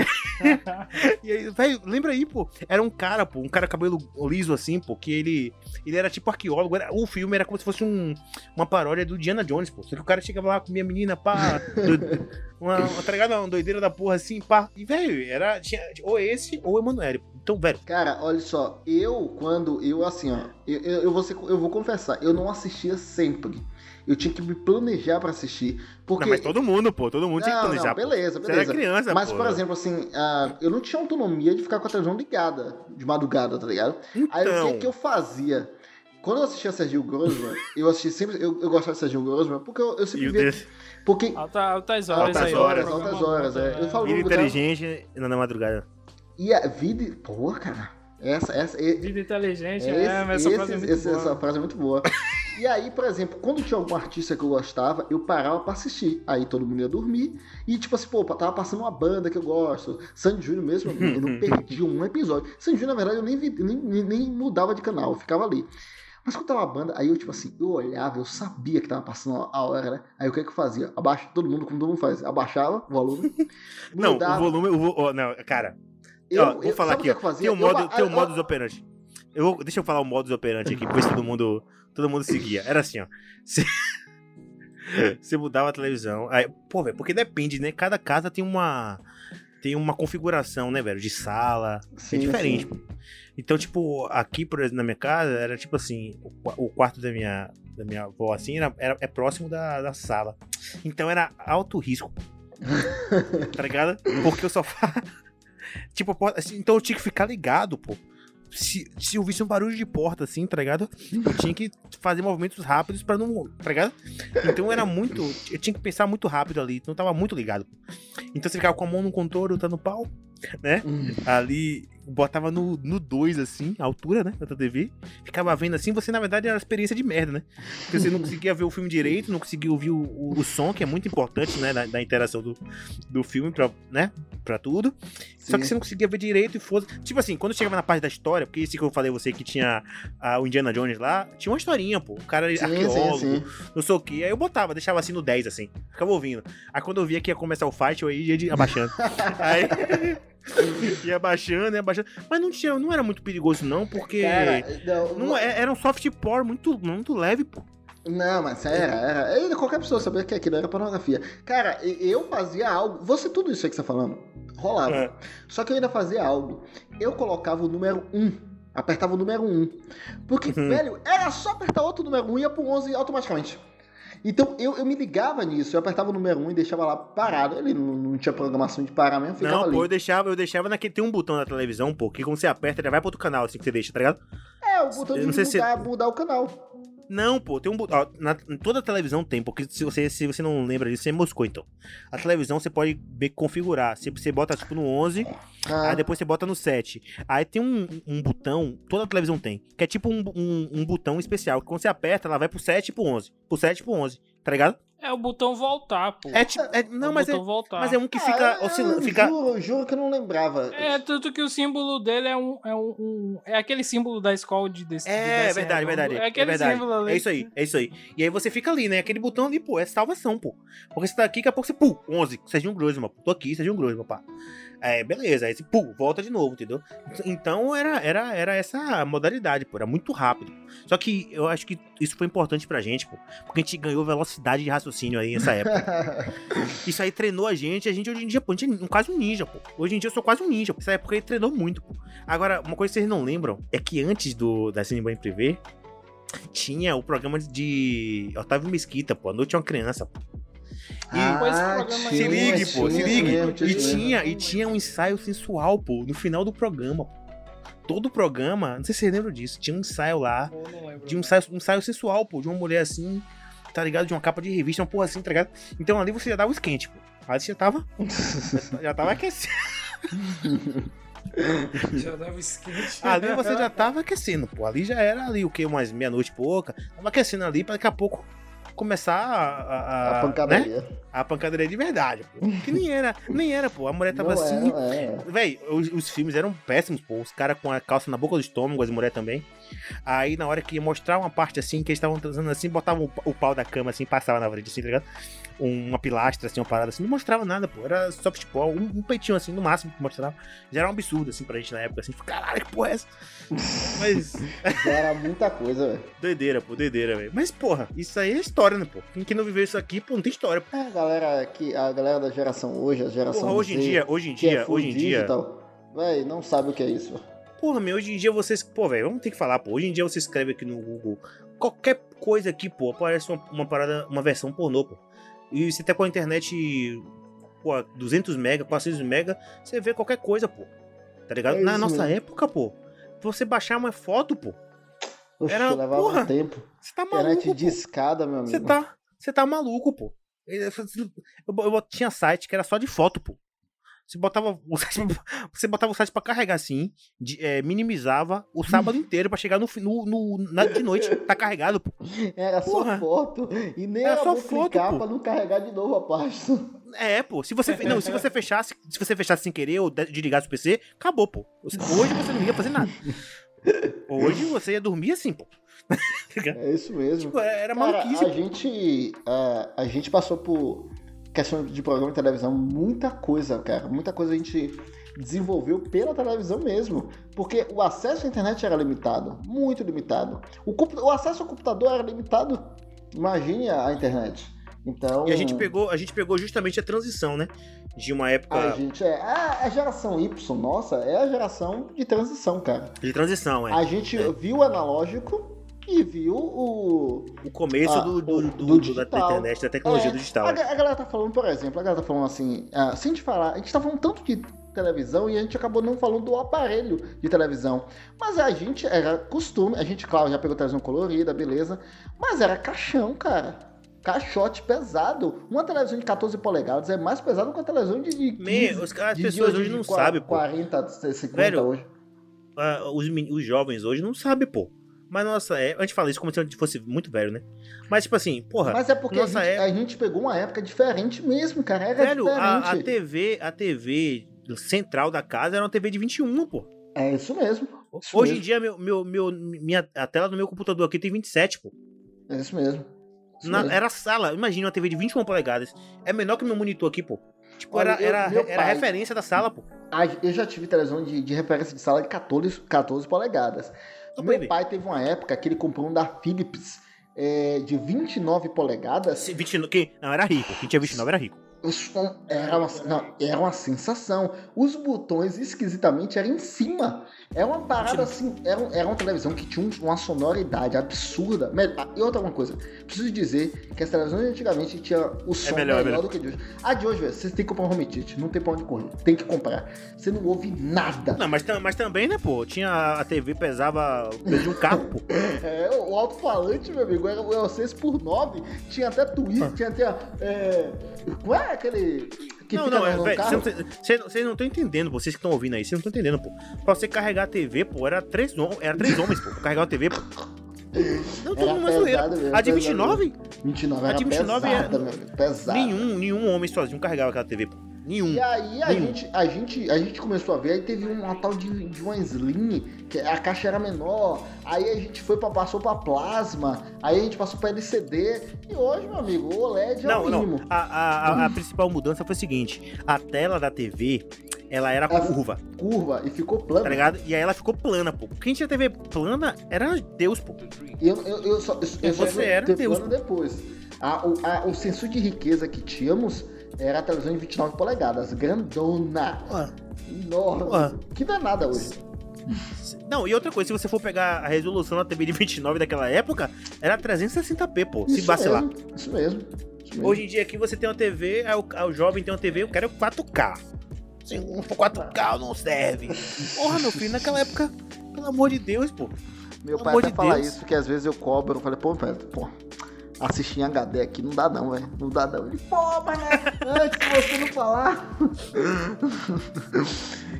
E aí, velho, lembra aí, pô. Era um cara, pô, um cara cabelo liso assim, pô, que ele. Ele era tipo arqueólogo. Era, o filme era como se fosse um, uma paródia do Diana Jones, pô. Só que o cara chegava lá, comia a menina, pá. do- uma, uma, tá ligado? Uma doideira da porra assim, pá. E, velho, era. Tinha, ou esse ou Emanuele. Então, velho. Cara, olha só, eu quando eu assim, ó, eu, eu, eu vou, ser- eu vou confessar, eu não assistia sempre. Eu tinha que me planejar pra assistir, porque Não, mas todo mundo, pô. Todo mundo tinha que Não, planejar. não, beleza, pô. Você era beleza. criança, Mas, pô. por exemplo, assim, ah, eu não tinha autonomia de ficar com a televisão ligada de madrugada, tá ligado? Aí o Então. que, que eu fazia? Quando eu assistia Sergio Grossman, eu assistia sempre. Eu, eu gostava de Sergio Grossman porque eu, eu E sempre via. desse. Porque. Alta, altas horas Altas aí. horas, altas horas, é. Eu falo- Vida cara- inteligente na na madrugada. E a vida. Pô, cara. Essa, essa, e- Vida inteligente, Esse- é, mas essa esse- frase é muito esse- boa. Essa frase é muito boa. e aí, por exemplo, quando tinha algum artista que eu gostava, eu parava pra assistir. Aí todo mundo ia dormir. E tipo assim, pô, tava passando uma banda que eu gosto. Sandy Júnior mesmo, eu não perdi um episódio. Sandy Júnior, na verdade, eu nem, vi- nem, nem, mudava de canal, eu ficava ali. Mas quando tava a banda, aí eu, tipo assim, eu olhava, eu sabia que tava passando a hora, né? Aí o que que eu fazia? Abaixa todo mundo, como todo mundo faz. Abaixava o volume. Não, mudava. o volume. O, ó, não, cara, Eu, ó, vou eu- falar aqui, que ó. eu fazia? Tem um Eu modo, ba- tem um modus operandi. Eu deixa eu falar o modus operandi aqui, pra ver se todo mundo, todo mundo seguia. Era assim, ó. Você, você mudava a televisão. Aí, pô, velho, porque depende, né? Cada casa tem uma tem uma configuração, né, velho, de sala. Sim, é diferente. sim. pô. Então, tipo, aqui, por exemplo, na minha casa, era tipo assim, o, o quarto da minha da minha avó assim, era, era- é próximo da, da sala. Então era alto risco. tá ligado? Porque o sofá Tipo, assim, então eu tinha que ficar ligado, pô. Se, se eu visse um barulho de porta, assim, tá ligado? Eu tinha que fazer movimentos rápidos pra não. Tá ligado? Então era muito. Eu tinha que pensar muito rápido ali, então tava muito ligado. Então você ficava com a mão no contorno, tá no pau, né? Hum. Ali, botava no 2, assim, a altura, né? Da TV. Ficava vendo assim, você na verdade era uma experiência de merda, né? Porque você não conseguia ver o filme direito, não conseguia ouvir o, o, o som, que é muito importante, né? Da, da interação do, do filme pra, né? Pra tudo. Só que Sim. você não conseguia ver direito e foda. Tipo assim, quando chegava na parte da história, porque esse que eu falei a você que tinha ah, o Indiana Jones lá, tinha uma historinha, pô. O cara Sim, arqueólogo, sim, sim. não sei o que. Aí eu botava, deixava assim no 10, assim. Ficava ouvindo. Aí quando eu via que ia começar o fight, eu ia abaixando. Aí. ia abaixando, ia abaixando. Mas não tinha, não era muito perigoso, não, porque. Cara, não, não, é- era um soft porn muito, muito leve, pô. Não, mas era, era. Qualquer pessoa sabia que aquilo era pornografia. Cara, e- eu fazia algo. Você, tudo isso aí que você tá falando, rolava. É. Só que eu ainda fazia algo. Eu colocava o número 1. Apertava o número 1. Porque, Uhum. velho, era só apertar outro número 1 e ia pro 11 automaticamente. Então eu, eu me ligava nisso, eu apertava o número 1 e deixava lá parado. Ele não, não tinha programação de parar mesmo, ficava Não, ali. pô, eu deixava, eu deixava naquele. Tem um botão na televisão, pô, que quando você aperta, ele vai pro outro canal, assim que você deixa, tá ligado? É, o botão de sei se- mudar, mudar o canal. Não, pô, tem um botão. Na, toda televisão tem, porque se você, se você não lembra disso, você moscou, então. A televisão você pode configurar. Você, você bota tipo no 11, Ah, aí depois você bota no 7. Aí tem um, um botão, toda televisão tem, que é tipo um, um, um botão especial, que quando você aperta, ela vai pro 7 e pro 11. Pro 7 e pro 11, tá ligado? É o botão voltar, pô. É tipo. é- não, o mas é, botão voltar. mas é um que ah, fica eu- oscilando. eu Fica, Juro, juro que eu não lembrava. É, tanto que o símbolo dele é um. É, um, um- é aquele símbolo da escola de desse É, desse verdade, redondo. verdade. É aquele é verdade. símbolo ali. É isso aí, é isso aí. E aí você fica ali, né? Aquele botão ali, pô, é salvação, pô. Porque você tá aqui, daqui a pouco você, pum, 11, Serginho Grossman, pô. Tô aqui, Serginho Grossman, pá. É, beleza, aí pum, volta de novo, entendeu? Então era, era, era essa modalidade, pô, era muito rápido. Só que eu acho que isso foi importante pra gente, pô. Porque a gente ganhou velocidade de raciocínio aí nessa época. Isso aí treinou a gente, a gente hoje em dia, pô, a gente é quase um ninja, pô. Hoje em dia eu sou quase um ninja, pô. Nessa época ele treinou muito, pô. Agora, uma coisa que vocês não lembram é que antes do da Cinema em Privé, tinha o programa de Otávio Mesquita, pô, A Noite é uma Criança, pô. Ah, Depois esse programa aí- Se ligue, pô, se tinha ligue. mesmo, tinha E tinha, e tinha um ensaio sensual, pô, no final do programa. pô. Todo o programa, não sei se vocês lembram disso, tinha um ensaio lá, de um ensaio, um ensaio sensual, pô, de uma mulher assim, tá ligado? De uma capa de revista, uma porra assim, tá ligado? Então ali você já dava o esquente, pô. Ali você já tava. já tava aquecendo. Já dava esquente. Ali você já tava aquecendo, pô. Ali já era ali o que? Umas meia-noite e pouca. Tava aquecendo ali pra daqui a pouco começar a. A, A, pancadaria. né? a pancadaria de verdade, pô. Que nem era, nem era, pô. A mulher tava Não é, assim. não é. Véi, os, os filmes eram péssimos, pô. Os caras com a calça na boca do estômago, as mulheres também. Aí na hora que ia mostrar uma parte assim, que eles estavam transando assim, botavam o, pa- o pau da cama assim, passava na frente, assim, tá ligado? Uma pilastra, assim, uma parada assim, não mostrava nada, pô. Era softball, um, um peitinho assim, no máximo que mostrava. Já era um absurdo, assim, pra gente na época, assim, caralho, que porra é essa? Mas, Já era muita coisa, velho. doideira, pô, doideira, velho. Mas, porra, isso aí é história, né, pô? Quem, quem não viveu isso aqui, pô, não tem história, pô. É, a galera que a galera da geração hoje, a geração Porra, hoje em dia, hoje em que é dia, full hoje em dia. Véi, não sabe o que é isso. Porra, meu, hoje em dia vocês. Pô, velho, vamos ter que falar, pô. Hoje em dia você escreve aqui no Google qualquer coisa aqui, pô, aparece uma, uma parada, uma versão pornô, pô. E você tá com a internet, pô, 200 mega, 400 mega, você vê qualquer coisa, pô. Tá ligado? É Na isso nossa mesmo. época, pô, você baixar uma foto, pô, Oxe, Era- levava porra, um tempo. você tá Internet maluco, de pô. escada, meu amigo. Você tá, você tá maluco, pô. Eu, eu- eu tinha site que era só de foto, pô. Você botava o site, você botava o site pra carregar assim, de- é, minimizava o sábado inteiro pra chegar no, no, no- na, de noite, tá carregado, pô. Era só Porra. foto. E nem Era era só foto, pra não carregar de novo a página. É, pô. Se você, não, se você fechasse, se você fechasse sem querer ou de- desligasse o PC, acabou, pô. Hoje você não ia fazer nada. Hoje você ia dormir assim, pô. É isso mesmo. Tipo, era Cara, maluquice. a gente, a, a gente passou por questão de programa de televisão, muita coisa, cara. Muita coisa a gente desenvolveu pela televisão mesmo. Porque o acesso à internet era limitado, muito limitado. O, o acesso ao computador era limitado. Imagine a, a internet. Então. E a gente pegou, a gente pegou justamente a transição, né? De uma época A gente é. A, a geração Y, nossa, é a geração de transição, cara. de transição, é. A gente É. viu o analógico e viu o, O começo Ah, do, do, do- do da internet, da tecnologia É, do digital. A, a galera tá falando, por exemplo, a galera tá falando assim, ah, sem te falar, a gente tá falando tanto de televisão e a gente acabou não falando do aparelho de televisão. Mas a gente era costume, a gente, claro, já pegou televisão colorida, beleza, mas era caixão, cara. Caixote pesado. Uma televisão de 14 polegadas é mais pesada que uma televisão de, de 15, Me- os as de- pessoas hoje não sabem, pô. 40, 50 Velho, hoje. Ah, os, os jovens hoje não sabem, pô. Mas nossa, é, a gente fala isso como se a gente fosse muito velho, né? Mas, tipo assim, porra, Mas é porque a gente, época- a gente pegou uma época diferente mesmo, cara. Era velho, a, a diferente. TV, a TV central da casa era uma TV de 21, pô. É isso mesmo. Isso Hoje em mesmo. dia, meu, meu, meu- minha, a tela do meu computador aqui tem 27, pô. É isso mesmo. Isso Na- mesmo. era sala, imagina uma TV de 21 polegadas. É menor que meu monitor aqui, pô. Tipo, Olha, era, eu- era, meu era pai- referência da sala, pô. Eu já tive televisão de, de referência de sala de 14, 14 polegadas. Então, Meu baby, pai teve uma época que ele comprou um da Philips é, de 29 polegadas. se 29, quem, não, era rico. Quem tinha 29 era rico. Era uma, não, era uma sensação. Os botões, esquisitamente, eram em cima. Era uma parada assim. Era, era uma televisão que tinha um- uma sonoridade absurda. Ah, E outra uma coisa. Preciso dizer que as televisões antigamente tinham o som melhor, é melhor, melhor. do que de hoje. A de hoje, velho, você tem que comprar um home theater. Não tem pra onde correr. Tem que comprar. Você não ouve nada. Não, mas, mas também, né, pô? Tinha a TV pesava de um carro, pô. É, o alto-falante, meu amigo, era o 6 por 9 tinha até tweet, tinha até. É, qual é aquele. Que não, fica não, é, no velho, carro? vocês não, estão entendendo. Vocês que estão ouvindo aí, vocês não estão entendendo, pô. Pra você carregar a TV, pô, era três, era três homens, pô, pra carregar a TV, pô. Não, todo Era mundo é zoeira. mesmo, A de pesado 29, 29 a era de 29 é- pesada, meu amigo, pesada. nenhum, nenhum homem sozinho carregava aquela TV, pô. Nenhum. E aí a Nenhum. gente, a, gente, a gente começou a ver, aí teve uma tal de, de uma Slim, que a caixa era menor, aí a gente foi pra, passou pra plasma, aí a gente passou pra LCD, e hoje, meu amigo, o OLED é Não, o não. mínimo. A, a, a- a principal mudança foi o seguinte: a tela da TV, ela era Ah, curva, Curva, e ficou tá plano. ligado? E aí ela ficou plana, pô. Quem tinha TV plana era Deus, pô. Eu, eu, eu só, eu, eu só você fui era Deus, depois. A, o, a- o senso de riqueza que tínhamos era a televisão de 29 polegadas, grandona, Ué, enorme, Ué. que não é nada hoje. Não, e outra coisa, se você for pegar a resolução da TV de 29 daquela época, era 360p, pô. Se Isso vacilar. mesmo, isso mesmo. isso mesmo. Hoje em dia aqui você tem uma TV, aí o, aí o jovem tem uma TV, eu quero 4K. Sem um 4K não serve. Porra, meu filho, naquela época, pelo amor de Deus, pô. Meu pelo pai amor até de fala Deus. isso, que às vezes eu cobro, eu falei, pô, pai, pô, assistir em HD aqui não dá não, velho. Não dá não. Ele, pô, mas né? antes de você não falar.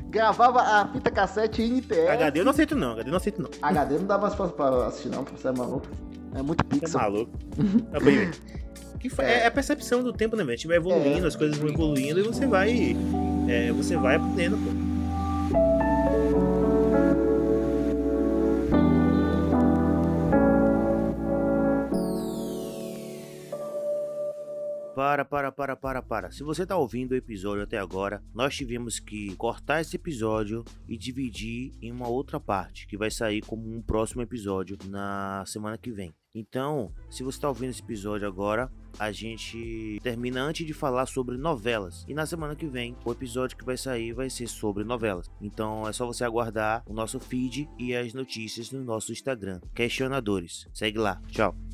Gravava a fita cassete em NTS. HD eu não aceito não, HD eu não aceito não. HD não dá mais pra, pra assistir não, você é maluco. É muito Você é pixel. maluco. Tá bem. Que fa- é. a percepção do tempo, né, velho? A gente vai evoluindo, É. as coisas vão evoluindo e você vai. é, você vai aprendendo, pô. Para, para, para, para, para. Se você tá ouvindo o episódio até agora, nós tivemos que cortar esse episódio e dividir em uma outra parte, que vai sair como um próximo episódio na semana que vem. Então, se você tá ouvindo esse episódio agora, a gente termina antes de falar sobre novelas. E na semana que vem, o episódio que vai sair vai ser sobre novelas. Então é só você aguardar o nosso feed e as notícias no nosso Instagram. Questionadores. Segue lá. Tchau.